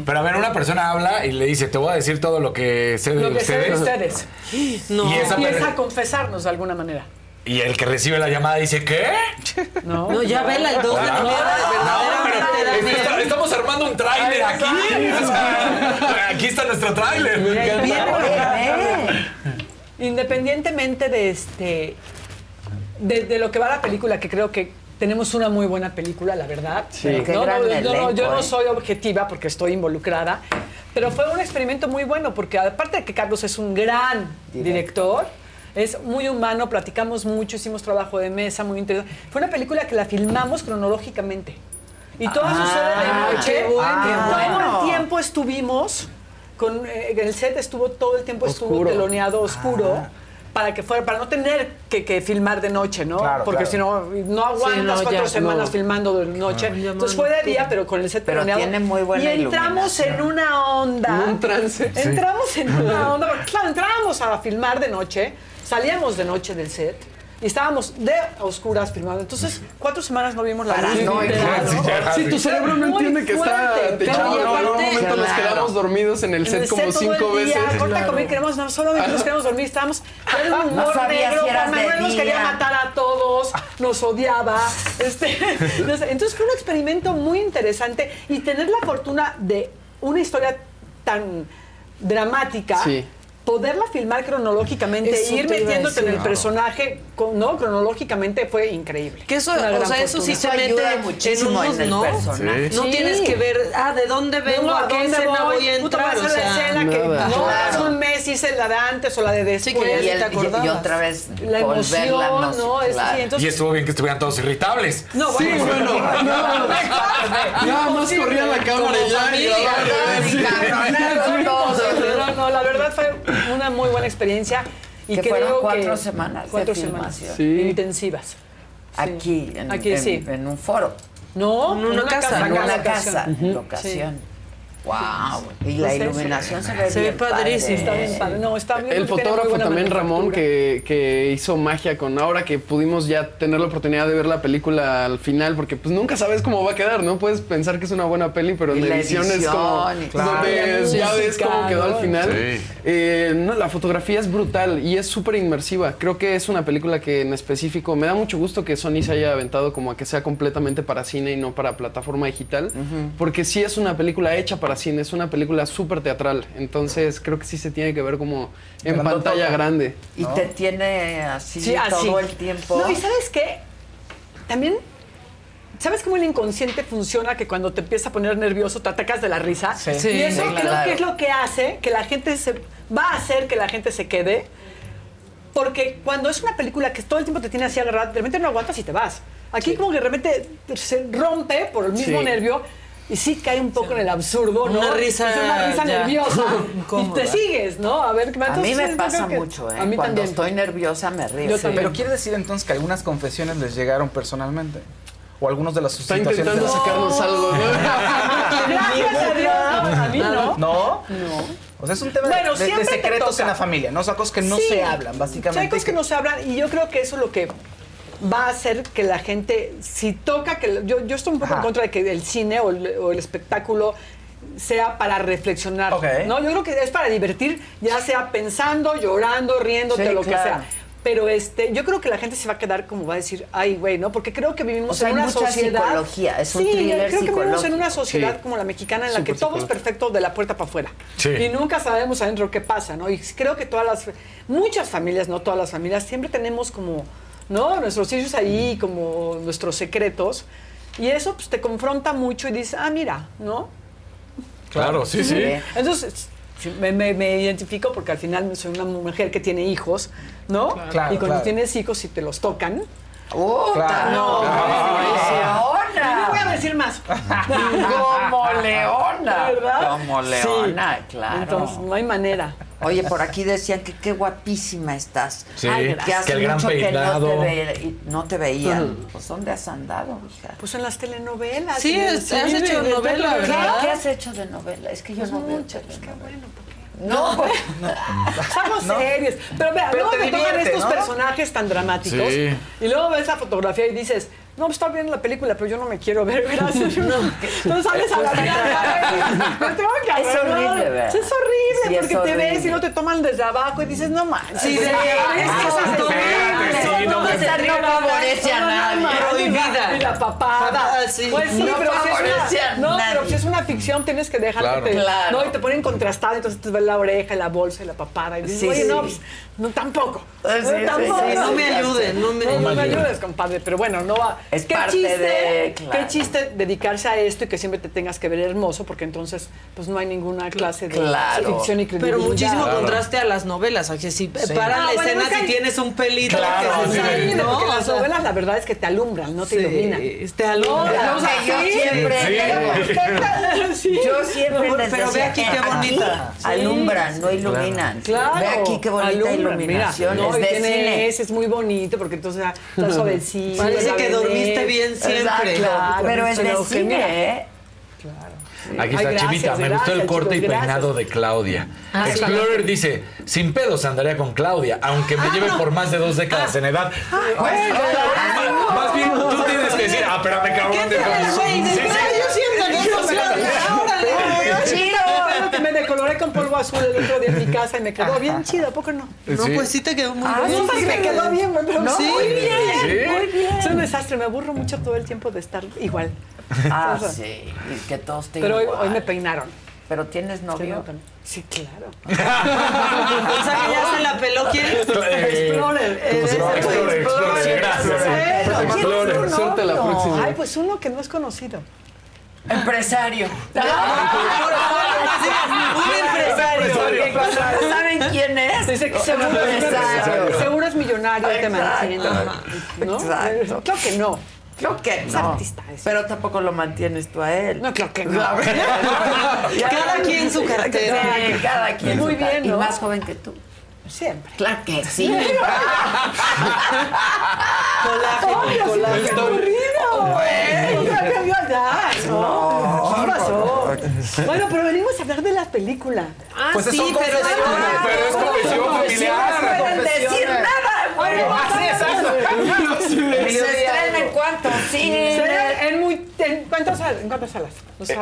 Pero a ver, una persona habla y le dice, te voy a decir todo lo que sé de Lo que sé de ustedes. ustedes. [gasps] No. Y esa Empieza per- a confesarnos de alguna manera. Y el que recibe la llamada dice, ¿qué? [laughs] No, No, ya vela el 2 de noviembre, estamos armando un tráiler aquí. [laughs] Aquí está nuestro tráiler. Bien, bien. Independientemente de este de, de lo que va la película, que creo que tenemos una muy buena película, la verdad. Sí. No, Qué no, gran no, yo no- elenco, yo no ¿eh? soy objetiva porque estoy involucrada, pero fue un experimento muy bueno porque aparte de que Carlos es un gran director, es muy humano, platicamos mucho, hicimos trabajo de mesa muy interesante. Fue una película que la filmamos cronológicamente. Y todo Ah, sucede de noche. bueno. todo el tiempo estuvimos con eh, el set estuvo todo el tiempo estuvo Oscuro. teloneado oscuro. Para que fuera, para no tener que, que filmar de noche, ¿no? Claro, Porque claro. si no, no aguantas no, cuatro ya, semanas no. filmando de noche. Entonces fue de día, pero con el set Pero teloneado. tiene muy buena Y entramos en una onda. Un trance. Entramos en una [laughs] onda. porque, Claro, entrábamos a filmar de noche, salíamos de noche del set. Y estábamos de a oscuras filmando. Entonces, cuatro semanas no vimos la luz. ¿no? Sí, tu cerebro no entiende que está techado. ¿no? En un momento nos quedamos dormidos en el En set el como set todo cinco el día, veces. Corta Claro. comer, queremos, no, solamente nos queremos dormir, estábamos era un No humor negro, si eras Juan de Manuel nos día. quería matar a todos, nos odiaba. Este, [laughs] entonces fue un experimento muy interesante y tener la fortuna de una historia tan dramática. Sí. Poderla filmar cronológicamente Eso e ir metiéndote en el personaje, con- ¿no? Cronológicamente fue increíble. Que eso, o sea, eso sí se mete muchísimo en, unos, en el ¿no? personaje. No Sí. tienes que ver, ah, ¿de dónde vengo? ¿A qué escena voy a entrar? voy a O hacer la escena que nada. no, Claro. hace un mes hice la de antes o la de después. Sí, que Y, el- te y- y otra vez la emoción, volverla ¿no? Es, claro. sí, entonces, Y estuvo bien que estuvieran todos irritables. no, Sí, bueno, bueno, no, nada más corría la cámara y ya. No, la verdad fue una muy buena experiencia. Y Que creo fueron que cuatro semanas de cuatro filmación. semanas Sí. intensivas. Aquí, en, Aquí en- sí. en un foro, No, En una casa, en una locación. casa, locación. Wow. Y la iluminación se ve Se ve bien padre. padrísimo. Está bien padre. No, está bien. El fotógrafo también, Ramón, que, que hizo magia con ahora que pudimos ya tener la oportunidad de ver la película al final, porque pues nunca sabes cómo va a quedar, ¿no? Puedes pensar que es una buena peli, pero Y en la edición, es como claro. donde ya ves cómo quedó al final. Sí. Eh, no, la fotografía es brutal y es súper inmersiva. Creo que es una película que en específico me da mucho gusto que Sony se haya aventado como a que sea completamente para cine y no para plataforma digital, porque sí es una película hecha para cine, es una película súper teatral. Entonces creo que sí se tiene que ver como en pantalla grande. Y te tiene así Sí, así. todo el tiempo. No, y ¿sabes qué? También, ¿sabes cómo el inconsciente funciona? Que cuando te empieza a poner nervioso te atacas de la risa. Sí. Sí, y eso sí, creo claro. que es lo que hace que la gente se... Va a hacer que la gente se quede. Porque cuando es una película que todo el tiempo te tiene así agarrado, de repente no aguantas y te vas. Aquí como que de repente se rompe por el mismo Sí. nervio y sí cae un poco en el absurdo, ¿no? Una risa Es una risa ya. nerviosa. [laughs] y te sigues, ¿no? A ver, a mí me pasa que- mucho, ¿eh? A mí Cuando también. estoy nerviosa me río. Yo. Pero quiere decir entonces que algunas confesiones les llegaron personalmente. O algunos de las Está situaciones. intentando de- sacarnos algo, ¿no? [laughs] Gracias a Dios. A mí no. ¿No? No. O sea, es un tema Bueno, de- secretos en la familia, ¿no? O sea, cosas que no Sí. se hablan, Sí, básicamente. hay cosas que no se hablan y yo creo que eso es lo que va a hacer que la gente, si toca, que yo, yo estoy un poco Ajá. en contra de que el cine o el, o el espectáculo sea para reflexionar. ¿no? Yo creo que es para divertir, ya sea pensando, llorando, riéndote, Sí, lo que sea. Pero este, yo creo que la gente se va a quedar como va a decir, ay, güey, ¿no? Porque creo que vivimos O sea, en una sociedad. psicología, es un sí, thriller creo que vivimos en una sociedad Sí. como la mexicana en la que todo es perfecto de la puerta para afuera. Sí. Y nunca sabemos adentro qué pasa, ¿no? Y creo que todas las, muchas familias, no todas las familias, siempre tenemos como, ¿no? Nuestros hijos ahí, como nuestros secretos. Y eso pues, te confronta mucho y dices, ah, mira, ¿no? Claro, sí, sí. Entonces, me, me- me identifico porque al final soy una mujer que tiene hijos, ¿no? Claro, y cuando claro. tienes hijos, si te los tocan, ¡Puta! Claro. no, ¡Leona! no voy a decir más. [laughs] Como leona. ¿Verdad? Como Sí. leona, claro. Entonces, no hay manera. Oye, por aquí decían que qué guapísima estás. Sí, Ay, que hace el gran mucho que no peinado. te, ve- no te veían. Pues ¿dónde has andado, hija? Pues en las telenovelas. Sí, has hecho en el novela, teatro, ¿Qué, ¿verdad? qué has hecho de novela? Es que yo no veo Muchas, pues qué telenovela. bueno. No, pues, Somos serios. Pero vea, Pero luego te divierte, estos ¿no? personajes tan dramáticos. Sí. Y luego ves la fotografía y dices, no, pues está viendo la película, pero yo no me quiero ver, [laughs] gracias. No, Entonces sales a la vida. real, Me tengo que Es horrible, ¿verdad? Es horrible. es porque te ves y no te toman desde abajo y dices, no manches. Sí, de es no, horrible. esa no favorece a No, no, nadie. no, no, Prohibida. Y la papada. Ah. Pues sí, No pero si es una, no, pero si es una ficción tienes que dejar Claro. que te, no, y te ponen contrastado, entonces te ves la oreja, la bolsa y la papada y dices, Sí, oye, sí. no, pues, no tampoco. No, tampoco. no me sé. no me- no, No no ayudes, compadre, pero bueno, no va. Es qué parte chiste, de- claro. qué chiste dedicarse a esto y que siempre te tengas que ver hermoso, porque entonces pues no hay ninguna clase de Claro. ficción y credibilidad. Pero muchísimo Claro. contraste a las novelas. O sea, si Sí. paran Ah, la bueno, escena es que si hay- tienes un pelito Claro, que se sí. sale, Sí, ¿no? porque las novelas la verdad es que te alumbran, no te Sí, iluminan. te alumbran. No, O sea, sí, yo siempre. Sí. [laughs] Yo siempre pero ve aquí qué bonita. Sí. alumbran, no iluminan. Claro. Ve aquí qué bonita alumbran, iluminación. Mira, no, es de cine. muy bonito porque entonces ah, está [laughs] suavecito. Parece que bebé. Dormiste bien siempre. Exacto. Pero es de cine, ¿eh? Aquí Ay, está gracias, Chivita. Me gustó el gracias, corte y chicos, peinado gracias. de Claudia. Ah, Explorer dice: Sin pedos andaría con Claudia, aunque me lleve por más de dos décadas en edad. Bueno, Más- Más bien, tú tienes que decir: Ah, espérame, cabrón. de- Sí, sí. Yo siempre digo, órale. Chido. Bueno, me con polvo azul el otro día en mi casa y me quedó bien chido, ¿a poco no? No, pues sí te quedó muy Ah, bien. sí, me quedó bien, sí. muy bien, Sí. muy bien. Soy un desastre, me aburro mucho todo el tiempo de estar igual. Ah, Entonces, sí. Y que todos te Pero hoy, me peinaron. ¿Pero tienes novio? Sí, claro. [laughs] O sea, que ya se la peló, ¿quién? Explorer. eh, Explorer, ese, Explorer, Explorer. gracias. Pero ¿quién Explorer. es Suerte la próxima. Ay, pues uno que no es conocido. Empresario. Un empresario. Porque cuando saben quién es, Dice que un seguro, empresario. seguro es millonario, te mantiene. ¿No? Exacto. Creo que no. Creo que Es no. artista ese. Pero tampoco lo mantienes tú a él. No, creo que [laughs] no. La [laughs] verdad. Cada quien su cartera. Sí, cada quien Muy bien, ¿no? Y más joven que tú. Siempre. Claro que [laughs] sí. Colágeno, colágeno. ¡Está aburrido! No, ¿qué pasó? Bueno, pero venimos a hablar de la película. Ah, Pues sí, son pero pero es confesión familiar. No pueden decir nada, güey. Sí, exacto. Se estrena en cuántos cines. En, muy, en, ¿cuántas, sal- ¿En cuántas salas?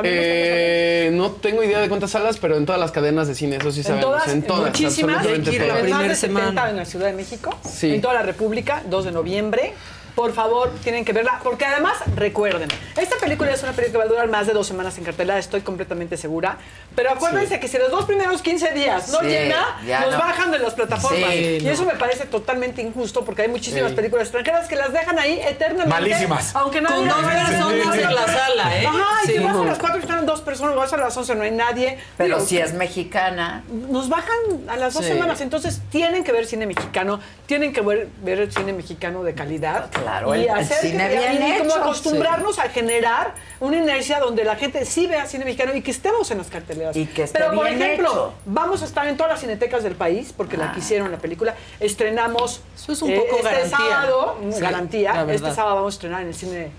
Eh, no tengo idea de cuántas salas, pero en todas las cadenas de cine, eso sí En sabemos. todas, en todas, muchísimas. absolutamente todas. En más de Primera 70 semana. en la Ciudad de México, Sí. en toda la República, 2 de noviembre. Por favor, tienen que verla, porque además, recuerden, esta película es una película que va a durar más de dos semanas en cartelera, estoy completamente segura. Pero acuérdense que si los dos primeros 15 días no Sí, llena, nos no. bajan de las plataformas. Sí, y no. eso me parece totalmente injusto, porque hay muchísimas Sí. películas extranjeras que las dejan ahí eternamente. Malísimas. Aunque nadie Con dos personas en la sala, ¿eh? Ajá, y Sí. te vas a las 4 y están dos personas, vas a las 11 no hay nadie. Pero Digo, si es mexicana. nos bajan a las dos Sí. semanas, entonces tienen que ver cine mexicano, tienen que ver, ver el cine mexicano de calidad. Claro, y el- el hacer cine que, bien y como hecho. acostumbrarnos a generar una inercia donde la gente sí vea cine mexicano y que estemos en las carteleras. Y que esté Pero por bien ejemplo, hecho. vamos a estar en todas las cinetecas del país porque la Ah. quisieron la película. Estrenamos eh, Eso es un poco este garantía. sábado, Sí, garantía. la Este sábado vamos a estrenar en el cine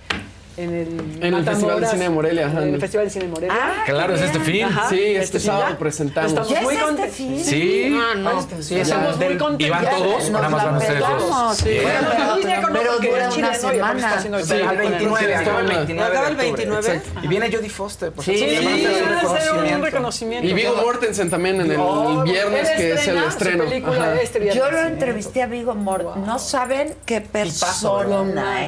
en el, En el Festival de Cine de Morelia, ajá. En el Festival de Cine de Morelia. Ah, Claro, es este fin. Ajá, Sí, este fin sábado ya. presentamos. Estamos ¿Ya muy es este fin? Sí. Ah, no, pues Sí, estamos muy contentos. ¿Y van todos nada más la van ustedes dos? Sí. Bueno, pero, dura el una no, semana. el Sí, al 29, Sí, acaba el está 29 Acaba de el octubre. 29. Exacto. Y viene Jodie Foster, por Sí, a hacer un reconocimiento. Y Vigo Mortensen también en el Oh, viernes, que es el estreno. este. Yo lo entrevisté a Vigo Mort. No saben qué persona.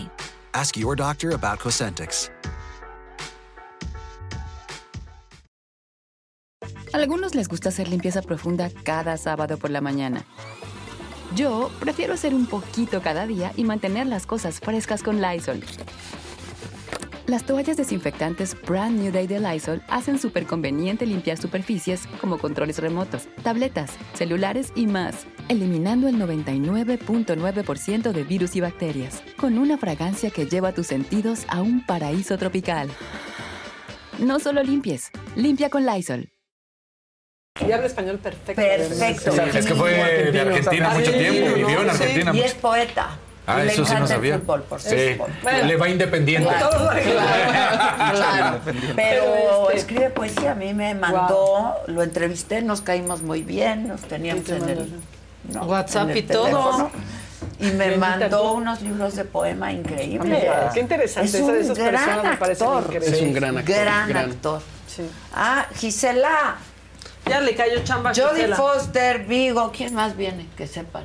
Ask your doctor about Cosentix. A algunos les gusta hacer limpieza profunda cada sábado por la mañana. Yo prefiero hacer un poquito cada día y mantener las cosas frescas con Lysol. Las toallas desinfectantes Brand New Day de Lysol hacen súper conveniente limpiar superficies como controles remotos, tabletas, celulares y más, eliminando el 99.9% de virus y bacterias, con una fragancia que lleva tus sentidos a un paraíso tropical. No solo limpies, limpia con Lysol. Y habla español perfecto. Perfecto. Es que fue de Argentina mucho tiempo, vivió en Argentina. Y es poeta. Ah, le eso sí no sabía. el fútbol, por Sí. fútbol. Le va independiente. Claro, [laughs] claro. Pero Pero este- escribe poesía, a mí me mandó, lo entrevisté, nos caímos muy bien, nos teníamos te en el no, WhatsApp y todo. teléfono, Y me Bendita mandó tú. unos libros de poema increíbles. Amiga, qué interesante. Es un esas gran personas me actor. Es un gran actor, Gran, gran. actor. Sí. Ah, Gisela. Ya le cayó chamba a Jodie. Foster, Vigo, ¿quién más viene? Que sepan.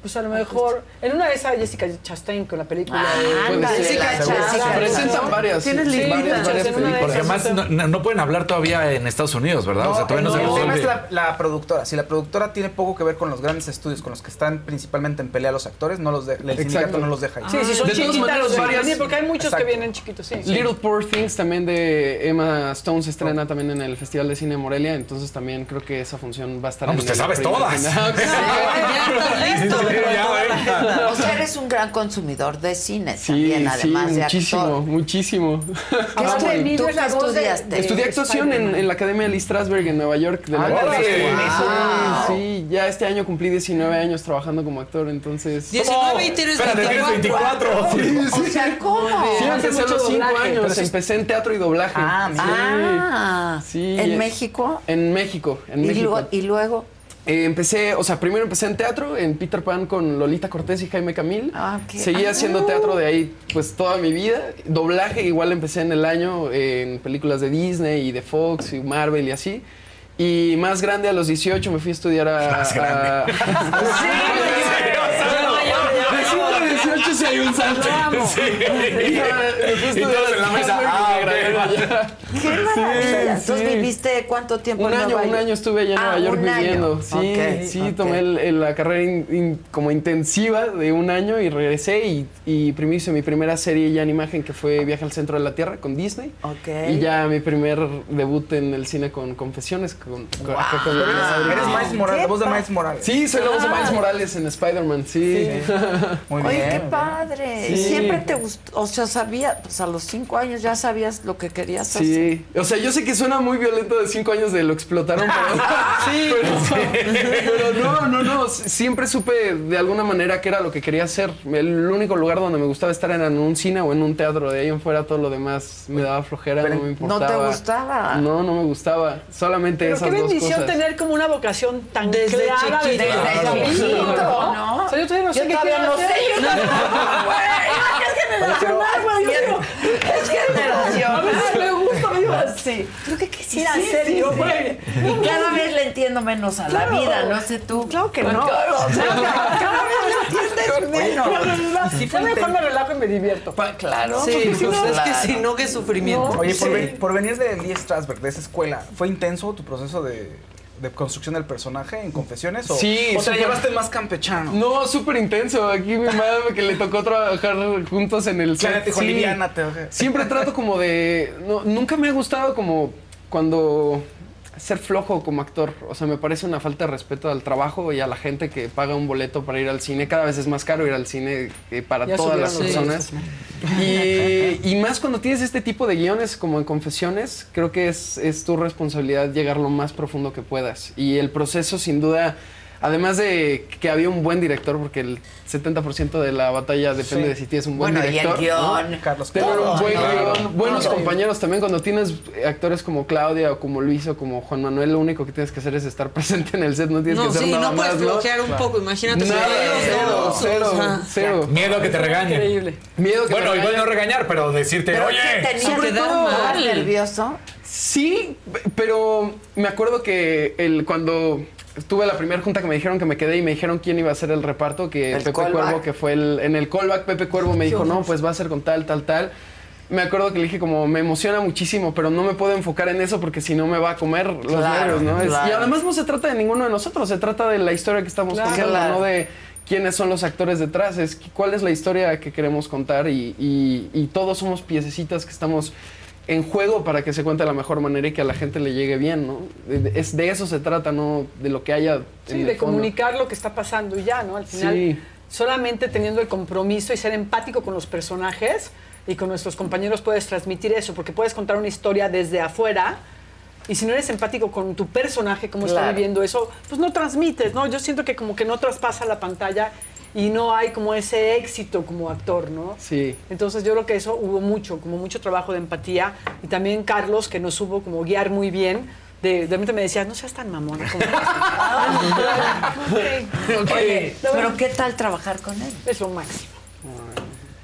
Pues a lo mejor, en una de esas Jessica Chastain con la película Ah, de Jessica Chastain. Presentan varias. Tienes sí, varias, películas. Porque además no, pueden hablar todavía en Estados Unidos, ¿verdad? o sea, todavía no, se el tema es la, la productora. Si la productora tiene poco que ver con los grandes estudios con los que están principalmente en pelea los actores, no los de, el sindicato Exacto. no los deja ir. Sí, sí, son De chiquitas los varias- porque hay muchos Exacto. que vienen chiquitos, sí. Little Poor Things también de Emma Stone se estrena también en el Festival de Cine de Morelia, entonces también creo que esa función va a estar No, en pues te sabes todas. final. [laughs] [laughs] Ya estás listo. Sí, ya, [laughs] O sea, eres un gran consumidor de cine Sí, también, sí, además de muchísimo, actor. muchísimo. ¿Qué Amo el- estu- ¿Tú es la qué voz de- estudiaste? Estudié actuación en, en la Academia Lee Strasberg en Nueva York. De la Ándale. Sí, Wow. sí, ya este año cumplí 19 años trabajando como actor, entonces... 19 y tienes Espérate, tienes 24. 24. O sea, ¿cómo? Sí, hace empecé a mucho los 5 doblaje, años, sí- empecé en teatro y doblaje. Ah, sí. Ah, Sí, ¿en México? En México, en México. y luego, Eh, empecé, o sea, primero empecé en teatro, en Peter Pan con Lolita Cortés y Jaime Camil. Ah, qué- Seguí ah. haciendo teatro de ahí pues toda mi vida. Doblaje igual empecé en el año eh, en películas de Disney y de Fox y Marvel y así. Y más grande a los 18 me fui a estudiar a... Más grande. [laughs] a- 5 a 18 sí hay un salto. Sí. Y Y todos en la mesa. Ah, ok. qué maravilla. Entonces sí. viviste cuánto tiempo Un en año, Nueva un York? año estuve allá en Ah, Nueva York un año. viviendo. Sí, Ok, sí, ok. tomé el- el- la carrera in- in- como intensiva de un año y regresé y, y primero hice mi primera serie ya en imagen que fue Viaje al Centro de la Tierra con Disney. Ok. Y ya mi primer debut en el cine con Confesiones. Con, con- acá con- Eres Miles Morales, la voz de Miles Morales. Sí, soy la voz de Ah. Miles Morales en Spider-Man, sí. [laughs] Muy Oye, bien. Qué padre. Sí. Siempre te gustó, o sea, sabía, pues a los cinco años ya sabías lo que querías hacer. Sí, o sea, yo sé que suena muy violento de cinco años de lo explotaron, [laughs] [laughs] pero, sí, pero, no, no, no, s- siempre supe de alguna manera que era lo que quería hacer. El único lugar donde me gustaba estar era en un cine o en un teatro, de ahí en fuera todo lo demás me daba flojera, no me ¿No te importaba. gustaba? No, no me gustaba, solamente Pero esas qué dos bendición cosas. tener como una vocación tan Desde clara chiquito. desde Desde chiquito, ¿no? [laughs] Yo todavía no sé Yo qué todavía quiero no sé. hacer. Yo [laughs] tampoco, güey. Es generacional, güey. Yo digo, Es generacional. me gusta, me digo. Sí. Yo que quisiera Sí, hacer sí, yo, güey. Y cada vez le entiendo menos a la Claro. vida, no sé tú. Claro que no. Claro, o sea, cada, vez le entiendes menos. Sí, fue mejor me relajo y me divierto. Claro. Sí, pues, sí, no, es que si no, qué sufrimiento. Oye, por, Sí. ven- por venir de Lee Strasberg, de esa escuela, ¿fue intenso tu proceso de, de construcción del personaje en Confesiones? O, Sí, o te súper- llevaste más campechano. No, súper intenso. Aquí mi madre que le tocó trabajar juntos en el set. te Sí. "Aliviánate", o sea. Siempre trato como de. No, nunca me ha gustado como cuando ser flojo como actor. O sea, me parece una falta de respeto al trabajo y a la gente que paga un boleto para ir al cine. Cada vez es más caro ir al cine para Ya todas las personas. Y, y más cuando tienes este tipo de guiones como en Confesiones, creo que es, es tu responsabilidad llegar lo más profundo que puedas. Y el proceso, sin duda, además de que había un buen director, porque el 70% de la batalla depende Sí. de si tienes un buen Bueno, y el director. guion. ¿no? Carlos Tener un buen ¿no? guion, buenos compañeros también. Cuando tienes actores como Claudia o como Luis o como Juan Manuel, lo único que tienes que hacer es estar [laughs] presente en el set, no tienes No, que hacer sí, nada no puedes más, ¿no? bloquear un poco, imagínate. Nada, cero, cero, o sea, cero. Miedo a que te regañen. Increíble. Miedo que Bueno, te igual no regañar, pero decirte, Pero oye. ¿qué tenías sobre que dar todo- mal nervioso? Sí, pero me acuerdo que el, cuando tuve la primera junta que me dijeron que me quedé y me dijeron quién iba a ser el reparto, que El Pepe callback. Cuervo, que fue el, en el callback, Pepe Cuervo me dijo, no, pues va a ser con tal, tal, tal. Me acuerdo que le dije como, me emociona muchísimo, pero no me puedo enfocar en eso porque si no me va a comer los Claro, nervios, ¿no? Claro. y además no se trata de ninguno de nosotros, se trata de la historia que estamos Claro. contando, no de quiénes son los actores detrás, es cuál es la historia que queremos contar y, y- y todos somos piececitas que estamos en juego para que se cuente de la mejor manera y que a la gente le llegue bien, ¿no? De- de- Es de eso se trata, no de lo que haya Sí, en el de fondo. comunicar lo que está pasando y ya, ¿no? Al final, Sí. solamente teniendo el compromiso y ser empático con los personajes y con nuestros compañeros puedes transmitir eso, porque puedes contar una historia desde afuera. Y si no eres empático con tu personaje, cómo está viviendo eso, pues no transmites, ¿no? Yo siento que como que no traspasa la pantalla y no hay como ese éxito como actor, ¿no? Sí. Entonces yo creo que eso hubo mucho, como mucho trabajo de empatía y también Carlos que nos supo como guiar muy bien. De, de repente me decía, no seas tan mamona. [laughs] Como Oye, pero ¿qué tal trabajar con él? Es lo máximo.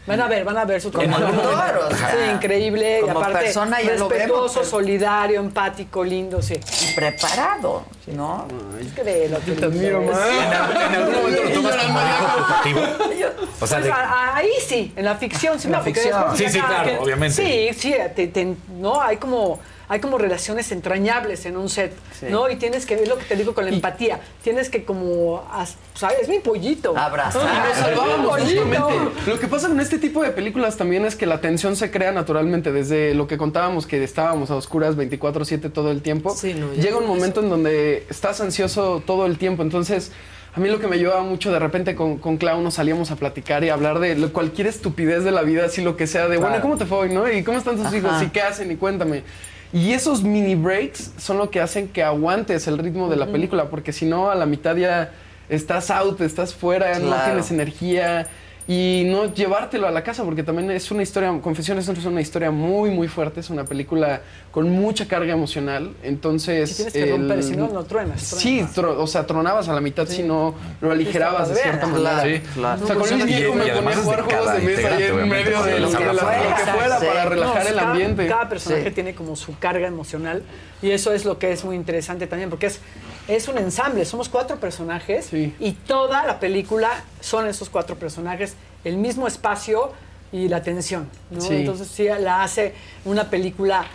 Van a ver, van a ver su Como trabajo. o sea, [laughs] Sí, increíble. y como aparte, persona ya lo respetuoso, vemos. solidario, empático, lindo, sí. Y preparado, ¿no? Es que que te admiro más. ¿En, algún momento lo tomas como? O sea, Pues de- a- ahí sí, en la ficción sí. En la no, porque ficción. Sí, sí, claro, quien- obviamente. Sí, sí, te- te- no, hay como, hay como relaciones entrañables en un set, Sí. ¿no? Y tienes que ver lo que te digo con la empatía. Tienes que como, as- ¿sabes? Es mi pollito. Abrazar. Y nos salvábamos Es mi pollito. Lo que pasa con este tipo de películas también es que la tensión se crea naturalmente. Desde lo que contábamos, que estábamos a oscuras 24-7 todo el tiempo. Sí, no, llega un momento en donde estás ansioso todo el tiempo. Entonces, a mí lo que me llevaba mucho, de repente con, con Clau nos salíamos a platicar y a hablar de lo- cualquier estupidez de la vida, así lo que sea, de, bueno. ¿cómo te fue hoy, no? ¿Y cómo están tus Ajá. hijos? ¿Y qué hacen? Y cuéntame. Y esos mini breaks son lo que hacen que aguantes el ritmo de la película, porque si no, a la mitad ya estás out, estás fuera, no Claro. tienes energía. Y no llevártelo a la casa, porque también es una historia, Confesiones es una historia muy, muy fuerte, es una película con mucha carga emocional. Entonces. Y tienes que romper, si no, no truenas, Sí, tro- o sea, tronabas a la mitad si no lo aligerabas de cierta manera. Claro, claro. O sea, con Diego y me ponía a jugar juegos de mesa ahí en medio de lo que, la- fuera. lo que fuera Sí. para relajar No, el cada- ambiente. Cada personaje Sí. tiene como su carga emocional y eso es lo que es muy interesante también porque es, es un ensamble, somos cuatro personajes Sí. y toda la película son esos cuatro personajes, el mismo espacio y la tensión, ¿no? Sí. Entonces sí la hace una película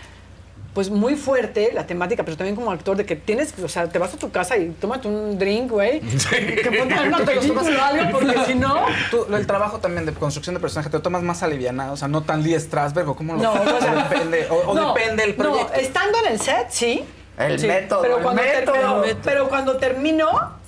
pues muy fuerte la temática, pero también como actor de que tienes, o sea, te vas a tu casa y tómate un drink, güey, [laughs] que ponte una [laughs] película o algo porque si no Tú, el trabajo también de construcción de personaje te lo tomas más alivianado, o sea, no tan Lee Strasberg o cómo lo No, o sea, [laughs] depende, o, o no, depende el proyecto. No, estando en el set, sí. El Sí, método, Pero el cuando, método. método. pero cuando termino,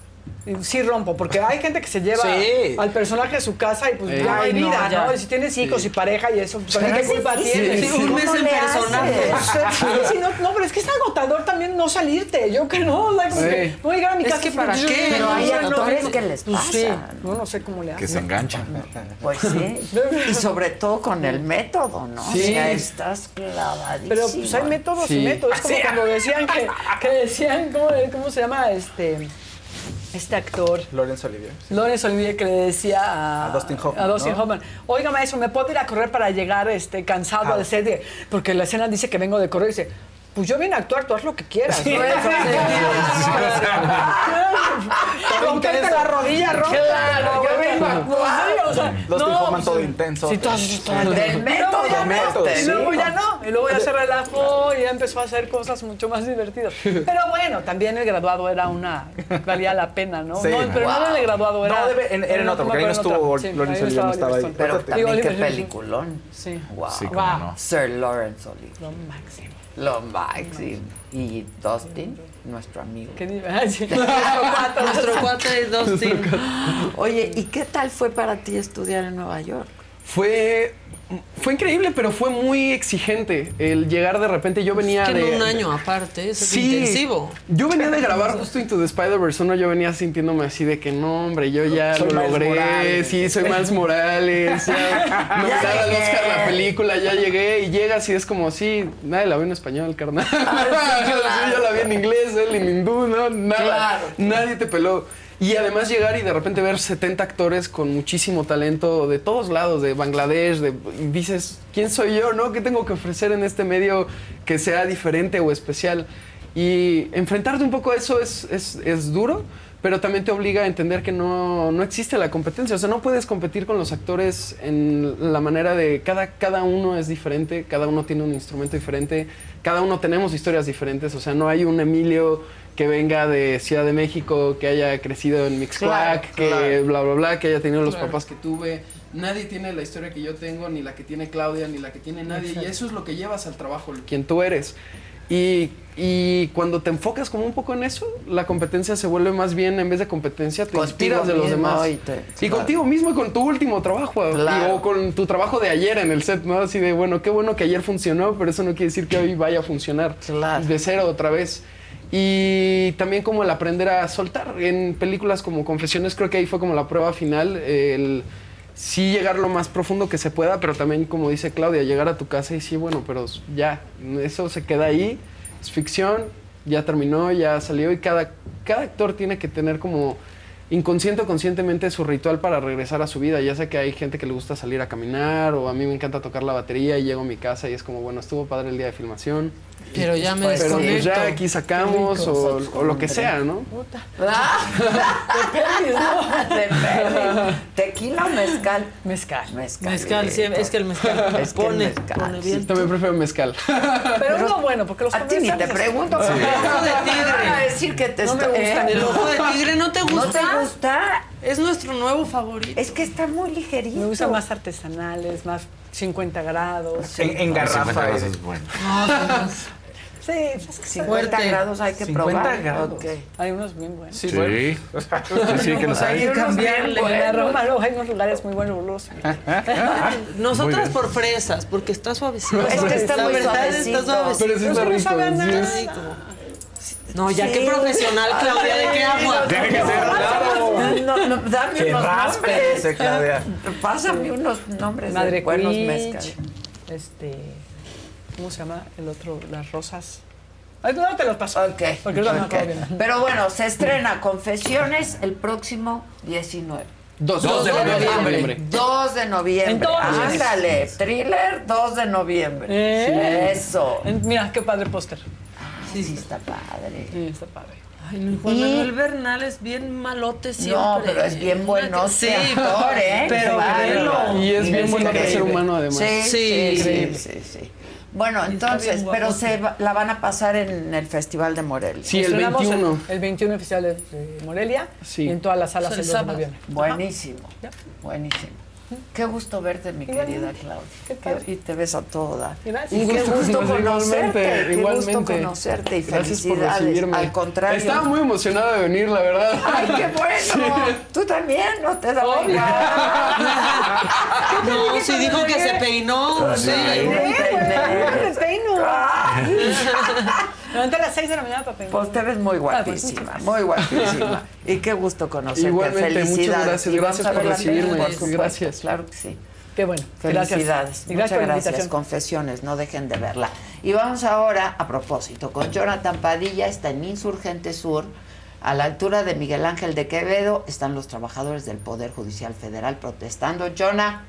sí rompo, porque hay gente que se lleva Sí. al personaje a su casa y pues Eh. ya no hay Ay, no, vida, ya. ¿no? Y si tienes hijos y pareja y eso, pues qué es culpa tienes. Sí, un mes ¿Cómo en personaje. [laughs] Sí, sí, no, no, pero es que es agotador también no salirte. Yo que no, Sí. que voy a llegar a mi Es casa. que y ¿para pues, qué? yo- Pero hay no- actores que les Pues sí, pasa. no, no sé cómo le que se hacen. enganchan. Pues sí. Y sobre todo con el método, ¿no? Sí. O sea, estás clavadísimo. Pero pues hay métodos y Sí. métodos. Es como cuando decían que, que decían, ¿cómo, cómo se llama este, este actor? Lorenzo Olivier. Lorenzo Olivier que le decía a, A Dustin Hoffman, a Dustin ¿no? Hoffman, oiga maestro, ¿me puedo ir a correr para llegar este, cansado Ah. al set? De- Porque la escena dice que vengo de correr y dice, pues yo vine a actuar, tú haz lo que quieras. ¿no? Romperte la rodilla, rompe. Claro, yo vengo a actuar. o sea, Dustin no, Hoffman todo pues, intenso. Sí, todo, todo Del el método, Y luego ya método, no, y sí. luego ya no. Y luego ya se relajó y ya empezó a hacer cosas mucho más divertidas. Pero bueno, también el graduado era una... valía la pena, ¿no? Sí. No, pero no era el graduado, era... No, debe- en- era en otro, porque ahí no estuvo. Sí, Lorenzo Olivier, no estaba ahí. Pero también qué peliculón. Sí. Wow. Sí, Wow. Sir Lawrence Olivier. Lo máximo. Lo máximo. Y Dustin, nuestro amigo. ¿Qué. [laughs] Nuestro cuate. Nuestro cuate Dustin. Oye, ¿y qué tal fue para ti estudiar en Nueva York? Fue, fue increíble, pero fue muy exigente el llegar de repente. Yo venía que en de. un año aparte, eso es intensivo. Yo venía de grabar justo Into the Spider-Verse 1, yo venía sintiéndome así de que no, hombre, yo ya Soy lo Miles logré, Morales. sí, soy Miles [laughs] Morales, ya, [laughs] nominada al llegué. Oscar la película, ya llegué y llegas y es como, sí, nadie la ve en español, carnal. claro. [laughs] yo la vi en inglés, él en hindú, no, nada, Claro. nadie te peló. Y además llegar y de repente ver 70 actores con muchísimo talento de todos lados, de Bangladesh, de, y dices, ¿quién soy yo, no? ¿Qué tengo que ofrecer en este medio que sea diferente o especial? Y enfrentarte un poco a eso es, es, es duro, pero también te obliga a entender que no, no existe la competencia. O sea, no puedes competir con los actores en la manera de cada, cada uno es diferente, cada uno tiene un instrumento diferente, cada uno tenemos historias diferentes. O sea, no hay un Emilio que venga de Ciudad de México, que haya crecido en Mixclac, Claro, que claro. bla, bla, bla, que haya tenido los Claro. papás que tuve. Nadie tiene la historia que yo tengo, ni la que tiene Claudia, ni la que tiene nadie. Exacto. Y eso es lo que llevas al trabajo, quien tú eres. Y, y cuando te enfocas como un poco en eso, la competencia se vuelve más bien, en vez de competencia, te Contigo inspiras de los demás. y te- y claro. contigo mismo y con tu último trabajo. y- Claro. o con tu trabajo de ayer en el set, ¿no? Así de, bueno, qué bueno que ayer funcionó, pero eso no quiere decir que hoy vaya a funcionar. De cero otra vez. Y también como el aprender a soltar. En películas como Confesiones creo que ahí fue como la prueba final. El sí llegar lo más profundo que se pueda, pero también como dice Claudia, llegar a tu casa y sí, bueno, pero ya, eso se queda ahí. Es ficción, ya terminó, ya salió y cada, cada actor tiene que tener como inconsciente o conscientemente su ritual para regresar a su vida. Ya sé que hay gente que le gusta salir a caminar o a mí me encanta tocar la batería y llego a mi casa y es como, bueno, estuvo padre el día de filmación. Pero ya me Pero pues desconecto. ya aquí sacamos rico. o, o lo que sea, ¿no? Depende. [laughs] ¿Tequila o mezcal? Mezcal. Mezcal. Mezcal, sí, es que el mezcal Es que el pone, mezcal, pone Sí, bien. también prefiero mezcal. Pero no bueno, porque los A ti ni te pregunto. Sí. El ojo de tigre. Van a decir que te No me está- gusta. ¿eh? El ojo de tigre, ¿no te gusta? ¿No te gusta? Es nuestro nuevo favorito. Es que está muy ligerito. Me gustan más artesanales, más 50 grados. En, en garrafa. Eso eh. es bueno. [laughs] Sí, es que 50 Fuerte. grados hay que 50 probar. grados. Ok. hay unos bien buenos. Sí, Sí. bueno. [laughs] Sí, sí, que los Hay hay. que cambiarle. Luego hay unos lugares muy buenos. [laughs] Nosotras bien. por fresas, porque está suavecito. Es que está La muy verdad, suavecito. Está suavecito. Pero sí está rico. sí es- Ay, como- No, ya Sí. qué profesional, Claudia, ¿de qué agua? Tiene que ser claro. No, no, dame Que unos raspe, nombres. dice Claudia. Pásame unos nombres Madre de buenos Quich, mezcal. Este, ¿cómo se llama el otro? Las rosas. Ay, no te los paso. Ok. Porque no me ok. acuerdo bien. Pero bueno, se estrena Confesiones el próximo 19. Dos, Dos de noviembre. 2 de noviembre. Ándale, thriller 2 de noviembre. ¿Eh? Eso. En- Mira, qué padre póster. Sí, sí, está padre. Sí, está padre. Ay, no, Juan Y- Manuel Bernal es bien malote siempre. No, pero es bien bueno Sí, ese actor, ¿eh? pero bárbaro. Y es bien Es bueno increíble. ser humano, además. Sí, sí, Sí. sí, Increíble. sí, sí. Bueno, entonces, pero se va- la van a pasar en el Festival de Morelia. Sí, el Estrenamos 21. El, 21 oficial de, de Morelia. Sí. Y en todas las salas El el 2 de noviembre. Buenísimo, Ya. buenísimo. Qué gusto verte, mi querida Claudia. Qué padre. y te ves a toda. Gracias. Y Un qué gusto gusto conocer- conocerte. igualmente, Qué gusto conocerte y Gracias por felicidades. recibirme. Al contrario. Estaba muy emocionado de venir, la verdad. Ay, qué bueno. Tú también, no te da Obvio. [laughs] No, sí dijo que se peinó. Sí. Me peino. [laughs] Levanté a las 6 de la mañana para peinar. Pues te ves muy guapísima, muy guapísima. [laughs] Y qué gusto conocerte. Igualmente, muchas Felicidades. gracias, gracias por recibirme, por supuesto, gracias. Claro que sí. Qué bueno. Felicidades. Gracias. Muchas gracias por la gracias. Confesiones, no dejen de verla. Y vamos ahora, a propósito, con Jonathan Padilla, está en Insurgente Sur. A la altura de Miguel Ángel de Quevedo están los trabajadores del Poder Judicial Federal protestando. Jonah.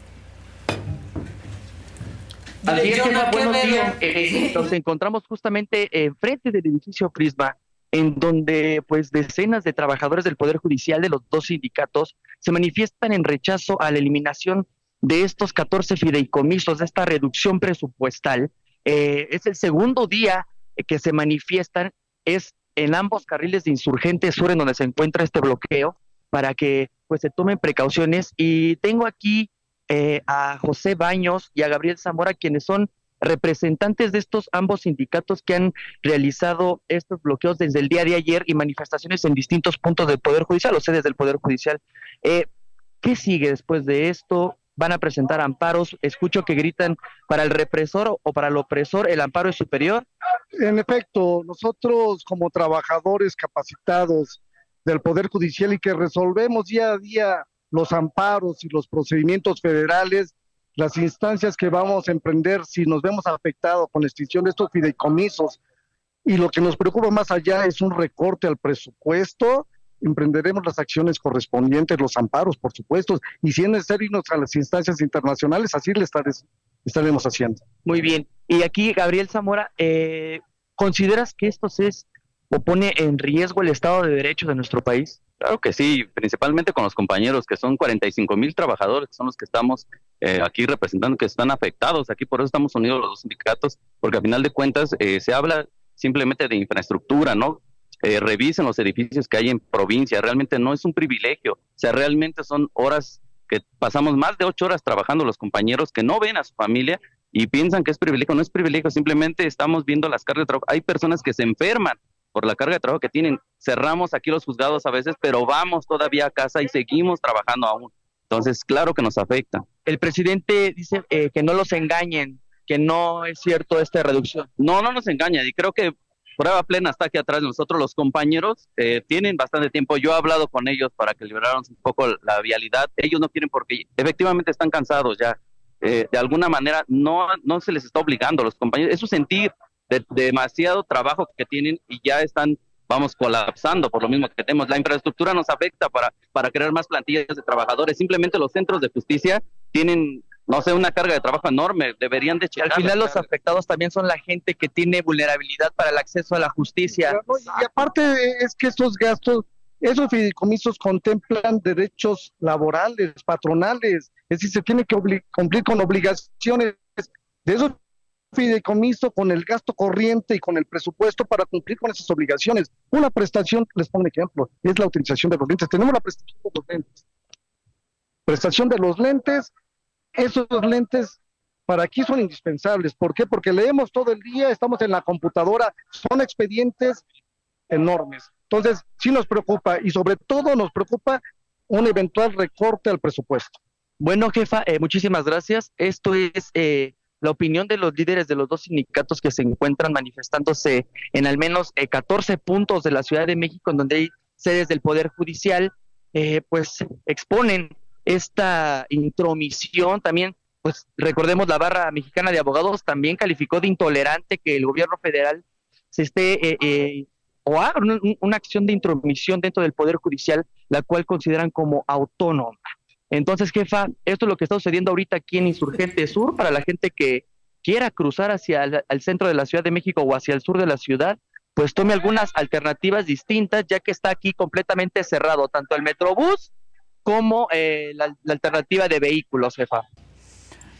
Dile, Así es, Jonah, Emma, ¿qué buenos días. Eh, [laughs] nos encontramos justamente enfrente del edificio Prisma, en donde pues decenas de trabajadores del Poder Judicial de los dos sindicatos se manifiestan en rechazo a la eliminación de estos 14 fideicomisos, de esta reducción presupuestal. Eh, es el segundo día eh, que se manifiestan, es en ambos carriles de Insurgente Sur en donde se encuentra este bloqueo, para que pues se tomen precauciones. Y tengo aquí eh, a José Baños y a Gabriel Zamora, quienes son representantes de estos ambos sindicatos que han realizado estos bloqueos desde el día de ayer y manifestaciones en distintos puntos del Poder Judicial o sedes del Poder Judicial. Eh, ¿Qué sigue después de esto? ¿Van a presentar amparos? Escucho que gritan para el represor o para el opresor, el amparo es superior. En efecto, nosotros como trabajadores capacitados del Poder Judicial y que resolvemos día a día los amparos y los procedimientos federales, las instancias que vamos a emprender si nos vemos afectados con la extinción de estos fideicomisos y lo que nos preocupa más allá es un recorte al presupuesto, emprenderemos las acciones correspondientes, los amparos, por supuesto, y si es necesario irnos a las instancias internacionales, así le estaremos, haciendo. Muy bien. Y aquí, Gabriel Zamora, eh, ¿consideras que esto es o pone en riesgo el Estado de Derecho de nuestro país? Claro que sí, principalmente con los compañeros, que son 45 mil trabajadores, que son los que estamos eh, aquí representando, que están afectados. Aquí por eso estamos unidos los dos sindicatos, porque a final de cuentas eh, se habla simplemente de infraestructura, ¿no? eh, revisen los edificios que hay en provincia. Realmente no es un privilegio. O sea, realmente son horas que pasamos más de ocho horas trabajando los compañeros que no ven a su familia y piensan que es privilegio. No es privilegio, simplemente estamos viendo las cargas de trabajo. Hay personas que se enferman por la carga de trabajo que tienen. Cerramos aquí los juzgados a veces, pero vamos todavía a casa y seguimos trabajando aún. Entonces, claro que nos afecta. El presidente dice eh, que no los engañen, que no es cierto esta reducción. No, no nos engaña y creo que prueba plena está aquí atrás de nosotros. Los compañeros eh, tienen bastante tiempo. Yo he hablado con ellos para que liberaran un poco la vialidad. Ellos no quieren porque efectivamente están cansados ya. Eh, de alguna manera no, no se les está obligando a los compañeros. Es un sentir de, demasiado trabajo que tienen y ya están vamos colapsando por lo mismo que tenemos. La infraestructura nos afecta para, para crear más plantillas de trabajadores. Simplemente los centros de justicia tienen, no sé, una carga de trabajo enorme. Deberían de checar. Al final los afectados también son la gente que tiene vulnerabilidad para el acceso a la justicia. Y aparte es que estos gastos, esos fideicomisos contemplan derechos laborales, patronales, es decir, se tiene que cumplir con obligaciones de esos fideicomiso con el gasto corriente y con el presupuesto para cumplir con esas obligaciones. Una prestación, les pongo un ejemplo, es la utilización de los lentes. Tenemos la prestación de los lentes. Prestación de los lentes, esos lentes para aquí son indispensables. ¿Por qué? Porque leemos todo el día, estamos en la computadora, son expedientes enormes. Entonces, sí nos preocupa y sobre todo nos preocupa un eventual recorte al presupuesto. Bueno, jefa, eh, muchísimas gracias. Esto es eh, la opinión de los líderes de los dos sindicatos que se encuentran manifestándose en al menos eh, 14 puntos de la Ciudad de México, en donde hay sedes del Poder Judicial, eh, pues exponen esta intromisión. También, pues recordemos, la barra mexicana de abogados también calificó de intolerante que el gobierno federal se esté eh, eh, o haga una, una acción de intromisión dentro del Poder Judicial, la cual consideran como autónoma. Entonces, jefa, esto es lo que está sucediendo ahorita aquí en Insurgente Sur para la gente que quiera cruzar hacia el centro de la Ciudad de México o hacia el sur de la ciudad, pues tome algunas alternativas distintas, ya que está aquí completamente cerrado tanto el Metrobús como eh, la, la alternativa de vehículos, jefa.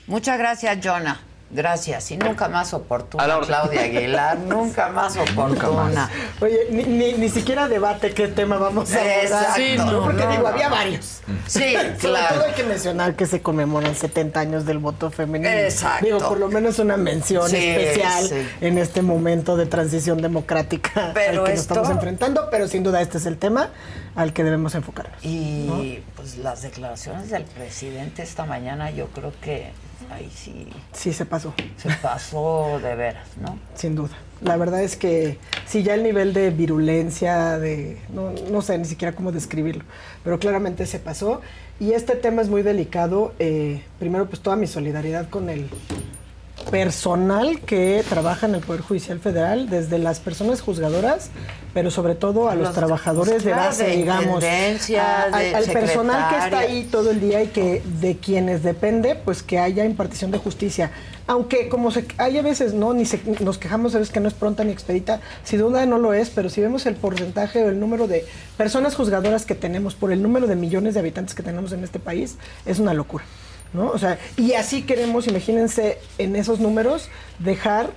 Muchas gracias, Jonah. Gracias. Y nunca más oportuna, la. Claudia Aguilar. [laughs] nunca más oportuna. Oye, ni, ni, ni siquiera debate qué tema vamos a abordar. Sí, no, Porque no, digo, no. había varios. Sí, Sobre claro. todo hay que mencionar que se conmemoran 70 años del voto femenino. Exacto. Digo, por lo menos una mención Sí, especial sí. en este momento de transición democrática Pero al que esto- nos estamos enfrentando, pero sin duda este es el tema al que debemos enfocarnos. Y pues las declaraciones del presidente esta mañana, yo creo que ahí sí Sí, se pasó. se pasó de veras, ¿no? Sin duda. La verdad es que sí, ya el nivel de virulencia, de no, no sé ni siquiera cómo describirlo, pero claramente se pasó. Y este tema es muy delicado. eh, primero, pues toda mi solidaridad con el personal que trabaja en el Poder Judicial Federal, desde las personas juzgadoras, pero sobre todo a los, Los- trabajadores de base, de digamos. a- al- personal que está ahí todo el día y que de quienes depende, pues que haya impartición de justicia. Aunque como se, hay a veces, ¿no? Ni se- nos quejamos a veces que no es pronta ni expedita, sin duda no lo es, pero si vemos el porcentaje o el número de personas juzgadoras que tenemos por el número de millones de habitantes que tenemos en este país, es una locura. ¿No? O sea, y así queremos, imagínense, en esos números, dejar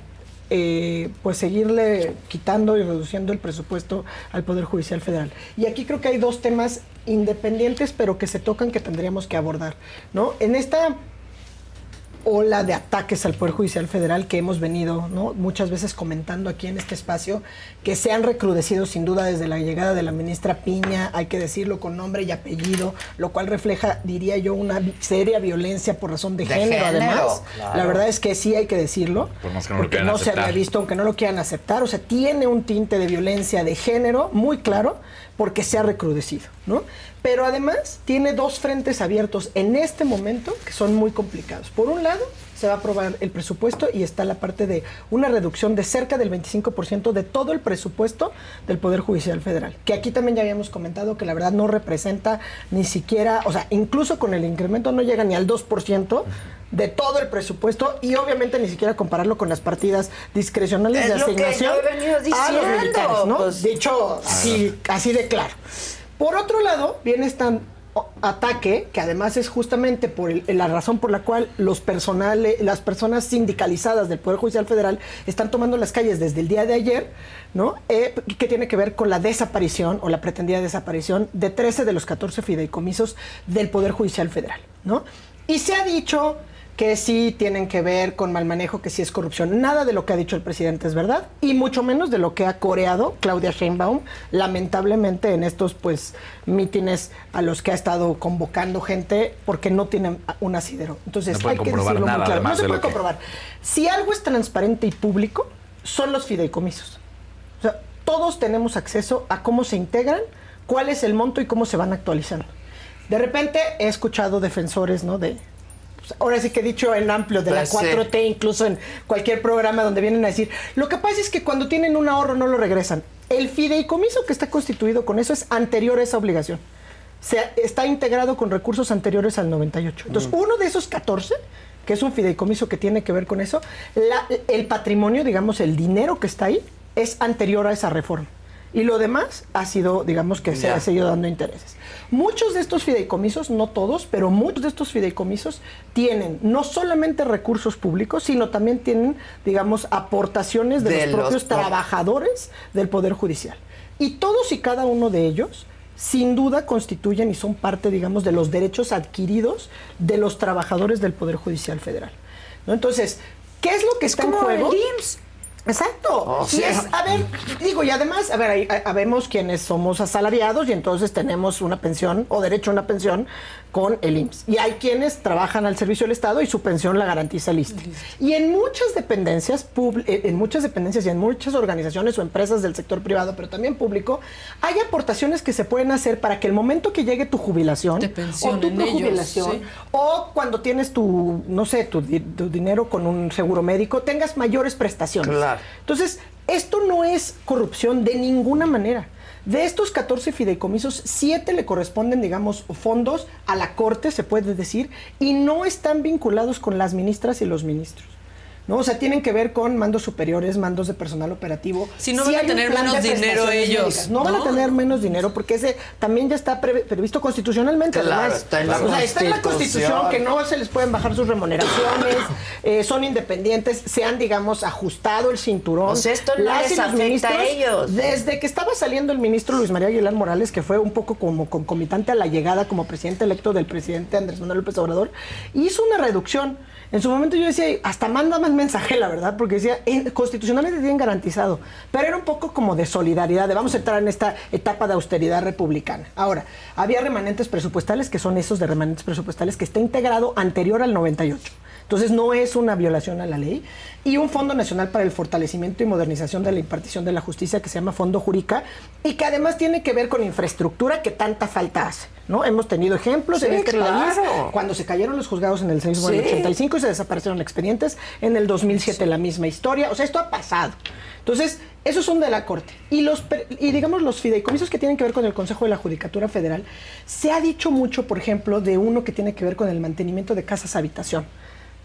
eh, pues seguirle quitando y reduciendo el presupuesto al Poder Judicial Federal. Y aquí creo que hay dos temas independientes, pero que se tocan que tendríamos que abordar, ¿no? En esta ola de ataques al Poder Judicial Federal que hemos venido ¿no? muchas veces comentando aquí en este espacio, que se han recrudecido sin duda desde la llegada de la ministra Piña, hay que decirlo con nombre y apellido, lo cual refleja, diría yo, una seria violencia por razón de, De género, género, además. claro. La verdad es que sí hay que decirlo, Por más que no porque no se había visto, aunque no lo quieran aceptar, o sea, tiene un tinte de violencia de género muy claro porque se ha recrudecido, ¿no? Pero además tiene dos frentes abiertos en este momento que son muy complicados. Por un lado, se va a aprobar el presupuesto y está la parte de una reducción de cerca del 25% de todo el presupuesto del Poder Judicial Federal, que aquí también ya habíamos comentado que la verdad no representa ni siquiera, o sea, incluso con el incremento no llega ni al 2% de todo el presupuesto y obviamente ni siquiera compararlo con las partidas discrecionales Es de lo que asignación yo he venido a los militares, ¿no? pues. Dicho así, así de claro. Por otro lado, viene esta ataque, que además es justamente por la razón por la cual los personales, las personas sindicalizadas del Poder Judicial Federal están tomando las calles desde el día de ayer, ¿no? Eh, que tiene que ver con la desaparición o la pretendida desaparición de 13 de los 14 fideicomisos del Poder Judicial Federal, ¿no? Y se ha dicho que sí tienen que ver con mal manejo, que sí es corrupción. Nada de lo que ha dicho el presidente es verdad, y mucho menos de lo que ha coreado Claudia Sheinbaum, lamentablemente en estos pues mítines a los que ha estado convocando gente porque no tienen un asidero. Entonces No hay que decirlo muy claro. No se de puede que- comprobar. Si algo es transparente y público, son los fideicomisos. O sea, todos tenemos acceso a cómo se integran, cuál es el monto y cómo se van actualizando. De repente he escuchado defensores, ¿no? De, ahora sí que he dicho en amplio, de Pues la sí. 4T, incluso en cualquier programa donde vienen a decir, lo que pasa es que cuando tienen un ahorro no lo regresan. El fideicomiso que está constituido con eso es anterior a esa obligación. Se, está integrado con recursos anteriores al 98. Entonces, uno de esos 14, que es un fideicomiso que tiene que ver con eso, la- el patrimonio, digamos, el dinero que está ahí, es anterior a esa reforma. Y lo demás ha sido, digamos, que se ha seguido dando intereses. Muchos de estos fideicomisos, no todos, pero muchos de estos fideicomisos tienen no solamente recursos públicos, sino también tienen, digamos, aportaciones de, De los los propios pro- trabajadores del Poder Judicial. Y todos y cada uno de ellos, sin duda, constituyen y son parte, digamos, de los derechos adquiridos de los trabajadores del Poder Judicial Federal. ¿no? Entonces, ¿qué es lo que está como en juego? el Exacto. O Y es, a ver, digo, y además, a ver, ahí, ah, habemos quienes somos asalariados y entonces tenemos una pensión o derecho a una pensión con el IMSS. Y hay quienes trabajan al servicio del Estado y su pensión la garantiza el ISSSTE. Y en muchas dependencias, eh, en muchas dependencias y en muchas organizaciones o empresas del sector privado, pero también público, hay aportaciones que se pueden hacer para que el momento que llegue tu jubilación o tu pensionen ellos, jubilación sí. o cuando tienes tu, no sé, tu, di- tu dinero con un seguro médico, tengas mayores prestaciones. Claro. Entonces, esto no es corrupción de ninguna manera. De estos 14 fideicomisos, 7 le corresponden, digamos, fondos a la Corte, se puede decir, y no están vinculados con las ministras y los ministros. ¿No? O sea, tienen que ver con mandos superiores, mandos de personal operativo. Si no Sí van a tener menos dinero ellos. No, van a tener menos dinero porque ese también ya está pre- previsto constitucionalmente. Claro, además. está en la O sea, está en la Constitución. Que no se les pueden bajar sus remuneraciones, eh, son independientes, se han, digamos, ajustado el cinturón. O sea, esto no Las y les los afecta a ministros, ellos. Desde que estaba saliendo el ministro Luis María Aguilar Morales, que fue un poco como concomitante a la llegada como presidente electo del presidente Andrés Manuel López Obrador, hizo una reducción. En su momento yo decía, hasta manda más mensaje, la verdad, porque decía, en- constitucionalmente tienen garantizado. Pero era un poco como de solidaridad, de vamos a entrar en esta etapa de austeridad republicana. Ahora, había remanentes presupuestales, que son esos de remanentes presupuestales, que está integrado anterior al 98. Entonces no es una violación a la ley. Y un Fondo Nacional para el Fortalecimiento y Modernización de la Impartición de la Justicia que se llama Fondo Jurica y que además tiene que ver con infraestructura que tanta falta hace. ¿no? Hemos tenido ejemplos en Sí, este claro. país cuando se cayeron los juzgados en el sismo Sí. del 85 y se desaparecieron expedientes. En el 2007 la misma historia. O sea, esto ha pasado. Entonces, esos son de la Corte. Y, los, y digamos, los fideicomisos que tienen que ver con el Consejo de la Judicatura Federal, se ha dicho mucho, por ejemplo, de uno que tiene que ver con el mantenimiento de casas habitación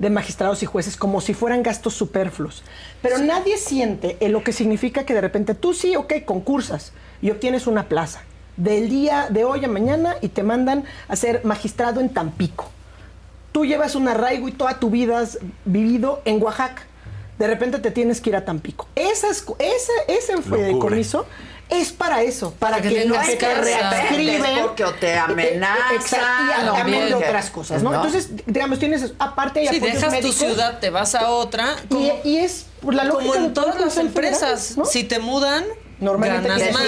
de magistrados y jueces como si fueran gastos superfluos. Pero nadie siente en lo que significa que de repente tú sí, ok, concursas y obtienes una plaza del día de hoy a mañana y te mandan a ser magistrado en Tampico. Tú llevas un arraigo y toda tu vida has vivido en Oaxaca. De repente te tienes que ir a Tampico. Esas, ese, ese fideicomiso es para eso, para, que que, no readscriben. Es porque o te Eh, eh, amenazan, exacto, y o también otras cosas, ¿no? ¿No? Entonces, digamos, tienes, aparte hay Si apoyos dejas médicos, tu ciudad, te vas a otra. y, y es por la lógica como de en todas las empresas. Si te mudan, Normalmente ganas que más,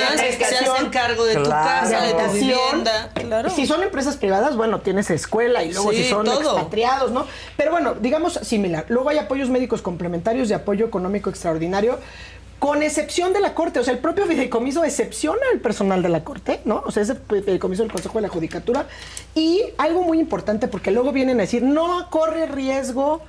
se hacen cargo de tu casa, de tu habitación. vivienda. Claro. Si son empresas privadas, bueno, tienes escuela y luego Sí, si son todo. expatriados, ¿no? Pero bueno, digamos similar. Luego hay apoyos médicos complementarios de apoyo económico extraordinario. Con excepción de la Corte, o sea, el propio fideicomiso excepciona al personal de la Corte, ¿no? O sea, ese fideicomiso del Consejo de la Judicatura. Y algo muy importante, porque luego vienen a decir, no corre riesgo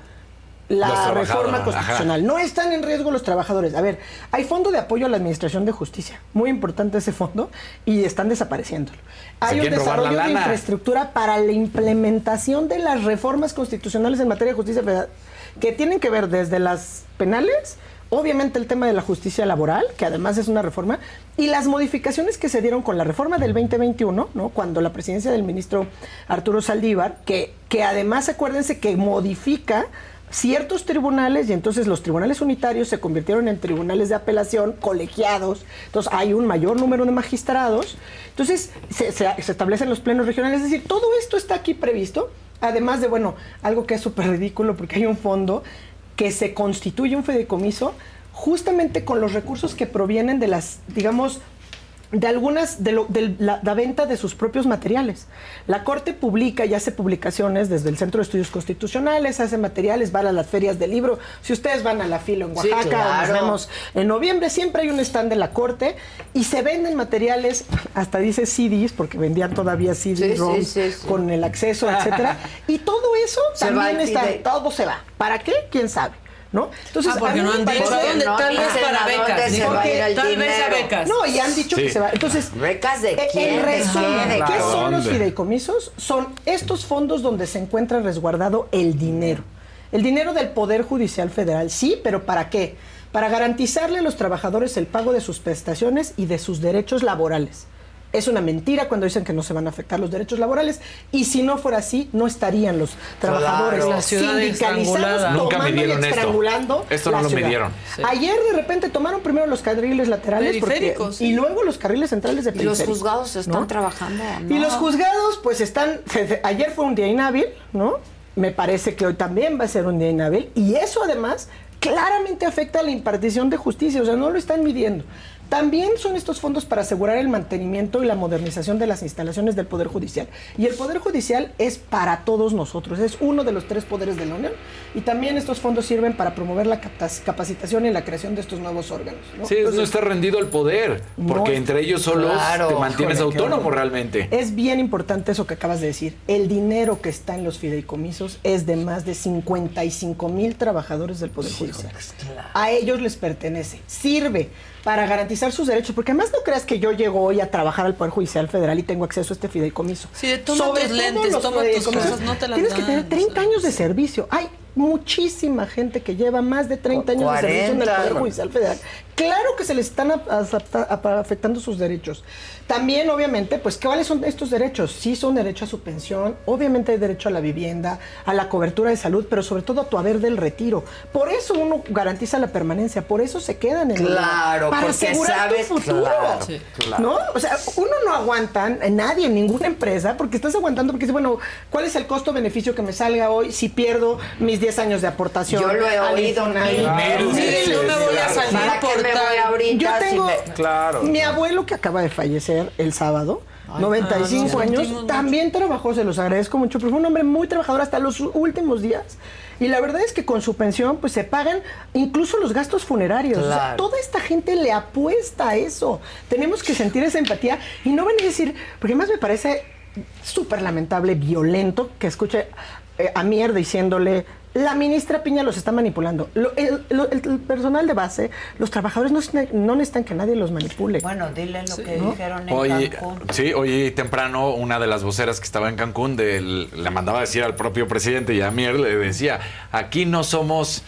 la reforma ajá. constitucional. No están en riesgo los trabajadores. A ver, hay fondo de apoyo a la administración de justicia. Muy importante ese fondo y están desapareciéndolo. Hay un la desarrollo de infraestructura para la implementación de las reformas constitucionales en materia de justicia federal que tienen que ver desde las penales obviamente el tema de la justicia laboral, que además es una reforma, y las modificaciones que se dieron con la reforma del 2021, ¿no? Cuando la presidencia del ministro Arturo Saldívar, que, que además acuérdense que modifica ciertos tribunales y entonces los tribunales unitarios se convirtieron en tribunales de apelación colegiados, entonces hay un mayor número de magistrados, entonces se, se- se establecen los plenos regionales, es decir, todo esto está aquí previsto, además de, bueno, algo que es súper ridículo porque hay un fondo que se constituye un fideicomiso justamente con los recursos que provienen de las, digamos, de algunas de, lo- de la, la venta de sus propios materiales. La Corte publica y hace publicaciones desde el Centro de Estudios Constitucionales, hace materiales, va a las ferias del libro. Si ustedes van a la filo en Sí, Oaxaca, o nos vemos en noviembre, siempre hay un stand de la Corte y se venden materiales, hasta dice CDs, porque vendían todavía CDs, Sí, sí, ROMs, sí, sí. con el acceso, etcétera. [laughs] y todo eso Se también está, todo se va. ¿Para qué? ¿Quién sabe? ¿No? Entonces, Ah, porque no han dicho dónde, tal vez para becas, dónde se porque va a ir el tal vez a dinero. becas. No, y han dicho Sí. que se va. Entonces, ¿Becas de eh, quién? En ¿De resumen? ¿qué Claro. son los fideicomisos? Son estos fondos donde se encuentra resguardado el dinero. El dinero del Poder Judicial Federal, sí, pero ¿para qué? Para garantizarle a los trabajadores el pago de sus prestaciones y de sus derechos laborales. Es una mentira cuando dicen que no se van a afectar los derechos laborales y si no fuera así, no estarían los trabajadores Claro. Sindicalizados tomando y midieron esto. estrangulando Esto no la lo ciudad. midieron. Sí. Ayer de repente tomaron primero los carriles laterales porque- Periféricos, sí. y luego los carriles centrales de ¿Y los juzgados están ¿no? trabajando Y los juzgados, pues están. [laughs] Ayer fue un día inhábil, ¿no? Me parece que hoy también va a ser un día inhábil. Y eso además claramente afecta a la impartición de justicia, o sea, no lo están midiendo. También son estos fondos para asegurar el mantenimiento y la modernización de las instalaciones del Poder Judicial. Y el Poder Judicial es para todos nosotros, es uno de los tres poderes de la Unión. Y también estos fondos sirven para promover la capac- capacitación y la creación de estos nuevos órganos. ¿no? Sí, no está rendido el poder, porque No, entre ellos solos claro, te mantienes autónomo realmente. Es bien importante eso que acabas de decir. El dinero que está en los fideicomisos es de más de 55 mil trabajadores del Poder Judicial. A ellos les pertenece. Sirve para garantizar sus derechos, porque además no creas que yo llego hoy a trabajar al Poder Judicial Federal y tengo acceso a este fideicomiso. Sí, toma Sobre tus lentes, los toma tus cosas, no te las Tienes que tener o 30 sea, años de servicio. Hay muchísima gente que lleva más de 30 años de servicio en el 40. Poder Judicial Federal. Claro que se les están afectando sus derechos. También, obviamente, pues, ¿cuáles son estos derechos? Sí son derecho a su pensión, obviamente hay derecho a la vivienda, a la cobertura de salud, pero sobre todo a tu haber del retiro. Por eso uno garantiza la permanencia, por eso se quedan en el Claro, para porque asegurar sabes- tu futuro. claro, Sí. claro. ¿No? O sea, uno no aguanta, nadie, ninguna empresa, porque estás aguantando porque dices, bueno, ¿cuál es el costo-beneficio que me salga hoy si pierdo mis 10 años de aportación? Yo lo he oído Infonavit? mil veces, yo me voy a claro. salir ¿Para qué por me voy tal? ahorita Yo si tengo me- Claro. mi abuelo que acaba de fallecer el sábado, Ay, 95 ah, lo años, también trabajó, se los agradezco mucho, pero fue un hombre muy trabajador hasta los últimos días. Y la verdad es que con su pensión pues se pagan incluso los gastos funerarios. O sea, toda esta gente le apuesta a eso. Tenemos que sentir esa empatía y no venir a decir, porque más me parece súper lamentable, violento, que escuche eh, a Mier diciéndole, la ministra Piña los está manipulando. Lo- el, lo- el- el personal de base, los trabajadores no, no necesitan que nadie los manipule. Bueno, dile lo que ¿no? dijeron en Hoy, Cancún. sí, hoy temprano una de las voceras que estaba en Cancún le mandaba a decir al propio presidente y a Mier le decía, aquí no somos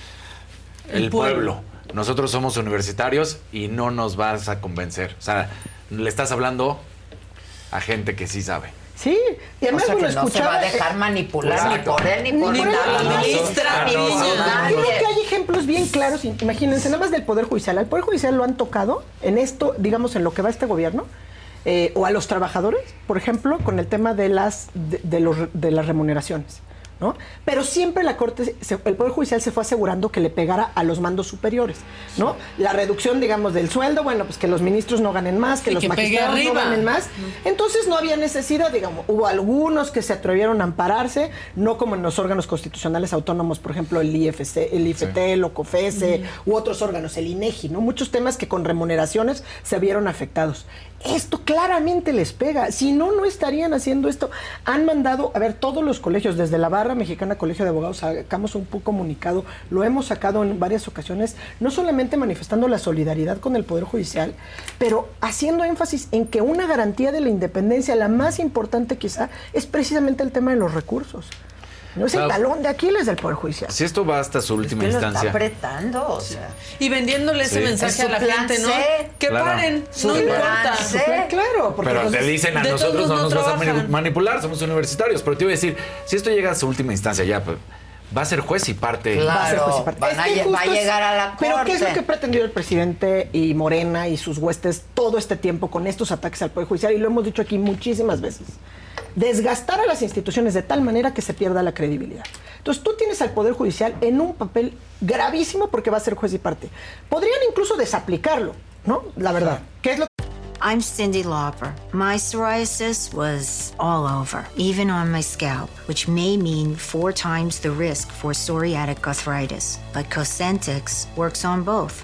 el, El pueblo. pueblo. nosotros somos universitarios y no nos vas a convencer. O sea, le estás hablando a gente que sí sabe. Sí, y además o sea, que no se va a dejar eh, manipular ni Exacto. por él ni Ni por ni la ministra, ni nadie. Creo que hay ejemplos bien claros. Imagínense, nada más del Poder Judicial. Al Poder Judicial lo han tocado en esto, digamos, en lo que va este gobierno, eh, o a los trabajadores, por ejemplo, con el tema de las, de, de los, de las remuneraciones. ¿No? Pero siempre la Corte, se- el Poder Judicial se fue asegurando que le pegara a los mandos superiores, ¿no? La reducción, digamos, del sueldo, bueno, pues que los ministros no ganen más, que los que magistrados no ganen más. Entonces no había necesidad, digamos, hubo algunos que se atrevieron a ampararse, no como en los órganos constitucionales autónomos, por ejemplo, el IFC, el IFT, el OCOFESE, u otros órganos, el INEGI, ¿no? Muchos temas que con remuneraciones se vieron afectados. Esto claramente les pega. Si no, no estarían haciendo esto. Han mandado, a ver, todos los colegios, desde la Barra Mexicana Colegio de Abogados, sacamos un comunicado, lo hemos sacado en varias ocasiones, no solamente manifestando la solidaridad con el Poder Judicial, pero haciendo énfasis en que una garantía de la independencia, la más importante quizá, es precisamente el tema de los recursos. No es el Claro. talón de Aquiles del Poder Judicial. Si esto va hasta su última que lo está instancia. apretando, o sea. Y vendiéndole ese Sí. mensaje Es a la gente, ¿no? C. Que Claro. paren, Su no importa. C. Claro, porque Pero te dicen a nosotros no no nos vas a trabajan. mani- manipular, somos universitarios. Pero te iba a decir, si esto llega a su última instancia ya, pues, va a ser juez y parte. Va a ser Claro, juez y parte. van Es a que va a llegar a la Pero ¿qué es lo corte. que ha pretendido el presidente y Morena y sus huestes todo este tiempo con estos ataques al Poder Judicial? Y lo hemos dicho aquí muchísimas veces. Desgastar a las instituciones de tal manera que se pierda la credibilidad. Entonces tú tienes al Poder Judicial en un papel gravísimo porque va a ser juez y parte. Podrían incluso desaplicarlo, ¿no? La verdad. ¿Qué es lo I'm Cindy Lauper. My psoriasis was all over, even on my scalp, which may mean four times the risk for psoriatic arthritis. But Cosentix works on both.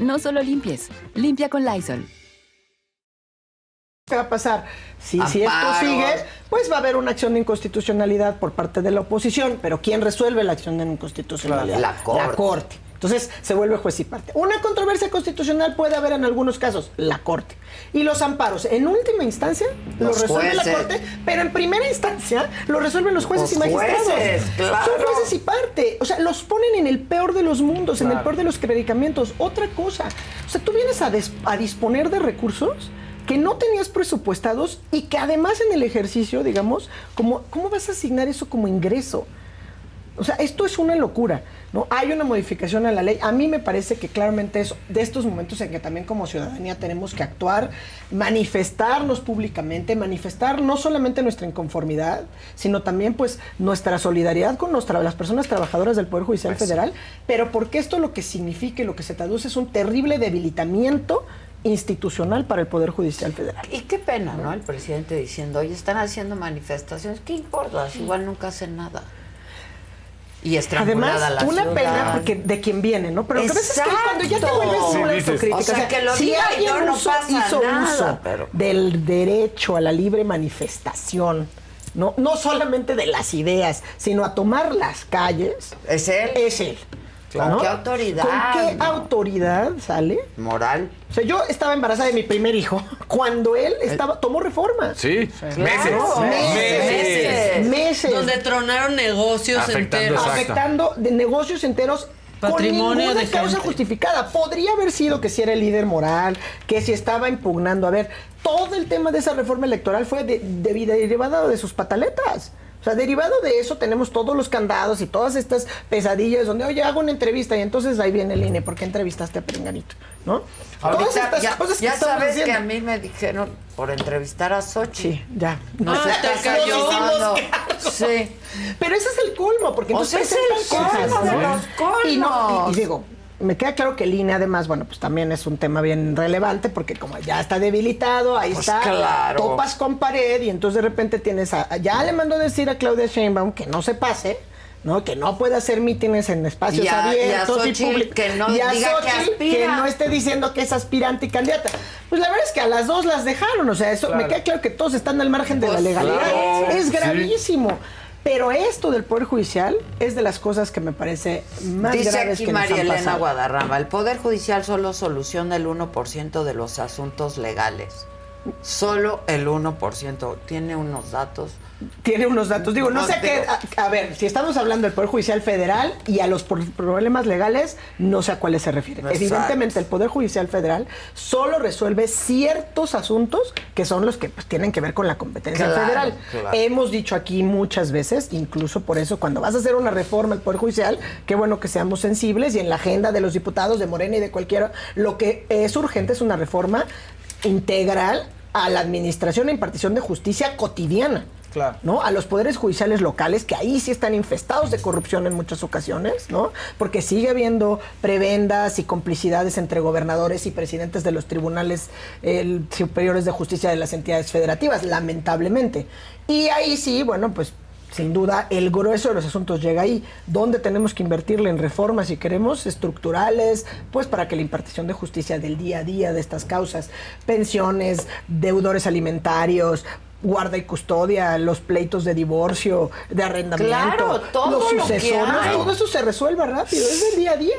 No solo limpies, limpia con Lysol. que va a pasar? Si, si esto sigue, pues va a haber una acción de inconstitucionalidad por parte de la oposición. Pero ¿quién resuelve la acción de inconstitucionalidad? La Corte. La Corte. Entonces se vuelve juez y parte. Una controversia constitucional puede haber en algunos casos, la Corte. Y los amparos, en última instancia, Los lo resuelve jueces. la Corte, pero en primera instancia lo resuelven los jueces Los y magistrados. jueces, claro. Son jueces y parte. O sea, los ponen en el peor de los mundos, en el peor de los predicamentos. Otra cosa. O sea, tú vienes a, a disponer de recursos que no tenías presupuestados y que además en el ejercicio, digamos, como, ¿cómo vas a asignar eso como ingreso? O sea, esto es una locura, ¿no? Hay una modificación a la ley. A mí me parece que claramente es de estos momentos en que también como ciudadanía tenemos que actuar, manifestarnos públicamente, manifestar no solamente nuestra inconformidad, sino también pues nuestra solidaridad con nuestra- las personas trabajadoras del Poder Judicial Federal, pero porque esto lo que significa y lo que se traduce es un terrible debilitamiento institucional para el Poder Judicial Federal. Y qué pena, ¿no? El presidente diciendo, oye, están haciendo manifestaciones, ¿qué importa? Igual nunca hacen nada. Y estrangulada Además, la una ciudad. pena porque de quien viene, ¿no? Pero lo que pasa es que cuando ya te vuelves Sí, una autocrítica, O sea, que lo si diga y alguien no, no uso- pasa hizo nada, uso pero- del derecho a la libre manifestación, ¿no? No solamente de las ideas, sino a tomar las calles. ¿Es él? Es él. ¿Con qué autoridad? ¿Con qué No. autoridad sale? Moral. O sea, yo estaba embarazada de mi primer hijo [laughs] cuando él estaba tomó reformas. Sí, Claro, meses. meses. Meses. Donde tronaron negocios Afectando, enteros. exacto. afectando de negocios enteros Patrimonio con ninguna de causa gente. justificada. Podría haber sido que si era el líder moral, que si estaba impugnando. A ver, todo el tema de esa reforma electoral fue de, de- derivado de sus pataletas. O sea, derivado de eso tenemos todos los candados y todas estas pesadillas donde, oye, hago una entrevista y entonces ahí viene el INE, ¿por qué entrevistaste a Perenganito? ¿no? Todas Ahorita, estas ya, cosas que ya sabes que a mí me dijeron por entrevistar a Sochi. Sí, ya. No Ah, se te cayó. Sí. Pero ese es el colmo, porque O entonces sea, es el colmo de los Y, no, colmos. y- y digo, me queda claro que el INE además, bueno, pues también es un tema bien relevante porque como ya está debilitado, ahí Pues está, claro. topas con pared y entonces de repente tienes a, ya le mandó decir a Claudia Sheinbaum que no se pase, ¿no? Que no puede hacer mítines en espacios Y y abiertos y, Xochitl públicos. que no y a diga que Xochitl aspira. que no esté diciendo que es aspirante y candidata. Pues la verdad es que a las dos las dejaron, o sea, eso me queda claro que todos están al margen de Pues la legalidad. claro, es sí. Pero esto del Poder Judicial es de las cosas que me parece más Dice graves aquí que nos María han Elena pasado. Guadarrama, el Poder Judicial solo soluciona el 1% de los asuntos legales. Solo el 1%. Tiene unos datos tiene unos datos. Digo, no sé qué. A, a ver, si estamos hablando del Poder Judicial Federal y a los problemas legales, no sé a cuáles se refiere. Exacto. Evidentemente, el Poder Judicial Federal solo resuelve ciertos asuntos que son los que pues, tienen que ver con la competencia Claro, federal. claro. Hemos dicho aquí muchas veces, incluso por eso, cuando vas a hacer una reforma al Poder Judicial, qué bueno que seamos sensibles y en la agenda de los diputados de Morena y de cualquiera, lo que es urgente es una reforma integral a la administración e impartición de justicia cotidiana. Claro. ¿no? A los poderes judiciales locales, que ahí sí están infestados de corrupción en muchas ocasiones, ¿no? Porque sigue habiendo prebendas y complicidades entre gobernadores y presidentes de los tribunales superiores de justicia de las entidades federativas, lamentablemente. Y ahí sí, bueno, pues sin duda el grueso de los asuntos llega ahí, donde tenemos que invertirle en reformas, si queremos, estructurales, pues para que la impartición de justicia del día a día de estas causas, pensiones, deudores alimentarios, guarda y custodia, los pleitos de divorcio, de arrendamiento, Claro, todo los lo hay. todo eso se resuelve rápido, es del día a día,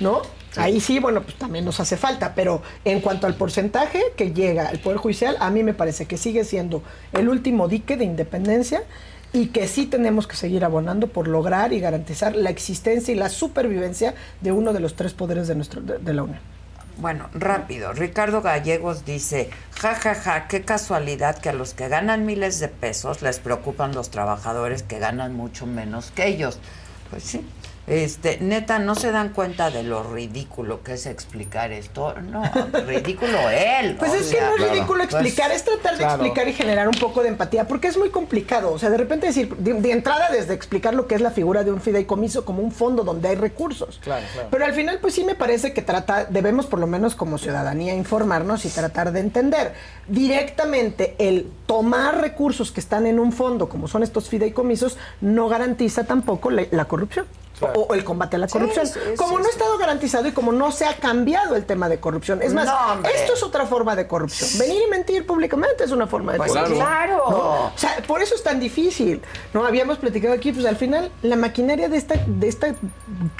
¿no? Ahí sí, bueno, pues también nos hace falta, pero en cuanto al porcentaje que llega al Poder Judicial, a mí me parece que sigue siendo el último dique de independencia y que sí tenemos que seguir abonando por lograr y garantizar la existencia y la supervivencia de uno de los tres poderes de, nuestro, de, de la Unión. Bueno, rápido. Ricardo Gallegos dice, ja, ja, ja, qué casualidad que a los que ganan miles de pesos les preocupan los trabajadores que ganan mucho menos que ellos. Pues sí. Este, neta, ¿no se dan cuenta de lo ridículo que es explicar esto? No, [laughs] ridículo él. Pues es que sea, no es ridículo pues, explicar, es tratar de claro. explicar y generar un poco de empatía, porque es muy complicado. O sea, de repente decir, de, de entrada desde explicar lo que es la figura de un fideicomiso como un fondo donde hay recursos. Claro, claro. Pero al final, pues sí me parece que trata, debemos por lo menos como ciudadanía informarnos y tratar de entender directamente el tomar recursos que están en un fondo, como son estos fideicomisos, no garantiza tampoco la, la corrupción. O, o el combate a la Sí, corrupción. sí, como sí, no ha sí. estado garantizado y como no se ha cambiado el tema de corrupción. Es más, No, esto es otra forma de corrupción. Venir y mentir públicamente es una forma de Pues corrupción. claro. ¿no? O sea, por eso es tan difícil. No habíamos platicado aquí, pues al final la maquinaria de esta, de esta,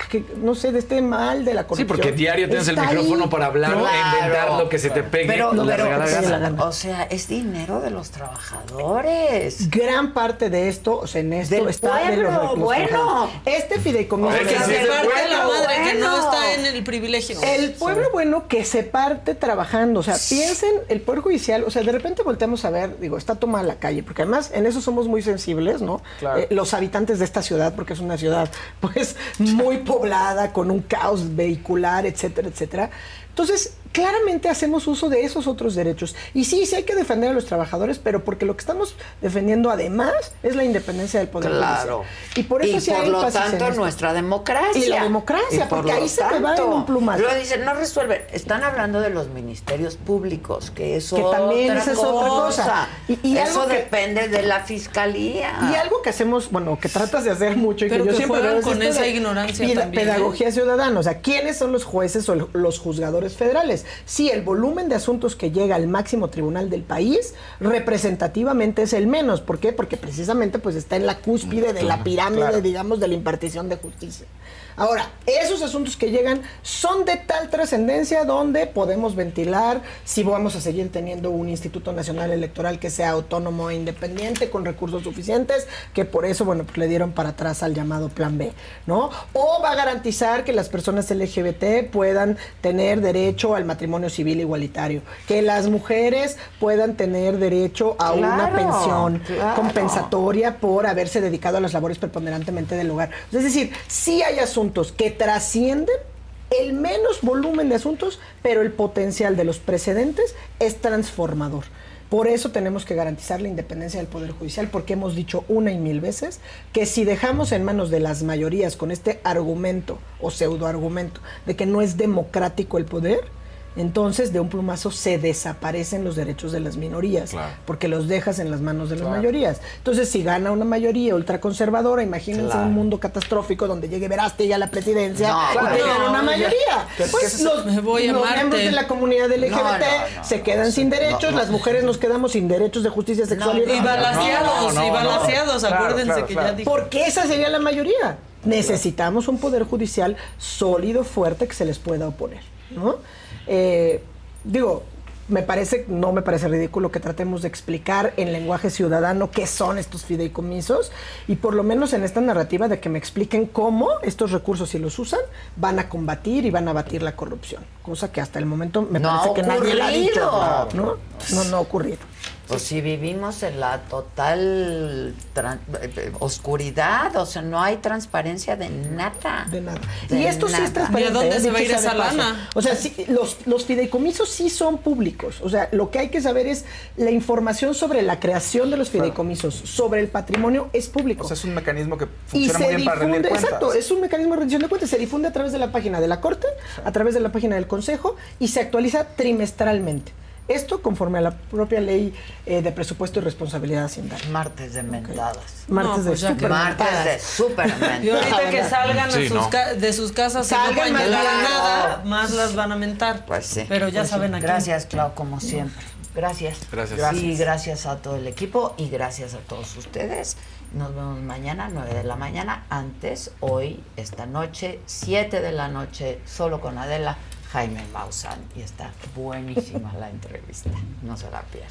que- no sé, de este mal de la Sí, corrupción. porque diario tienes el ahí. micrófono para hablar ¿no? e inventar lo que se te pegue. Pero, y la pero, sí, la o sea, es dinero de los trabajadores. Gran parte de esto, o sea, en esto Del está de los, pueblo, los bueno. trabajadores. Este fideicomiso. Que se parte la madre que no está en el privilegio. El pueblo bueno que se parte trabajando, o sea, piensen, el Poder Judicial, o sea, de repente volteamos a ver, digo, está tomada la calle, porque además en eso somos muy sensibles, ¿no? Claro. Eh, los habitantes de esta ciudad, porque es una ciudad, pues, muy poblada, con un caos vehicular, etcétera, etcétera. Entonces, claramente hacemos uso de esos otros derechos. Y sí, sí hay que defender a los trabajadores, pero porque lo que estamos defendiendo además es la independencia del Poder Claro. Judicial. Y por eso y sí por hay lo tanto nuestra democracia. Y la democracia, Y por porque ahí se te va en un plumazo. Luego dicen, no resuelven. Están hablando de los ministerios públicos, que es Que también otra es otra cosa. Y- y Eso algo que- depende de la fiscalía. Y algo que hacemos, bueno, que tratas de hacer mucho y Pero que yo que siempre juegan veo es con esa ignorancia también, ¿eh? Pedagogía ciudadana, o sea, ¿quiénes son los jueces o el- los juzgadores federales? Sí, el volumen de asuntos que llega al máximo tribunal del país representativamente es el menos. ¿Por qué? Porque precisamente pues está en la cúspide de la pirámide, claro. digamos, de la impartición de justicia. Ahora, esos asuntos que llegan son de tal trascendencia donde podemos ventilar si vamos a seguir teniendo un Instituto Nacional Electoral que sea autónomo e independiente con recursos suficientes, que por eso, bueno, pues le dieron para atrás al llamado Plan B, ¿no? O va a garantizar que las personas LGBT puedan tener derecho al matrimonio civil igualitario, que las mujeres puedan tener derecho a una pensión claro. compensatoria por haberse dedicado a las labores preponderantemente del hogar. Es decir, sí hay asuntos que trascienden el menos volumen de asuntos, pero el potencial de los precedentes es transformador. Por eso tenemos que garantizar la independencia del Poder Judicial, porque hemos dicho una y mil veces que si dejamos en manos de las mayorías con este argumento o pseudoargumento de que no es democrático el poder, entonces de un plumazo se desaparecen los derechos de las minorías, Claro. porque los dejas en las manos de las mayorías. Entonces, si gana una mayoría ultraconservadora, imagínense Claro. un mundo catastrófico donde llegue Verástegui a la presidencia No, y No, una ya. mayoría. ¿Qué- Pues qué es los, Me voy a los Marte. miembros de la comunidad LGBT No, no, no, se quedan sin derechos, no, no. las mujeres nos quedamos sin derechos de justicia sexual No, y balaseados, y balaseados, acuérdense que ya dije. porque esa sería la mayoría. Necesitamos un poder judicial sólido, fuerte, que se les pueda oponer. ¿no? Eh, digo, me parece, no me parece ridículo que tratemos de explicar en lenguaje ciudadano qué son estos fideicomisos y por lo menos en esta narrativa de que me expliquen cómo estos recursos, si los usan, van a combatir y van a batir la corrupción. Cosa que hasta el momento me No parece que nadie la ha dicho. ocurrido. ¿no? no, no ha ocurrido. Pues si vivimos en la total oscuridad, o sea, no hay transparencia de nada. De nada. Y esto sí es transparente. ¿Y a dónde ¿eh? se va a ir esa paso. lana? O sea, sí, los, los fideicomisos sí son públicos. O sea, lo que hay que saber es la información sobre la creación de los fideicomisos, sobre el patrimonio, es público. O sea, es un mecanismo que y funciona se muy bien para rendir difunde, cuentas. exacto, es un mecanismo de rendición de cuentas, se difunde a través de la página de la Corte, a través de la página del Consejo y se actualiza trimestralmente. Esto conforme a la propia ley eh, de presupuesto y responsabilidad haciendaria. Martes de mendadas. Martes No, de pues super que- Martes de súper Y ahorita que salgan a Sí, sus no. ca- de sus casas y no Salgan a bien. nada, más las van a mentar. Pues sí. Pero ya Pues sí. saben aquí. Gracias, Clau, como siempre. Gracias. Gracias. Y gracias a todo el equipo y gracias a todos ustedes. Nos vemos mañana, 9 de la mañana. Antes, hoy, esta noche, 7 de la noche, solo con Adela, Jaime Maussan. Y está buenísima la entrevista. No se la pierdan.